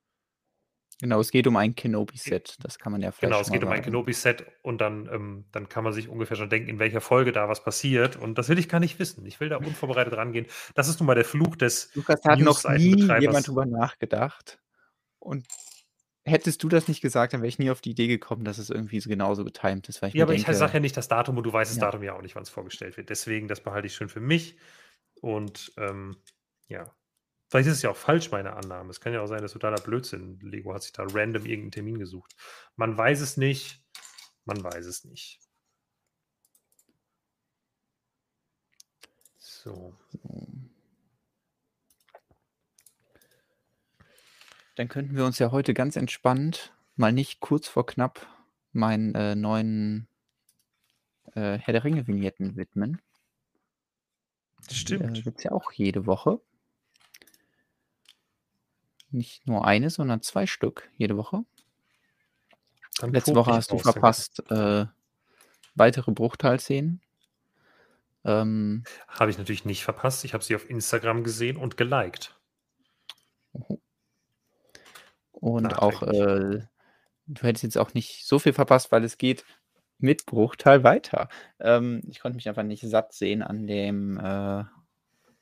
Genau, es geht um ein Kenobi-Set. Das kann man ja vielleicht Genau, es geht um ein Kenobi-Set und dann, ähm, dann kann man sich ungefähr schon denken, in welcher Folge da was passiert. Und das will ich gar nicht wissen. Ich will da unvorbereitet rangehen. Das ist nun mal der Fluch des Lukas hat noch nie jemand drüber nachgedacht. Und hättest du das nicht gesagt, dann wäre ich nie auf die Idee gekommen, dass es irgendwie so genauso getimt ist. ja, aber denke, ich sage ja nicht das Datum und du weißt das ja. Datum ja auch nicht, wann es vorgestellt wird. Deswegen, das behalte ich schön für mich. Und ähm, ja, Vielleicht ist es ja auch falsch, meine Annahme. Es kann ja auch sein, dass totaler Blödsinn. Lego hat sich da random irgendeinen Termin gesucht. Man weiß es nicht. Man weiß es nicht. So. Dann könnten wir uns ja heute ganz entspannt, mal nicht kurz vor knapp, meinen äh, neuen äh, Herr der Ringe-Vignetten widmen. Stimmt. Äh, Gibt es ja auch jede Woche. Nicht nur eine, sondern zwei Stück jede Woche. Dann Letzte Woche hast du verpasst äh, weitere Bruchteilszenen. Ähm, habe ich natürlich nicht verpasst. Ich habe sie auf Instagram gesehen und geliked. Und auch, äh, du hättest jetzt auch nicht so viel verpasst, weil es geht mit Bruchteil weiter. Ähm, ich konnte mich einfach nicht satt sehen an dem, äh,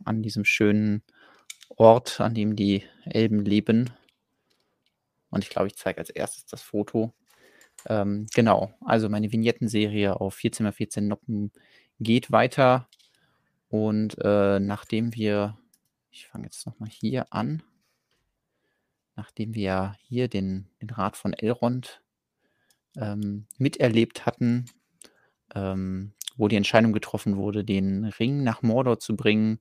an diesem schönen Ort, an dem die Elben leben. Und ich glaube, ich zeige als erstes das Foto. Ähm, genau, also meine Vignettenserie auf 14x14 Noppen geht weiter. Und äh, nachdem wir ich fange jetzt nochmal hier an. Nachdem wir hier den, den Rat von Elrond ähm, miterlebt hatten, ähm, wo die Entscheidung getroffen wurde, den Ring nach Mordor zu bringen.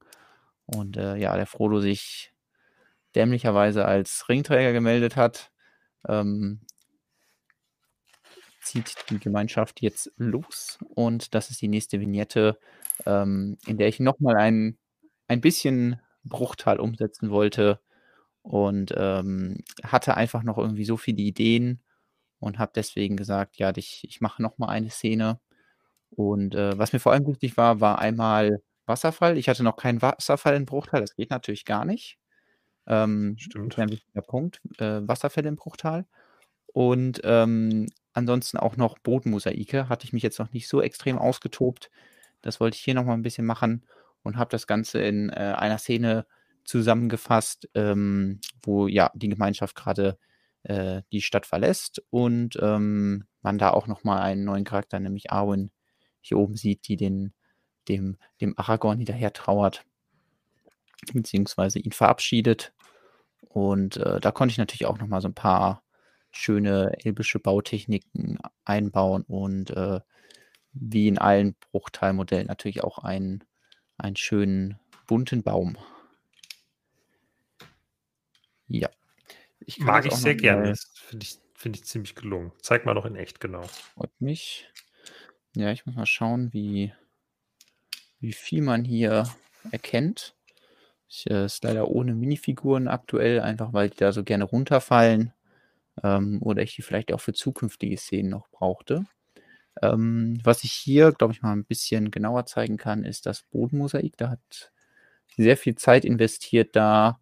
Und äh, ja, der Frodo sich dämlicherweise als Ringträger gemeldet hat, ähm, zieht die Gemeinschaft jetzt los. Und das ist die nächste Vignette, ähm, in der ich nochmal ein, ein bisschen Bruchteil umsetzen wollte und ähm, hatte einfach noch irgendwie so viele Ideen und habe deswegen gesagt, ja, ich, ich mache nochmal eine Szene. Und äh, was mir vor allem wichtig war, war einmal Wasserfall. Ich hatte noch keinen Wasserfall in Bruchtal, das geht natürlich gar nicht. Ähm, Stimmt. Das ein wichtiger Punkt. Äh, Wasserfälle im Bruchtal. Und ähm, ansonsten auch noch Bodenmosaike. Hatte ich mich jetzt noch nicht so extrem ausgetobt. Das wollte ich hier nochmal ein bisschen machen und habe das Ganze in äh, einer Szene zusammengefasst, ähm, wo ja die Gemeinschaft gerade äh, die Stadt verlässt und ähm, man da auch nochmal einen neuen Charakter, nämlich Arwen, hier oben sieht, die den, dem, dem Aragorn hinterher trauert, beziehungsweise ihn verabschiedet. Und äh, da konnte ich natürlich auch nochmal so ein paar schöne elbische Bautechniken einbauen und äh, wie in allen Bruchteilmodellen natürlich auch einen, einen schönen bunten Baum. Ja. Ich Mag ich sehr gerne. Das finde ich, find ich ziemlich gelungen. Zeig mal noch in echt, genau. Freut mich. Ja, ich muss mal schauen, wie, wie viel man hier erkennt. Ich, äh, ist leider ohne Minifiguren aktuell, einfach weil die da so gerne runterfallen. Ähm, oder ich die vielleicht auch für zukünftige Szenen noch brauchte. Ähm, was ich hier, glaube ich, mal ein bisschen genauer zeigen kann, ist das Bodenmosaik. Da hat sehr viel Zeit investiert, da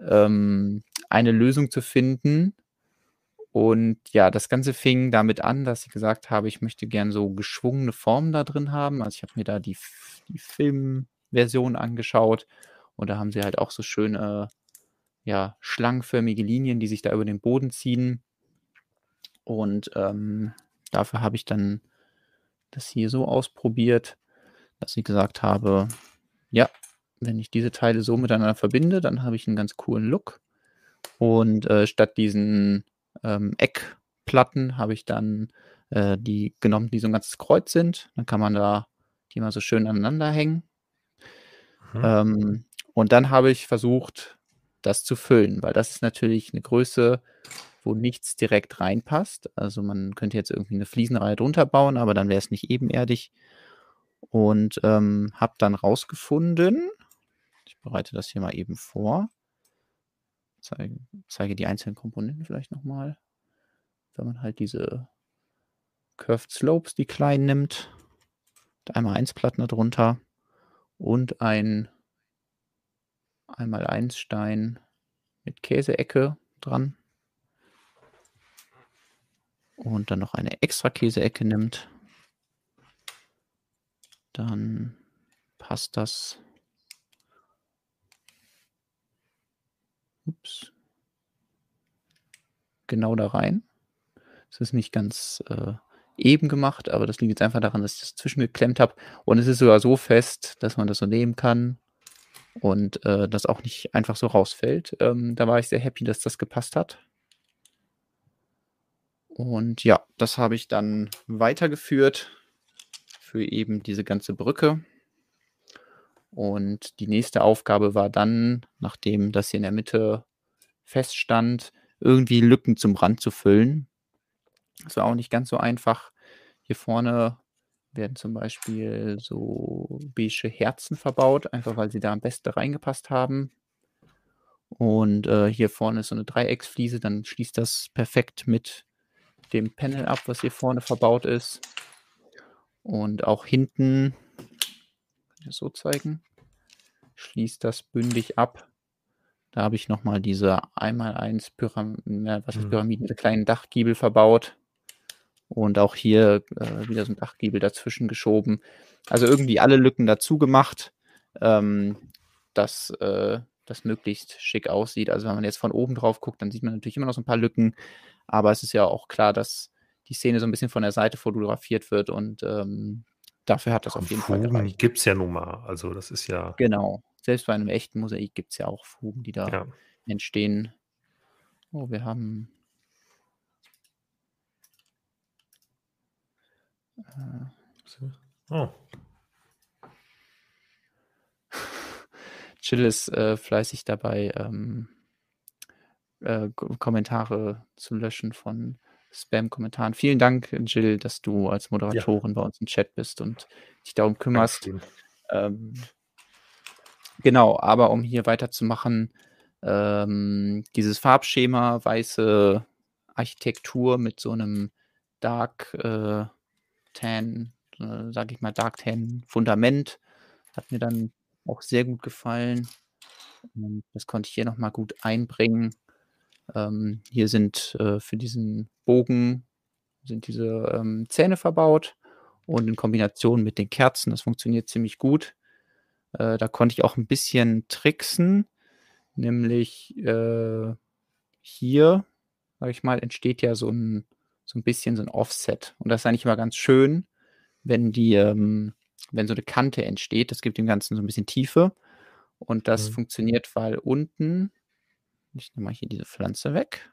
ähm, eine Lösung zu finden, und ja, das Ganze fing damit an, dass ich gesagt habe, ich möchte gern so geschwungene Formen da drin haben. Also ich habe mir da die, die Filmversion angeschaut und da haben sie halt auch so schöne, ja, schlangenförmige Linien, die sich da über den Boden ziehen. Und ähm, dafür habe ich dann das hier so ausprobiert, dass ich gesagt habe, ja, wenn ich diese Teile so miteinander verbinde, dann habe ich einen ganz coolen Look. Und äh, statt diesen ähm, Eckplatten habe ich dann äh, die genommen, die so ein ganzes Kreuz sind. Dann kann man da die mal so schön aneinander hängen. Mhm. Ähm, und dann habe ich versucht, das zu füllen, weil das ist natürlich eine Größe, wo nichts direkt reinpasst. Also man könnte jetzt irgendwie eine Fliesenreihe drunter bauen, aber dann wäre es nicht ebenerdig. Und ähm, habe dann rausgefunden, ich bereite das hier mal eben vor, zeige, zeige die einzelnen Komponenten vielleicht nochmal. Wenn man halt diese Curved Slopes, die kleinen nimmt, einmal 1 Platten darunter und ein einmal 1 Stein mit Käseecke dran. Und dann noch eine extra Käseecke nimmt, dann passt das ups, genau da rein. Es ist nicht ganz äh, eben gemacht, aber das liegt jetzt einfach daran, dass ich das zwischengeklemmt habe. Und es ist sogar so fest, dass man das so nehmen kann und äh, das auch nicht einfach so rausfällt. Ähm, da war ich sehr happy, dass das gepasst hat. Und ja, das habe ich dann weitergeführt für eben diese ganze Brücke. Und die nächste Aufgabe war dann, nachdem das hier in der Mitte feststand, irgendwie Lücken zum Rand zu füllen. Das war auch nicht ganz so einfach. Hier vorne werden zum Beispiel so beige Herzen verbaut, einfach weil sie da am besten reingepasst haben. Und äh, hier vorne ist so eine Dreiecksfliese, dann schließt das perfekt mit dem Panel ab, was hier vorne verbaut ist. Und auch hinten so zeigen. Schließt das bündig ab. Da habe ich nochmal diese 1x1 Pyram was ist mhm. Pyramiden mit kleinen Dachgiebel verbaut. Und auch hier äh, wieder so ein Dachgiebel dazwischen geschoben. Also irgendwie alle Lücken dazu gemacht, ähm, dass äh, das möglichst schick aussieht. Also wenn man jetzt von oben drauf guckt, dann sieht man natürlich immer noch so ein paar Lücken. Aber es ist ja auch klar, dass die Szene so ein bisschen von der Seite fotografiert wird und ähm, dafür hat das auf jeden Fall gereicht. gibt es ja nun mal. Also das ist ja. Genau. selbst bei einem echten Mosaik gibt es ja auch Fugen, die da ja. entstehen. Oh, wir haben. Äh, oh. Chill ist äh, fleißig dabei, ähm, äh, Kommentare zu löschen von Spam-Kommentaren. Vielen Dank, Jill, dass du als Moderatorin ja. bei uns im Chat bist und dich darum kümmerst. Ähm, genau, aber um hier weiterzumachen, ähm, dieses Farbschema, weiße Architektur mit so einem Dark äh, Tan, äh, sag ich mal, Dark Tan Fundament, hat mir dann auch sehr gut gefallen. Das konnte ich hier nochmal gut einbringen. Ähm, hier sind äh, für diesen Bogen sind diese ähm, Zähne verbaut und in Kombination mit den Kerzen, das funktioniert ziemlich gut. Äh, da konnte ich auch ein bisschen tricksen, nämlich äh, hier, sag ich mal, entsteht ja so ein, so ein bisschen so ein Offset. Und das ist eigentlich immer ganz schön, wenn die, ähm, wenn so eine Kante entsteht. Das gibt dem Ganzen so ein bisschen Tiefe. Und das mhm. funktioniert, weil unten ich nehme mal hier diese Pflanze weg.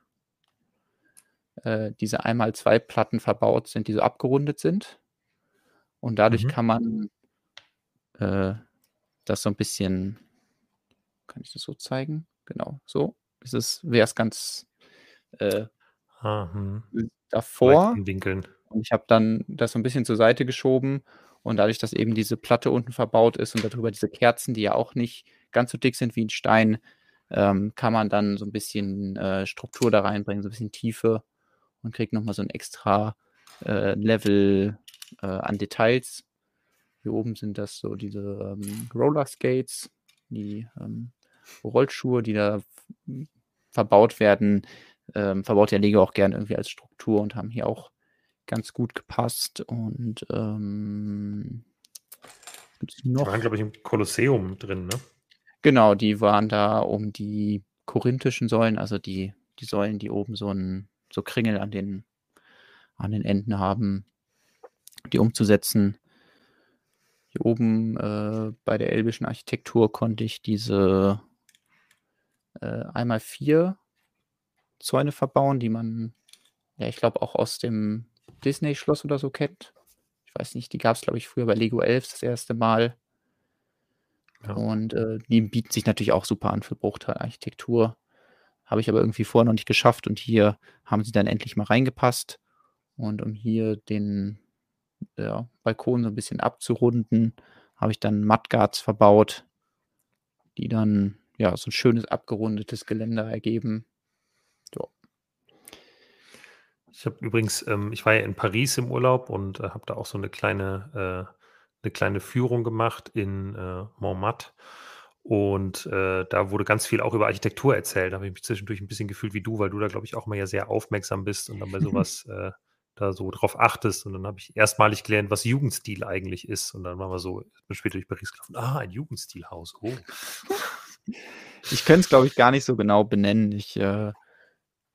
Äh, diese einmal zwei Platten verbaut sind, die so abgerundet sind. Und dadurch mhm. kann man äh, das so ein bisschen, kann ich das so zeigen? Genau, so ist es, wäre es ganz äh, davor. Winkeln. Und ich habe dann das so ein bisschen zur Seite geschoben und dadurch, dass eben diese Platte unten verbaut ist und darüber diese Kerzen, die ja auch nicht ganz so dick sind wie ein Stein, ähm, kann man dann so ein bisschen äh, Struktur da reinbringen, so ein bisschen Tiefe und kriegt nochmal so ein extra äh, Level äh, an Details. Hier oben sind das so diese ähm, Roller Skates, die ähm, Rollschuhe, die da verbaut werden. Ähm, verbaut der Lego auch gern irgendwie als Struktur und haben hier auch ganz gut gepasst. Und ähm, noch. Die waren, glaube ich, im Kolosseum drin, ne? Genau, die waren da um die korinthischen Säulen, also die, die Säulen, die oben so ein so Kringel an den, an den Enden haben, die umzusetzen. Hier oben äh, bei der elbischen Architektur konnte ich diese äh, einmal vier Zäune verbauen, die man, ja, ich glaube, auch aus dem Disney-Schloss oder so kennt. Ich weiß nicht, die gab es, glaube ich, früher bei Lego 11 das erste Mal. Ja. Und äh, die bieten sich natürlich auch super an für Bruchteilarchitektur. Habe ich aber irgendwie vorher noch nicht geschafft und hier haben sie dann endlich mal reingepasst. Und um hier den ja, Balkon so ein bisschen abzurunden, habe ich dann Mudguards verbaut, die dann ja so ein schönes abgerundetes Geländer ergeben. So. Ich habe übrigens, ähm, ich war ja in Paris im Urlaub und äh, habe da auch so eine kleine äh, eine kleine Führung gemacht in äh, Montmartre. Und äh, da wurde ganz viel auch über Architektur erzählt. Da habe ich mich zwischendurch ein bisschen gefühlt wie du, weil du da, glaube ich, auch mal ja sehr aufmerksam bist und dann bei sowas äh, da so drauf achtest. Und dann habe ich erstmalig gelernt, was Jugendstil eigentlich ist. Und dann waren wir so, ich bin später durch Paris gelaufen. Ah, ein Jugendstilhaus. Oh. Ich könnte es, glaube ich, gar nicht so genau benennen. Ich äh,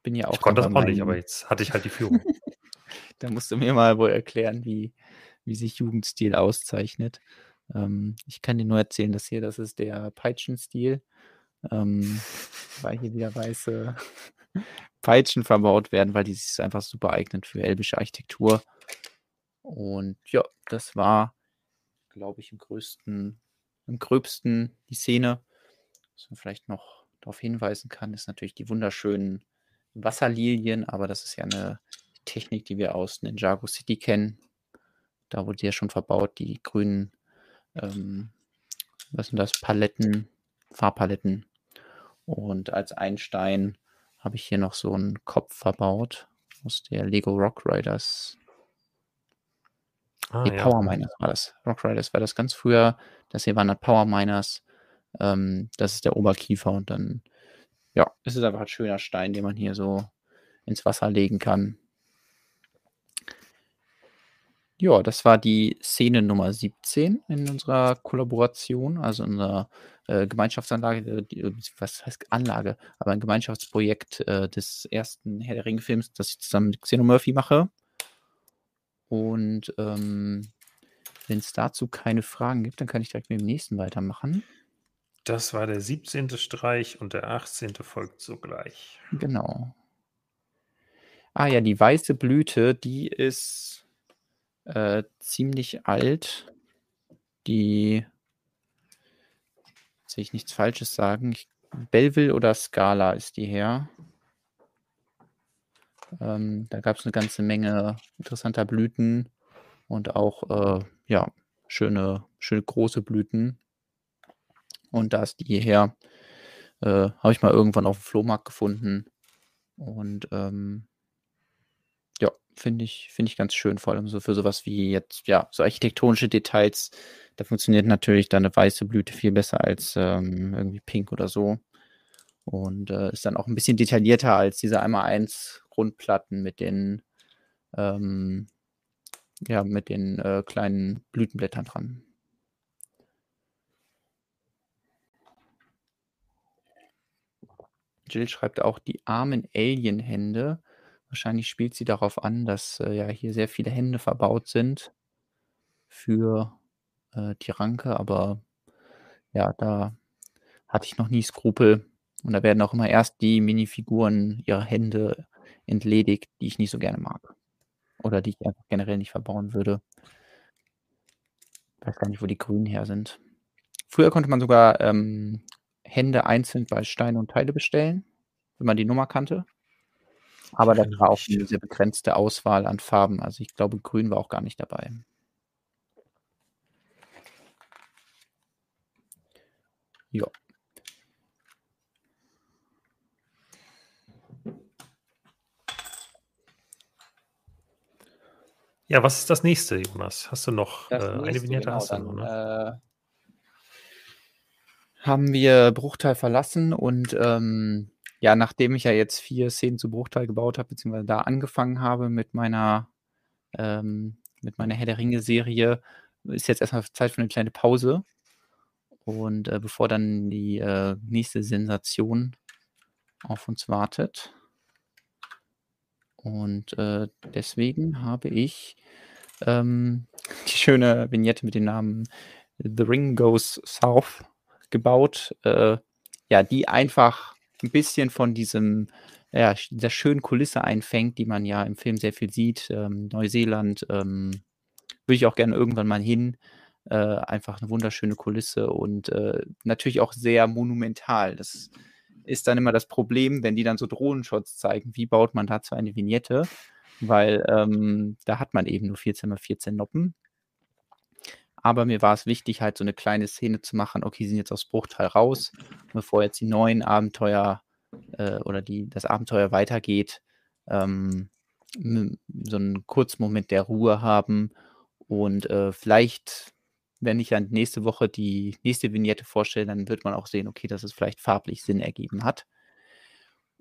bin ja auch. Ich konnte das auch nicht, aber jetzt hatte ich halt die Führung. da musst du mir mal wohl erklären, wie, wie sich Jugendstil auszeichnet. Ähm, ich kann dir nur erzählen, dass hier, das ist der Peitschenstil, ähm, weil hier wieder weiße Peitschen verbaut werden, weil die sich einfach super eignen für elbische Architektur. Und ja, das war, glaube ich, im größten, im gröbsten die Szene. Was man vielleicht noch darauf hinweisen kann, ist natürlich die wunderschönen Wasserlilien, aber das ist ja eine Technik, die wir aus Ninjago City kennen. Da wurde ja schon verbaut, die grünen, ähm, was sind das, Paletten, Farbpaletten. Und als Einstein habe ich hier noch so einen Kopf verbaut aus der Lego Rock Riders. Ah, nee, ja. Power Miners war das. Rock Riders war das ganz früher. Das hier waren dann Power Miners. Ähm, das ist der Oberkiefer und dann, ja, es ist einfach ein schöner Stein, den man hier so ins Wasser legen kann. Ja, das war die Szene Nummer 17 in unserer Kollaboration, also in unserer äh, Gemeinschaftsanlage, die, äh, was heißt Anlage, aber ein Gemeinschaftsprojekt äh, des ersten Herr der Ringe-Films, das ich zusammen mit Xeno Murphy mache. Und ähm, wenn es dazu keine Fragen gibt, dann kann ich direkt mit dem nächsten weitermachen. Das war der 17. Streich und der 18. folgt sogleich. Genau. Ah ja, die weiße Blüte, die ist äh, ziemlich alt. Die will ich nichts Falsches sagen. Ich, Belleville oder Scala ist die her. Ähm, da gab es eine ganze Menge interessanter Blüten und auch äh, ja, schöne, schöne große Blüten. Und da ist die her. Äh, Habe ich mal irgendwann auf dem Flohmarkt gefunden. Und ähm, finde ich, finde ich ganz schön, vor allem so für sowas wie jetzt, ja, so architektonische Details. Da funktioniert natürlich dann eine weiße Blüte viel besser als ähm, irgendwie pink oder so. Und äh, ist dann auch ein bisschen detaillierter als diese einmal eins Grundplatten mit den, ähm, ja, mit den äh, kleinen Blütenblättern dran. Jill schreibt auch die armen Alien-Hände. Wahrscheinlich spielt sie darauf an, dass äh, ja hier sehr viele Hände verbaut sind für äh, die Ranke, aber ja, da hatte ich noch nie Skrupel. Und da werden auch immer erst die Minifiguren ihrer Hände entledigt, die ich nicht so gerne mag. Oder die ich einfach generell nicht verbauen würde. Ich weiß gar nicht, wo die Grünen her sind. Früher konnte man sogar ähm, Hände einzeln bei Steine und Teile bestellen, wenn man die Nummer kannte. Aber das war auch eine sehr begrenzte Auswahl an Farben. Also ich glaube, grün war auch gar nicht dabei. Ja. Ja, was ist das nächste, Jonas? Hast du noch äh, eine Vignette? Genau, hast du noch, ne? äh, haben wir Bruchteil verlassen und ähm, ja, nachdem ich ja jetzt vier Szenen zu Bruchteil gebaut habe, beziehungsweise da angefangen habe mit meiner, ähm, mit meiner Herr der Ringe-Serie, ist jetzt erstmal Zeit für eine kleine Pause. Und äh, bevor dann die äh, nächste Sensation auf uns wartet. Und äh, deswegen habe ich ähm, die schöne Vignette mit dem Namen The Ring Goes South gebaut, äh, ja, die einfach ein bisschen von diesem, ja, dieser schönen Kulisse einfängt, die man ja im Film sehr viel sieht. Ähm, Neuseeland ähm, würde ich auch gerne irgendwann mal hin. Äh, einfach eine wunderschöne Kulisse und äh, natürlich auch sehr monumental. Das ist dann immer das Problem, wenn die dann so Drohnenshots zeigen. Wie baut man dazu eine Vignette? Weil ähm, da hat man eben nur 14 mal 14 Noppen. Aber mir war es wichtig, halt so eine kleine Szene zu machen. Okay, sie sind jetzt aus Bruchteil raus, bevor jetzt die neuen Abenteuer äh, oder die, das Abenteuer weitergeht, ähm, so einen kurzen Moment der Ruhe haben und äh, vielleicht, wenn ich dann nächste Woche die nächste Vignette vorstelle, dann wird man auch sehen, okay, dass es vielleicht farblich Sinn ergeben hat.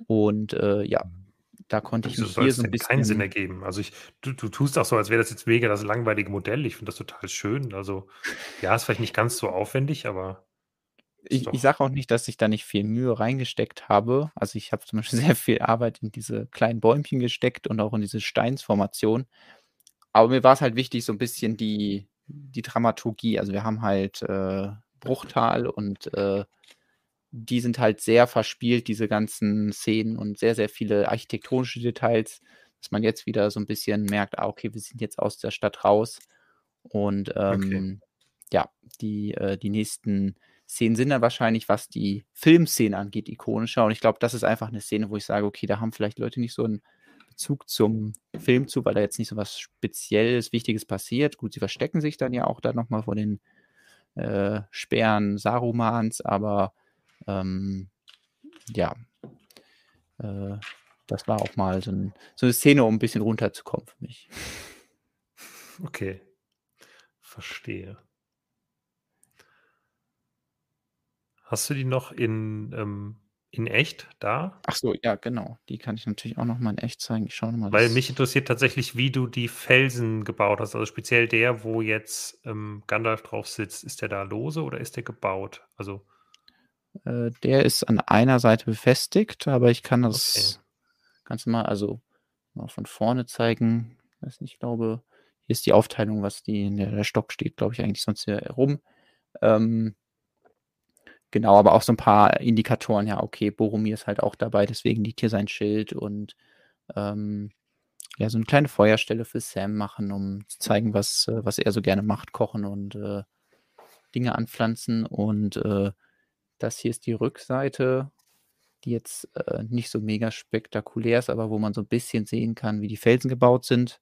Und äh, ja, da konnte ich mich hier so ein bisschen. keinen Sinn ergeben. Also ich, du, du tust auch so, als wäre das jetzt mega das langweilige Modell. Ich finde das total schön. Also ja, ist vielleicht nicht ganz so aufwendig, aber. Ich, ich sage auch nicht, dass ich da nicht viel Mühe reingesteckt habe. Also ich habe zum Beispiel sehr viel Arbeit in diese kleinen Bäumchen gesteckt und auch in diese Steinsformation. Aber mir war es halt wichtig, so ein bisschen die, die Dramaturgie. Also wir haben halt äh, Bruchtal und äh, die sind halt sehr verspielt, diese ganzen Szenen und sehr, sehr viele architektonische Details, dass man jetzt wieder so ein bisschen merkt, ah, okay, wir sind jetzt aus der Stadt raus. Und ähm, okay. ja, die, äh, die nächsten Szenen sind dann wahrscheinlich, was die Filmszene angeht, ikonischer. Und ich glaube, das ist einfach eine Szene, wo ich sage, okay, da haben vielleicht Leute nicht so einen Bezug zum Film zu, weil da jetzt nicht so was Spezielles, Wichtiges passiert. Gut, sie verstecken sich dann ja auch da nochmal vor den äh, Sperren Sarumans, aber ähm, ja, äh, das war auch mal so, ein, so, eine Szene, um ein bisschen runterzukommen für mich. Okay, verstehe. Hast du die noch in, ähm, in echt da? Ach so, ja, genau. Die kann ich natürlich auch noch mal in echt zeigen. Ich schaue mal. Weil mich interessiert tatsächlich, wie du die Felsen gebaut hast. Also speziell der, wo jetzt ähm, Gandalf drauf sitzt. Ist der da lose oder ist der gebaut? Also äh, der ist an einer Seite befestigt, aber ich kann das okay. ganz mal, also mal von vorne zeigen. Ich nicht, ich glaube, hier ist die Aufteilung, was die in der, der Stock steht, glaube ich, eigentlich sonst hier rum. Ähm, genau, aber auch so ein paar Indikatoren, ja, okay, Boromir ist halt auch dabei, deswegen liegt hier sein Schild und ähm, ja, so eine kleine Feuerstelle für Sam machen, um zu zeigen, was, äh, was er so gerne macht, kochen und äh, Dinge anpflanzen. Und äh, das hier ist die Rückseite, die jetzt äh, nicht so mega spektakulär ist, aber wo man so ein bisschen sehen kann, wie die Felsen gebaut sind.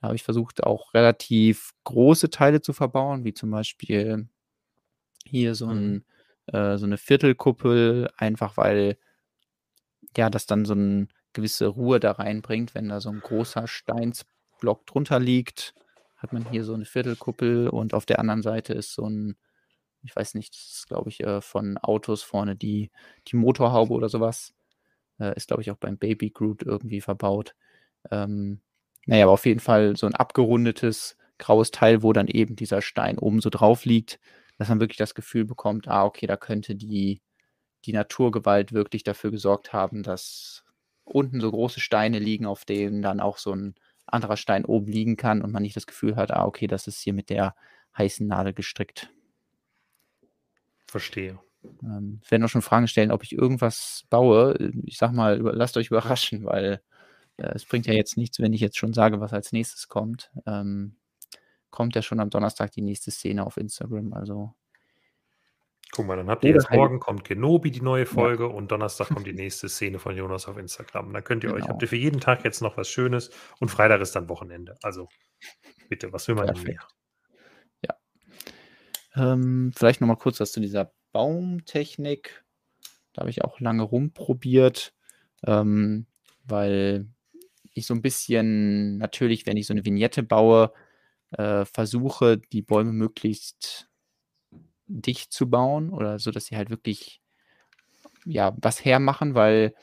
Da habe ich versucht, auch relativ große Teile zu verbauen, wie zum Beispiel hier so, ein, mhm. äh, so eine Viertelkuppel, einfach weil ja, das dann so eine gewisse Ruhe da reinbringt, wenn da so ein großer Steinsblock drunter liegt, hat man hier so eine Viertelkuppel und auf der anderen Seite ist so ein, ich weiß nicht, das ist, glaube ich, äh, von Autos vorne die, die Motorhaube oder sowas. Äh, ist, glaube ich, auch beim Baby Groot irgendwie verbaut. Ähm, naja, aber auf jeden Fall so ein abgerundetes graues Teil, wo dann eben dieser Stein oben so drauf liegt, dass man wirklich das Gefühl bekommt, ah, okay, da könnte die, die Naturgewalt wirklich dafür gesorgt haben, dass unten so große Steine liegen, auf denen dann auch so ein anderer Stein oben liegen kann und man nicht das Gefühl hat, ah, okay, das ist hier mit der heißen Nadel gestrickt. Verstehe. Ähm, ich werde noch schon Fragen stellen, ob ich irgendwas baue. Ich sag mal, lasst euch überraschen, weil äh, es bringt ja jetzt nichts, wenn ich jetzt schon sage, was als nächstes kommt. Ähm, kommt ja schon am Donnerstag die nächste Szene auf Instagram. Also Guck mal, dann habt ihr jetzt halt morgen kommt Genobi die neue Folge ja. und Donnerstag kommt die nächste Szene von Jonas auf Instagram. Da könnt ihr genau. euch, habt ihr für jeden Tag jetzt noch was Schönes und Freitag ist dann Wochenende. Also bitte, was will man denn mehr? Ähm, vielleicht nochmal kurz was zu dieser Baumtechnik. Da habe ich auch lange rumprobiert, ähm, weil ich so ein bisschen natürlich, wenn ich so eine Vignette baue, äh, versuche, die Bäume möglichst dicht zu bauen oder so, dass sie halt wirklich ja was hermachen, weil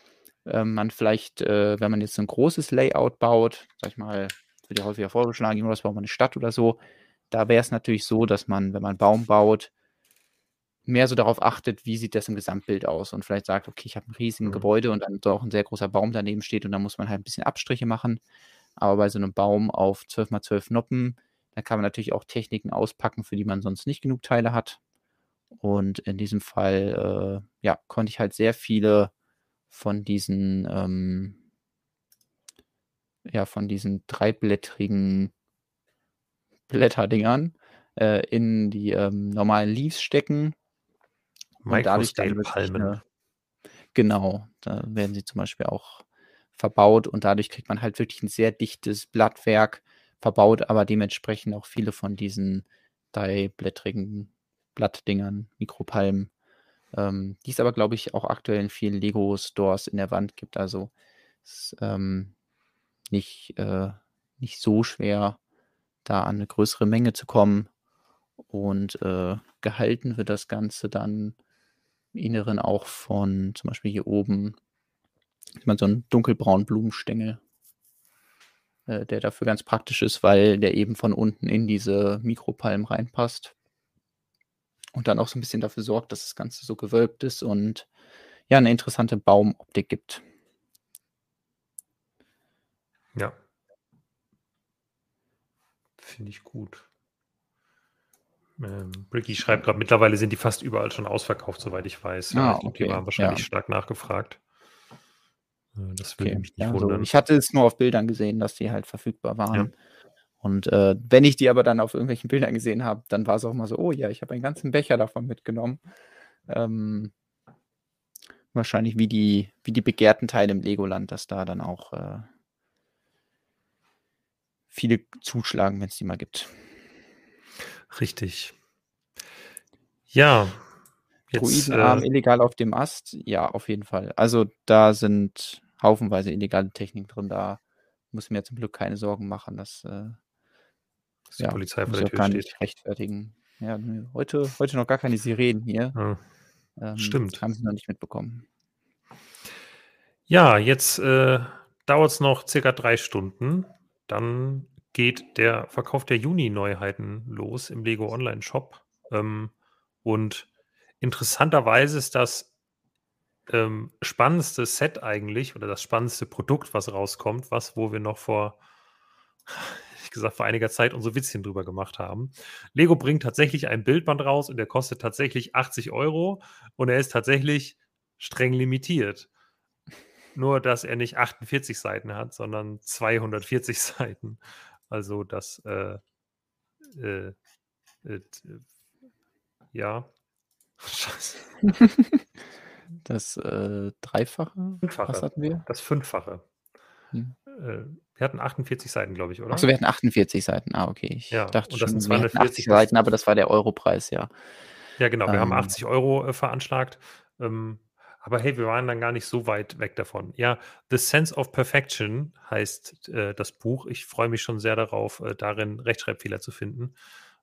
äh, man vielleicht, äh, wenn man jetzt so ein großes Layout baut, sag ich mal, wird ja häufiger vorgeschlagen, irgendwas baut man eine Stadt oder so, da wäre es natürlich so, dass man, wenn man einen Baum baut, mehr so darauf achtet, wie sieht das im Gesamtbild aus und vielleicht sagt, okay, ich habe ein riesiges mhm. Gebäude und dann auch ein sehr großer Baum daneben steht und dann muss man halt ein bisschen Abstriche machen. Aber bei so einem Baum auf 12 x 12 Noppen, da kann man natürlich auch Techniken auspacken, für die man sonst nicht genug Teile hat. Und in diesem Fall, äh, ja, konnte ich halt sehr viele von diesen, ähm, ja, von diesen dreiblättrigen Blätterdingern äh, in die ähm, normalen Leaves stecken. Und dadurch dann Palmen. genau, da werden sie zum Beispiel auch verbaut und dadurch kriegt man halt wirklich ein sehr dichtes Blattwerk verbaut, aber dementsprechend auch viele von diesen dreiblättrigen Blattdingern, Mikropalmen, ähm, die es aber, glaube ich, auch aktuell in vielen Lego-Stores in der Wand gibt. Also ist ähm, nicht, äh, nicht so schwer, da an eine größere Menge zu kommen. Und äh, gehalten wird das Ganze dann im Inneren auch von zum Beispiel hier oben sieht man so einen dunkelbraunen Blumenstängel, äh, der dafür ganz praktisch ist, weil der eben von unten in diese Mikropalmen reinpasst und dann auch so ein bisschen dafür sorgt, dass das Ganze so gewölbt ist und ja, eine interessante Baumoptik gibt. Ja. Finde ich gut. Ähm, Bricky schreibt gerade, mittlerweile sind die fast überall schon ausverkauft, soweit ich weiß. Ja, ah, okay. Die waren wahrscheinlich ja. stark nachgefragt. Äh, das würde okay. mich nicht ja, wundern. Also ich hatte es nur auf Bildern gesehen, dass die halt verfügbar waren. Ja. Und äh, wenn ich die aber dann auf irgendwelchen Bildern gesehen habe, dann war es auch mal so, oh ja, ich habe einen ganzen Becher davon mitgenommen. Ähm, wahrscheinlich wie die, wie die begehrten Teile im Legoland, dass da dann auch äh, viele zuschlagen, wenn es die mal gibt. Richtig. Ja. Jetzt, Druidenarm äh, illegal auf dem Ast, ja, auf jeden Fall. Also da sind haufenweise illegale Techniken drin, da muss ich mir zum Glück keine Sorgen machen, dass äh, dass die ja, Polizei vor der Tür gar steht. Nicht rechtfertigen. Ja, heute, heute noch gar keine Sirenen hier. Ja, ähm, stimmt. Haben sie noch nicht mitbekommen. Ja, jetzt äh, dauert es noch circa drei Stunden. Dann geht der Verkauf der Juni-Neuheiten los im Lego Online-Shop. Ähm, und interessanterweise ist das ähm, spannendste Set eigentlich oder das spannendste Produkt, was rauskommt, was, wo wir noch vor ehrlich gesagt, vor einiger Zeit unsere Witzchen drüber gemacht haben. Lego bringt tatsächlich ein Bildband raus und der kostet tatsächlich 80 Euro und er ist tatsächlich streng limitiert. Nur, dass er nicht 48 Seiten hat, sondern 240 Seiten. Also das, äh, äh, äh, ja. Scheiße. Das äh, Dreifache? Fünffache. Was hatten wir? Das Fünffache. Hm. Äh, wir hatten 48 Seiten, glaube ich, oder? Achso, wir hatten 48 Seiten. Ah, okay. Ich ja, dachte und das schon, sind 240 Seiten, aber das war der Europreis, ja. Ja, genau. Wir ähm, haben 80 Euro äh, veranschlagt. Ähm, aber hey, wir waren dann gar nicht so weit weg davon. Ja, The Sense of Perfection heißt äh, das Buch. Ich freue mich schon sehr darauf, äh, darin Rechtschreibfehler zu finden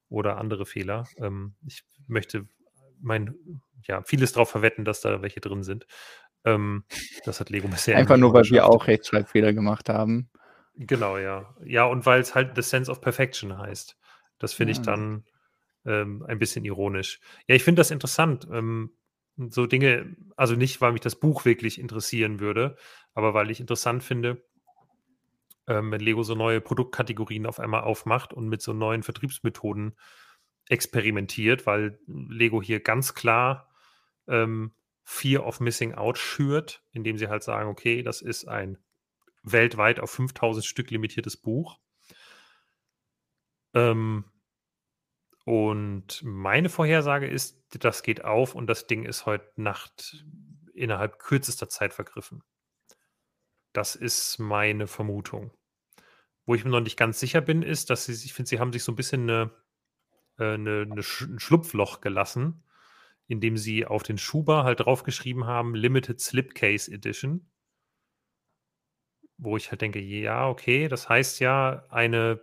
oder andere Fehler. Ähm, ich möchte mein, ja, vieles darauf verwetten, dass da welche drin sind. Ähm, das hat Lego bisher. Einfach nur, weil wir auch Rechtschreibfehler gemacht haben. Genau, ja. Ja, und weil es halt The Sense of Perfection heißt. Das finde ja. ich dann ähm, ein bisschen ironisch. Ja, ich finde das interessant. Ähm, so Dinge, also nicht, weil mich das Buch wirklich interessieren würde, aber weil ich interessant finde, ähm, wenn Lego so neue Produktkategorien auf einmal aufmacht und mit so neuen Vertriebsmethoden experimentiert, weil Lego hier ganz klar ähm, Fear of Missing Out schürt, indem sie halt sagen, okay, das ist ein weltweit auf 5000 Stück limitiertes Buch. Ähm, und meine Vorhersage ist, das geht auf und das Ding ist heute Nacht innerhalb kürzester Zeit vergriffen. Das ist meine Vermutung. Wo ich mir noch nicht ganz sicher bin, ist, dass sie, ich finde, sie haben sich so ein bisschen eine, äh, eine, eine ein Schlupfloch gelassen, indem sie auf den Schuber halt draufgeschrieben haben, Limited Slipcase Edition wo ich halt denke, ja, okay, das heißt ja, eine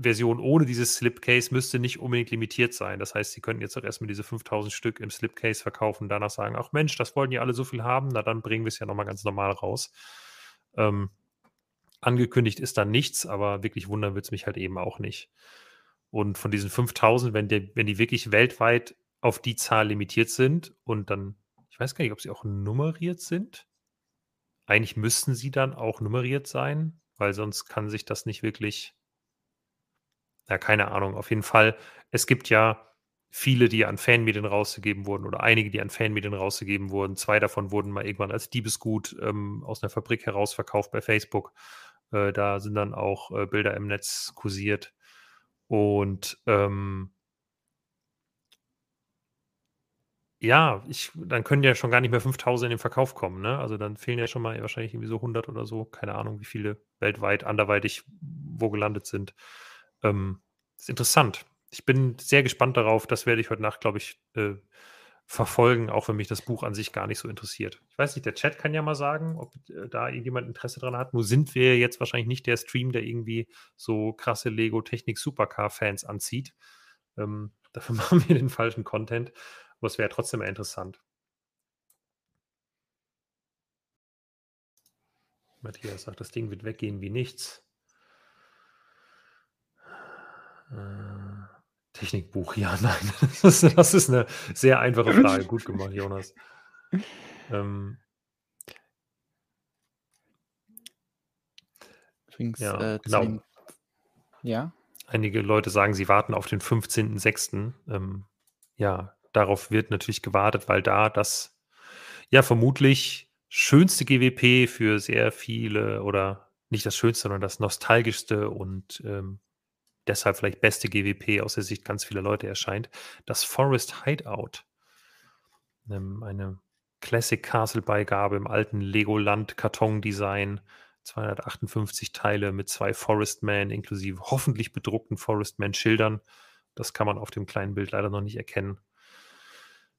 Version ohne dieses Slipcase müsste nicht unbedingt limitiert sein. Das heißt, sie könnten jetzt auch erstmal diese 5000 Stück im Slipcase verkaufen und danach sagen, ach Mensch, das wollten ja alle so viel haben, na dann bringen wir es ja nochmal ganz normal raus. Ähm, angekündigt ist da nichts, aber wirklich wundern wird es mich halt eben auch nicht. Und von diesen 5000, wenn, der, wenn die wirklich weltweit auf die Zahl limitiert sind und dann, ich weiß gar nicht, ob sie auch nummeriert sind. Eigentlich müssten sie dann auch nummeriert sein, weil sonst kann sich das nicht wirklich ja, keine Ahnung. Auf jeden Fall, es gibt ja viele, die an Fanmedien rausgegeben wurden oder einige, die an Fanmedien rausgegeben wurden. Zwei davon wurden mal irgendwann als Diebesgut ähm, aus einer Fabrik heraus verkauft bei Facebook. Äh, da sind dann auch äh, Bilder im Netz kursiert. Und ähm, Ja, ich dann können ja schon gar nicht mehr 5.000 in den Verkauf kommen, ne? Also, dann fehlen ja schon mal wahrscheinlich irgendwie so 100 oder so. Keine Ahnung, wie viele weltweit anderweitig wo gelandet sind. Ähm, ist interessant. Ich bin sehr gespannt darauf. Das werde ich heute Nacht, glaube ich, äh, verfolgen, auch wenn mich das Buch an sich gar nicht so interessiert. Ich weiß nicht, der Chat kann ja mal sagen, ob äh, da irgendjemand Interesse dran hat. Nur sind wir jetzt wahrscheinlich nicht der Stream, der irgendwie so krasse Lego Technik Supercar Fans anzieht. Ähm, dafür machen wir den falschen Content. Aber es wäre trotzdem interessant. Matthias sagt, das Ding wird weggehen wie nichts. Äh, Technikbuch, ja, nein. Das ist, das ist, eine sehr einfache Frage. Gut gemacht, Jonas. Ähm, Übrigens, ja, äh, genau. Dem, ja. Einige Leute sagen, sie warten auf den 15.06. Ähm, ja, darauf wird natürlich gewartet, weil da das ja vermutlich schönste GWP für sehr viele oder nicht das schönste, sondern das nostalgischste und ähm, deshalb vielleicht beste GWP aus der Sicht ganz vieler Leute erscheint, das Forest Hideout. Ähm, eine Classic Castle Beigabe im alten Legoland Karton-Design. 258 Teile mit zwei Forest Man inklusive hoffentlich bedruckten Forest Man Schildern. Das kann man auf dem kleinen Bild leider noch nicht erkennen.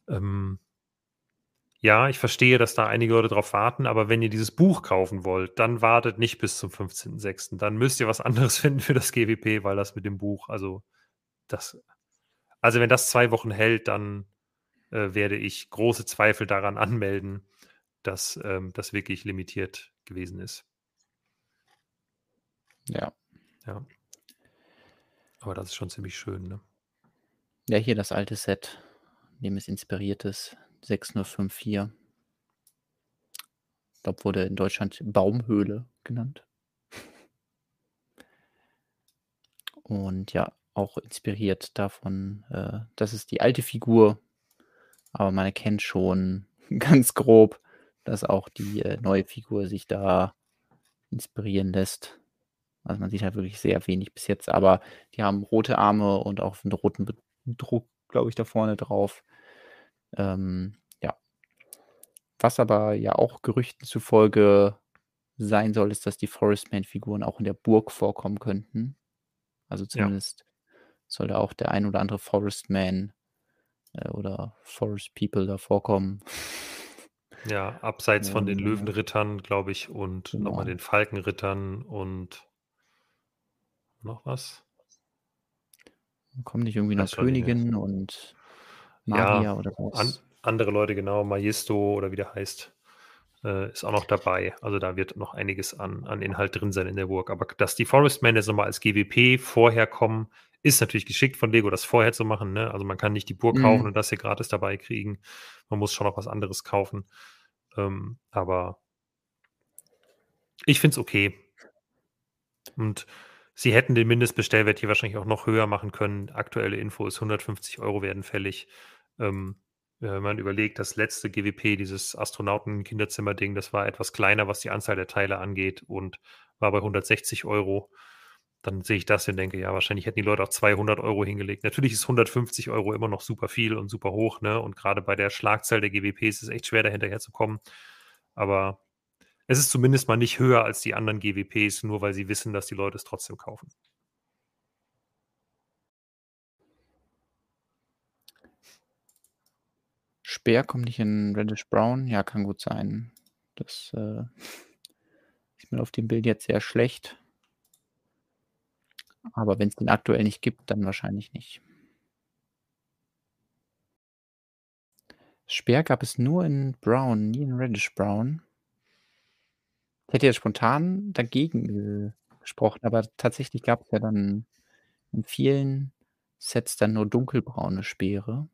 Ähm, ja, ich verstehe, dass da einige Leute drauf warten, aber wenn ihr dieses Buch kaufen wollt, dann wartet nicht bis zum 15.06. Dann müsst ihr was anderes finden für das GWP, weil das mit dem Buch, also das, also wenn das zwei Wochen hält, dann äh, werde ich große Zweifel daran anmelden, dass ähm, das wirklich limitiert gewesen ist. Ja. Ja. Aber das ist schon ziemlich schön, ne? Ja, hier das alte Set dem es inspiriert ist. 6054. Ich glaube, wurde in Deutschland Baumhöhle genannt. Und ja, auch inspiriert davon, äh, das ist die alte Figur, aber man erkennt schon ganz grob, dass auch die äh, neue Figur sich da inspirieren lässt. Also man sieht halt wirklich sehr wenig bis jetzt, aber die haben rote Arme und auch einen roten Druck, glaube ich, da vorne drauf. Ähm, ja. Was aber ja auch Gerüchten zufolge sein soll, ist, dass die Forestman-Figuren auch in der Burg vorkommen könnten. Also zumindest ja. soll da auch der ein oder andere Forestman äh, oder Forest People da vorkommen. Ja, abseits von den Löwenrittern, glaube ich, und genau. nochmal den Falkenrittern und noch was? Kommen nicht irgendwie noch Königin und Magier ja, oder was? An, andere Leute, genau, Majesto oder wie der heißt, äh, ist auch noch dabei. Also da wird noch einiges an, an Inhalt drin sein in der Burg. Aber dass die Forestmen jetzt nochmal als GWP vorher kommen, ist natürlich geschickt von Lego, das vorher zu machen. Ne? Also man kann nicht die Burg mhm. kaufen und das hier gratis dabei kriegen. Man muss schon noch was anderes kaufen. Ähm, aber ich finde es okay. Und Sie hätten den Mindestbestellwert hier wahrscheinlich auch noch höher machen können. Aktuelle Info ist 150 Euro werden fällig. Ähm, wenn man überlegt, das letzte GWP, dieses Astronauten-Kinderzimmer-Ding, das war etwas kleiner, was die Anzahl der Teile angeht und war bei 160 Euro. Dann sehe ich das und denke, ja, wahrscheinlich hätten die Leute auch 200 Euro hingelegt. Natürlich ist 150 Euro immer noch super viel und super hoch, ne? Und gerade bei der Schlagzahl der GWPs ist es echt schwer, dahinterher zu kommen. Aber es ist zumindest mal nicht höher als die anderen GWPs, nur weil sie wissen, dass die Leute es trotzdem kaufen. Speer kommt nicht in Reddish Brown? Ja, kann gut sein. Das äh, ist mir auf dem Bild jetzt sehr schlecht. Aber wenn es den aktuell nicht gibt, dann wahrscheinlich nicht. Speer gab es nur in Brown, nie in Reddish Brown. Ich hätte jetzt spontan dagegen gesprochen, aber tatsächlich gab es ja dann in vielen Sets dann nur dunkelbraune Speere.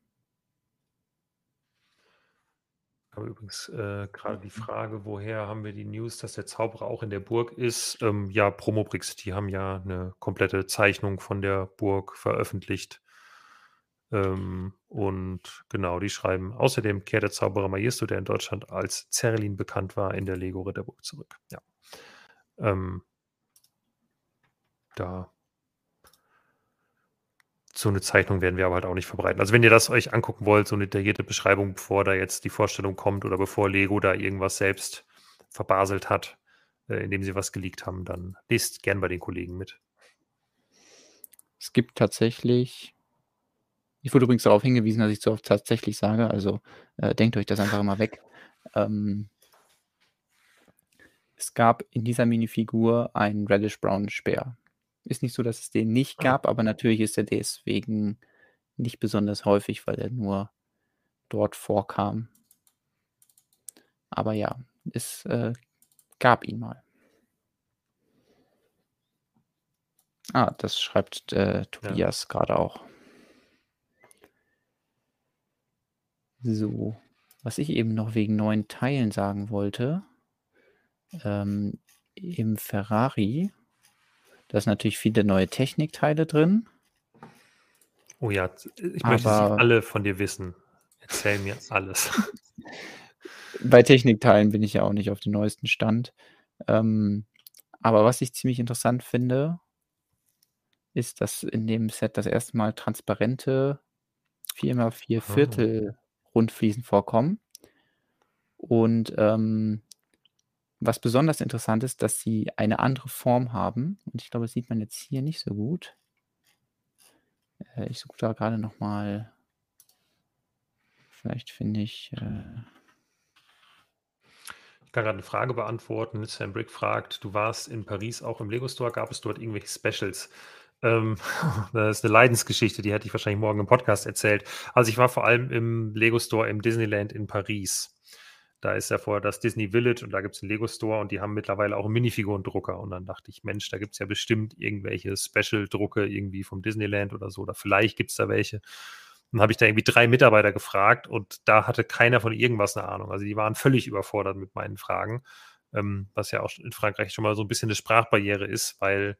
Aber übrigens äh, gerade die Frage, woher haben wir die News, dass der Zauberer auch in der Burg ist? Ähm, ja, Promobrix, die haben ja eine komplette Zeichnung von der Burg veröffentlicht. Ähm, und genau, die schreiben, außerdem kehrt der Zauberer Majesto, der in Deutschland als Zerlin bekannt war, in der Lego Ritterburg zurück. Ja. Ähm, da so eine Zeichnung werden wir aber halt auch nicht verbreiten. Also wenn ihr das euch angucken wollt, so eine detaillierte Beschreibung, bevor da jetzt die Vorstellung kommt oder bevor Lego da irgendwas selbst verbaselt hat, äh, indem sie was geleakt haben, dann lest gern bei den Kollegen mit. Es gibt tatsächlich ich wurde übrigens darauf hingewiesen, dass ich so oft tatsächlich sage, also äh, denkt euch das einfach immer weg. Ähm, es gab in dieser Minifigur einen Reddish Brown Speer. Ist nicht so, dass es den nicht gab, aber natürlich ist er deswegen nicht besonders häufig, weil er nur dort vorkam. Aber ja, es äh, gab ihn mal. Ah, das schreibt äh, Tobias ja. gerade auch. So, was ich eben noch wegen neuen Teilen sagen wollte, ähm, im Ferrari, da ist natürlich viele neue Technikteile drin. Oh ja, ich möchte sie alle von dir wissen. Erzähl mir alles. Bei Technikteilen bin ich ja auch nicht auf dem neuesten Stand. Ähm, aber was ich ziemlich interessant finde, ist, dass in dem Set das erste Mal transparente 4x4 Viertel Rundfliesen vorkommen. Und ähm, was besonders interessant ist, dass sie eine andere Form haben. Und ich glaube, das sieht man jetzt hier nicht so gut. Äh, ich suche da gerade noch mal. Vielleicht finde ich. Äh ich kann gerade eine Frage beantworten. Sam Brick fragt: Du warst in Paris auch im Lego Store. Gab es dort irgendwelche Specials? Ähm, das ist eine Leidensgeschichte, die hätte ich wahrscheinlich morgen im Podcast erzählt. Also ich war vor allem im Lego Store im Disneyland in Paris. Da ist ja vorher das Disney Village und da gibt es einen Lego Store und die haben mittlerweile auch einen Minifigurendrucker. Und dann dachte ich, Mensch, da gibt es ja bestimmt irgendwelche Special-Drucke irgendwie vom Disneyland oder so. Oder vielleicht gibt es da welche. Dann habe ich da irgendwie drei Mitarbeiter gefragt und da hatte keiner von irgendwas eine Ahnung. Also die waren völlig überfordert mit meinen Fragen, ähm, was ja auch in Frankreich schon mal so ein bisschen eine Sprachbarriere ist, weil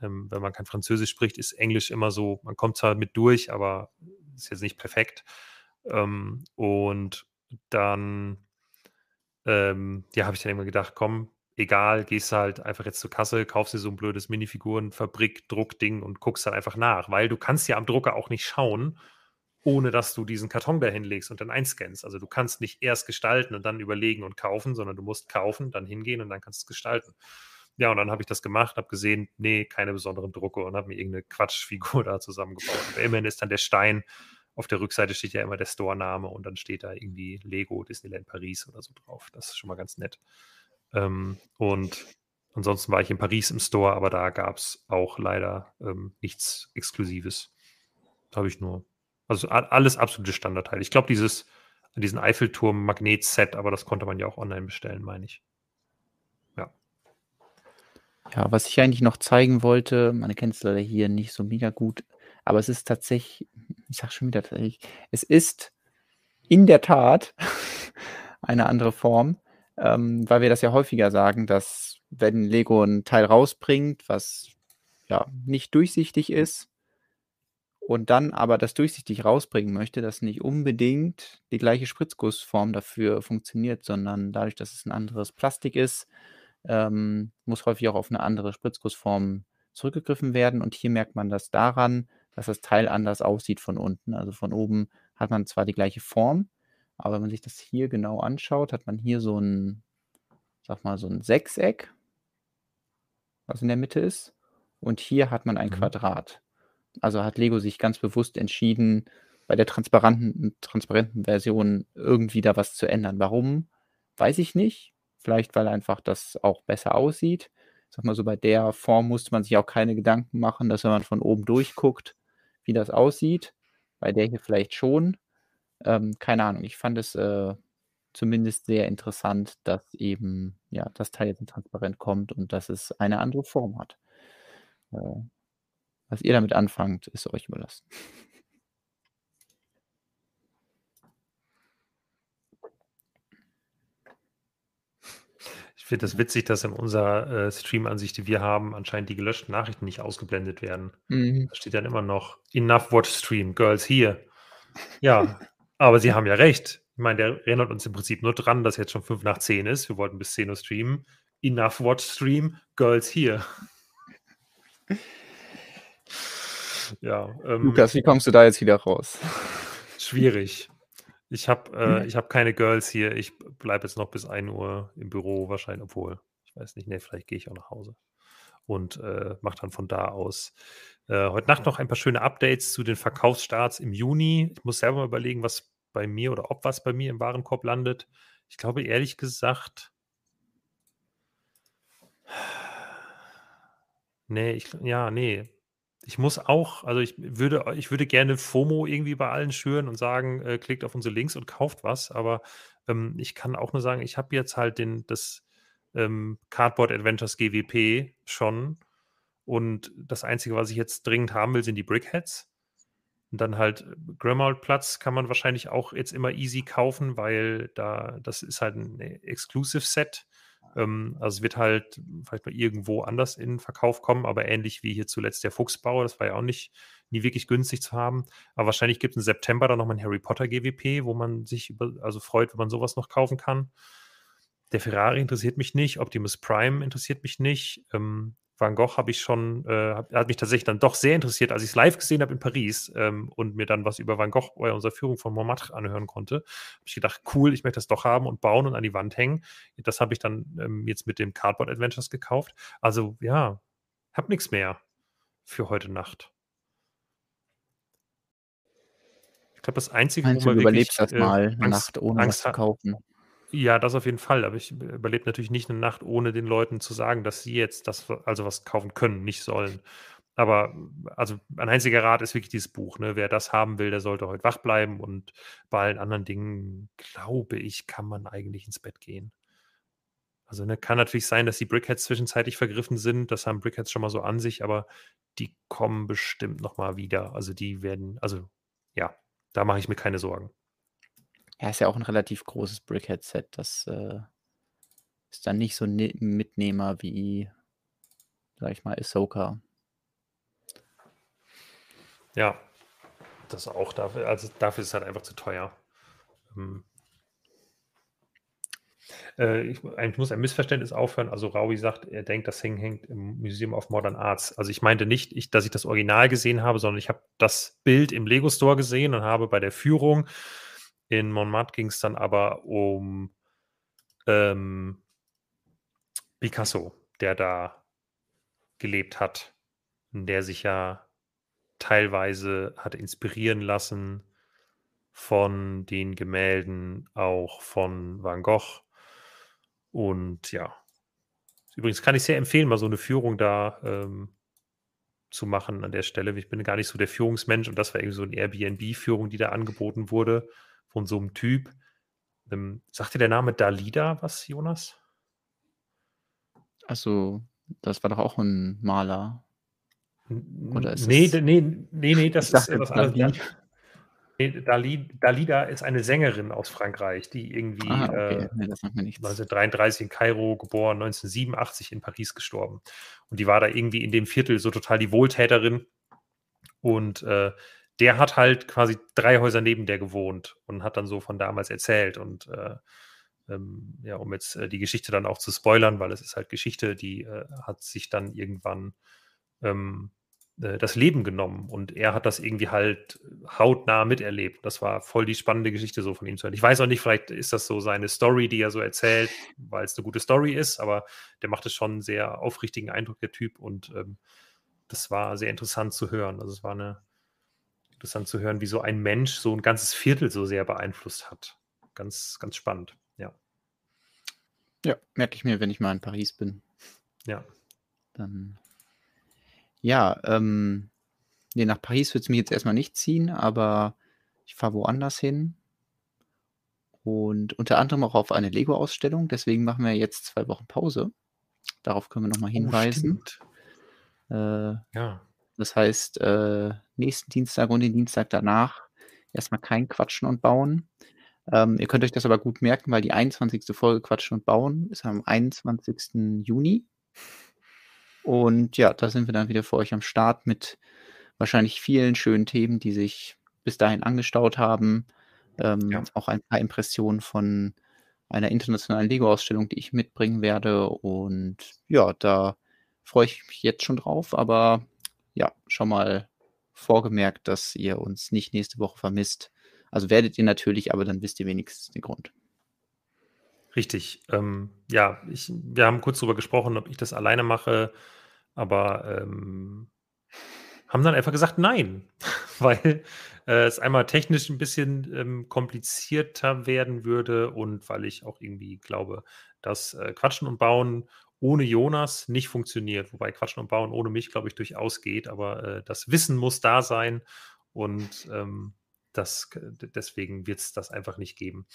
Ähm, wenn man kein Französisch spricht, ist Englisch immer so, man kommt zwar mit durch, aber ist jetzt nicht perfekt. Ähm, und dann, ähm, ja, habe ich dann immer gedacht, komm, egal, gehst halt einfach jetzt zur Kasse, kaufst dir so ein blödes Minifiguren-Fabrik, Druckding und guckst dann einfach nach, weil du kannst ja am Drucker auch nicht schauen, ohne dass du diesen Karton da hinlegst und dann einscannst. Also du kannst nicht erst gestalten und dann überlegen und kaufen, sondern du musst kaufen, dann hingehen und dann kannst du es gestalten. Ja, und dann habe ich das gemacht, habe gesehen, nee, keine besonderen Drucke und habe mir irgendeine Quatschfigur da zusammengebaut. Immerhin ist dann der Stein, auf der Rückseite steht ja immer der Store-Name und dann steht da irgendwie Lego Disneyland Paris oder so drauf. Das ist schon mal ganz nett. Ähm, und ansonsten war ich in Paris im Store, aber da gab es auch leider ähm, nichts Exklusives. Da habe ich nur, also alles absolute Standardteile. Ich glaube, dieses, diesen Eiffelturm-Magnet-Set, aber das konnte man ja auch online bestellen, meine ich. Ja, was ich eigentlich noch zeigen wollte, man kennt es leider hier nicht so mega gut, aber es ist tatsächlich, ich sage schon wieder tatsächlich, es ist in der Tat eine andere Form, ähm, weil wir das ja häufiger sagen, dass wenn Lego ein Teil rausbringt, was ja nicht durchsichtig ist und dann aber das durchsichtig rausbringen möchte, dass nicht unbedingt die gleiche Spritzgussform dafür funktioniert, sondern dadurch, dass es ein anderes Plastik ist, ähm, muss häufig auch auf eine andere Spritzgussform zurückgegriffen werden. Und hier merkt man das daran, dass das Teil anders aussieht von unten. Also von oben hat man zwar die gleiche Form, aber wenn man sich das hier genau anschaut, hat man hier so ein, sag mal, so ein Sechseck, was in der Mitte ist. Und hier hat man ein mhm. Quadrat. Also hat Lego sich ganz bewusst entschieden, bei der transparenten, transparenten Version irgendwie da was zu ändern. Warum? Weiß ich nicht. Vielleicht, weil einfach das auch besser aussieht. Sag mal so, bei der Form musste man sich auch keine Gedanken machen, dass wenn man von oben durchguckt, wie das aussieht. Bei der hier vielleicht schon. Ähm, keine Ahnung. Ich fand es äh, zumindest sehr interessant, dass eben ja das Teil jetzt transparent kommt und dass es eine andere Form hat. Äh, was ihr damit anfangt, ist euch überlassen. finde das witzig, dass in unserer äh, Stream-Ansicht, die wir haben, anscheinend die gelöschten Nachrichten nicht ausgeblendet werden. Mhm. Da steht dann immer noch Enough Watch Stream, Girls here. Ja, aber sie haben ja recht. Ich meine, der erinnert uns im Prinzip nur dran, dass jetzt schon 5 nach 10 ist. Wir wollten bis 10 Uhr streamen. Enough Watch Stream, Girls here. ja. Ähm, Lukas, wie kommst du da jetzt wieder raus? Schwierig. Ich habe äh, mhm. hab keine Girls hier. Ich bleibe jetzt noch bis 1 Uhr im Büro wahrscheinlich, obwohl, ich weiß nicht, nee, vielleicht gehe ich auch nach Hause und äh, mache dann von da aus äh, heute Nacht noch ein paar schöne Updates zu den Verkaufsstarts im Juni. Ich muss selber mal überlegen, was bei mir oder ob was bei mir im Warenkorb landet. Ich glaube ehrlich gesagt, nee, ich, ja, nee, ich muss auch, also ich würde, ich würde gerne FOMO irgendwie bei allen schüren und sagen, äh, klickt auf unsere Links und kauft was, aber ähm, ich kann auch nur sagen, ich habe jetzt halt den, das ähm, Cardboard Adventures GWP schon und das Einzige, was ich jetzt dringend haben will, sind die Brickheads. Und dann halt Grimald Platz kann man wahrscheinlich auch jetzt immer easy kaufen, weil da, das ist halt ein Exclusive Set. Ähm, also es wird halt vielleicht mal irgendwo anders in Verkauf kommen, aber ähnlich wie hier zuletzt der Fuchsbau, das war ja auch nicht nie wirklich günstig zu haben. Aber wahrscheinlich gibt es im September dann nochmal ein Harry Potter GWP, wo man sich über, also freut, wenn man sowas noch kaufen kann. Der Ferrari interessiert mich nicht, Optimus Prime interessiert mich nicht. Ähm, Van Gogh habe ich schon, äh, hat mich tatsächlich dann doch sehr interessiert, als ich es live gesehen habe in Paris ähm, und mir dann was über Van Gogh bei unserer Führung von Montmartre anhören konnte. Habe ich gedacht, cool, ich möchte das doch haben und bauen und an die Wand hängen. Das habe ich dann ähm, jetzt mit dem Cardboard Adventures gekauft. Also ja, habe nichts mehr für heute Nacht. Ich glaube, das Einzige, Meinst wo man du überlebst wirklich, das äh, mal äh, eine Nacht ohne Angst was zu kaufen. Ja, das auf jeden Fall. Aber ich überlebe natürlich nicht eine Nacht, ohne den Leuten zu sagen, dass sie jetzt das, also was kaufen können, nicht sollen. Aber also ein einziger Rat ist wirklich dieses Buch. Ne? Wer das haben will, der sollte heute wach bleiben. Und bei allen anderen Dingen, glaube ich, kann man eigentlich ins Bett gehen. Also ne, kann natürlich sein, dass die Brickheads zwischenzeitlich vergriffen sind. Das haben Brickheads schon mal so an sich, aber die kommen bestimmt noch mal wieder. Also die werden, also ja, da mache ich mir keine Sorgen. Ja, ist ja auch ein relativ großes Brickhead-Set. Das äh, ist dann nicht so ein Mitnehmer wie, sag ich mal, Ahsoka. Ja, das auch dafür, also dafür ist es halt einfach zu teuer. Hm. Ich, ich, muss ein Missverständnis aufhören. Also Raui sagt, er denkt, das Ding hängt im Museum of Modern Arts. Also ich meinte nicht, ich, dass ich das Original gesehen habe, sondern ich habe das Bild im Lego Store gesehen und habe bei der Führung in Montmartre ging es dann aber um ähm, Picasso, der da gelebt hat, der sich ja teilweise hat inspirieren lassen von den Gemälden auch von Van Gogh. Und ja, übrigens kann ich sehr empfehlen, mal so eine Führung da ähm, zu machen an der Stelle. Ich bin gar nicht so der Führungsmensch und das war irgendwie so eine Airbnb-Führung, die da angeboten wurde von so einem Typ. Ähm, sagt dir der Name Dalida was, Jonas? Also, das war doch auch ein Maler. Oder ist nee, es... nee, nee, nee, das ist etwas anderes. Dali, Dalida ist eine Sängerin aus Frankreich, die irgendwie ah, okay. äh, nee, 1933 in Kairo geboren, 1987 in Paris gestorben. Und die war da irgendwie in dem Viertel so total die Wohltäterin. Und äh, der hat halt quasi drei Häuser neben der gewohnt und hat dann so von damals erzählt. Und äh, ähm, ja, um jetzt äh, die Geschichte dann auch zu spoilern, weil es ist halt Geschichte, die äh, hat sich dann irgendwann ähm, äh, das Leben genommen und er hat das irgendwie halt hautnah miterlebt. Das war voll die spannende Geschichte so von ihm zu hören. Ich weiß auch nicht, vielleicht ist das so seine Story, die er so erzählt, weil es eine gute Story ist, aber der macht es schon einen sehr aufrichtigen Eindruck, der Typ und ähm, das war sehr interessant zu hören. Also es war eine interessant zu hören, wie so ein Mensch so ein ganzes Viertel so sehr beeinflusst hat. Ganz, ganz spannend, ja. Ja, merke ich mir, wenn ich mal in Paris bin. Ja. Dann ja, ähm, ne, nach Paris wird es mich jetzt erstmal nicht ziehen, aber ich fahre woanders hin. Und unter anderem auch auf eine Lego-Ausstellung. Deswegen machen wir jetzt zwei Wochen Pause. Darauf können wir nochmal Oh, hinweisen. Äh, Ja. das heißt, äh, nächsten Dienstag und den Dienstag danach erstmal kein Quatschen und Bauen. Ähm, ihr könnt euch das aber gut merken, weil die 21. Folge Quatschen und Bauen ist am 21. Juni. Und ja, da sind wir dann wieder für euch am Start mit wahrscheinlich vielen schönen Themen, die sich bis dahin angestaut haben. Ähm, ja. Auch ein paar Impressionen von einer internationalen Lego-Ausstellung, die ich mitbringen werde. Und ja, da freue ich mich jetzt schon drauf. Aber ja, schon mal vorgemerkt, dass ihr uns nicht nächste Woche vermisst. Also werdet ihr natürlich, aber dann wisst ihr wenigstens den Grund. Richtig. Ähm, ja, ich, wir haben kurz darüber gesprochen, ob ich das alleine mache aber ähm, haben dann einfach gesagt, nein, weil äh, es einmal technisch ein bisschen ähm, komplizierter werden würde und weil ich auch irgendwie glaube, dass äh, Quatschen und Bauen ohne Jonas nicht funktioniert. Wobei Quatschen und Bauen ohne mich, glaube ich, durchaus geht, aber äh, das Wissen muss da sein und ähm, das, deswegen wird es das einfach nicht geben.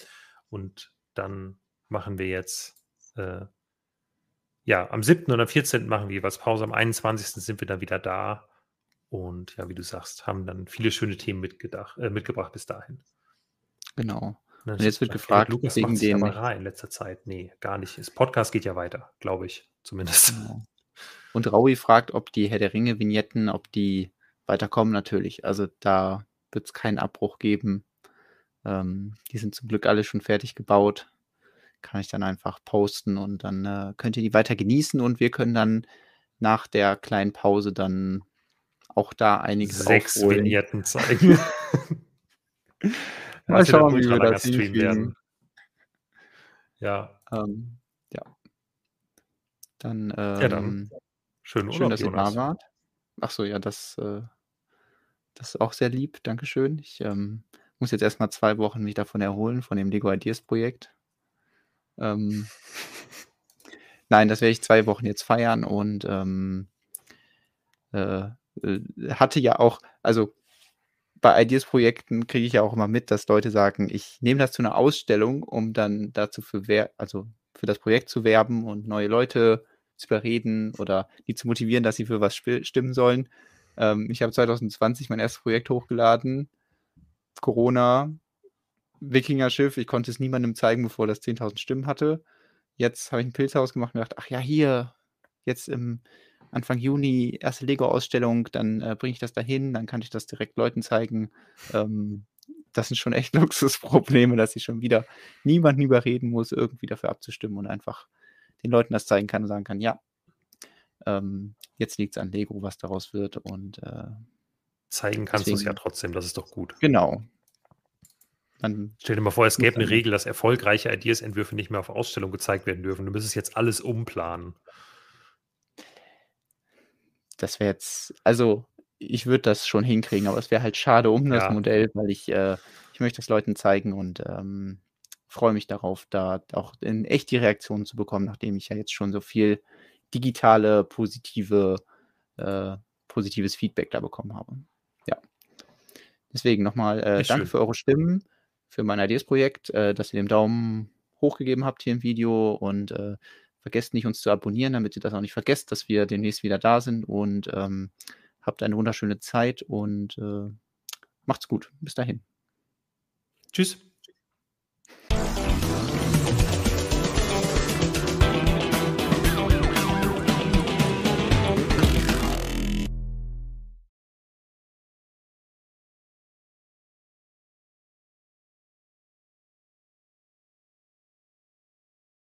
Und dann machen wir jetzt äh, ja, am 7. und am 14. machen wir jeweils Pause. Am 21. sind wir dann wieder da. Und ja, wie du sagst, haben dann viele schöne Themen mitgedacht, äh, mitgebracht bis dahin. Genau. Und jetzt wird gefragt, Lukas wegen den in letzter Zeit. Nee, gar nicht. Das Podcast geht ja weiter, glaube ich, zumindest. Und Raui fragt, ob die Herr der Ringe-Vignetten, ob die weiterkommen, natürlich. Also da wird es keinen Abbruch geben. Ähm, die sind zum Glück alle schon fertig gebaut kann ich dann einfach posten und dann äh, könnt ihr die weiter genießen und wir können dann nach der kleinen Pause dann auch da einiges Sechs aufholen. Vignetten zeigen. Mal schauen, wie wir das hinkriegen. Ja. Ähm, ja. Dann, ähm, ja, dann. Schön, schön dass Jonas. ihr da wart. Achso, ja, das, äh, das ist auch sehr lieb. Dankeschön. Ich ähm, muss jetzt erstmal zwei Wochen mich davon erholen, von dem Lego Ideas Projekt. Ähm, nein, das werde ich zwei Wochen jetzt feiern und ähm, äh, äh, hatte ja auch, also bei Ideas-Projekten kriege ich ja auch immer mit, dass Leute sagen, ich nehme das zu einer Ausstellung, um dann dazu für, also für das Projekt zu werben und neue Leute zu überreden oder die zu motivieren, dass sie für was stimmen sollen. Ähm, ich habe 2020 mein erstes Projekt hochgeladen. Corona, Wikinger-Schiff. Ich konnte es niemandem zeigen, bevor das 10.000 Stimmen hatte. Jetzt habe ich ein Pilzhaus gemacht und gedacht, ach ja, hier, jetzt im Anfang Juni erste Lego-Ausstellung, dann äh, bringe ich das dahin, dann kann ich das direkt Leuten zeigen. Ähm, das sind schon echt Luxusprobleme, dass ich schon wieder niemanden überreden muss, irgendwie dafür abzustimmen und einfach den Leuten das zeigen kann und sagen kann, ja, ähm, jetzt liegt es an Lego, was daraus wird und äh, zeigen kannst du es ja trotzdem, das ist doch gut. Genau. Dann Stell dir mal vor, es gäbe eine Regel, dass erfolgreiche Ideas-Entwürfe nicht mehr auf Ausstellung gezeigt werden dürfen. Du müsstest jetzt alles umplanen. Das wäre jetzt, also ich würde das schon hinkriegen, aber es wäre halt schade um das ja. Modell, weil ich, äh, ich möchte es Leuten zeigen und ähm, freue mich darauf, da auch in echt die Reaktionen zu bekommen, nachdem ich ja jetzt schon so viel digitale, positive, äh, positives Feedback da bekommen habe. Ja. Deswegen nochmal äh, danke schön. für eure Stimmen, für mein Ideas-Projekt, äh, dass ihr den Daumen hoch gegeben habt hier im Video und äh, vergesst nicht, uns zu abonnieren, damit ihr das auch nicht vergesst, dass wir demnächst wieder da sind und ähm, habt eine wunderschöne Zeit und äh, macht's gut. Bis dahin. Tschüss.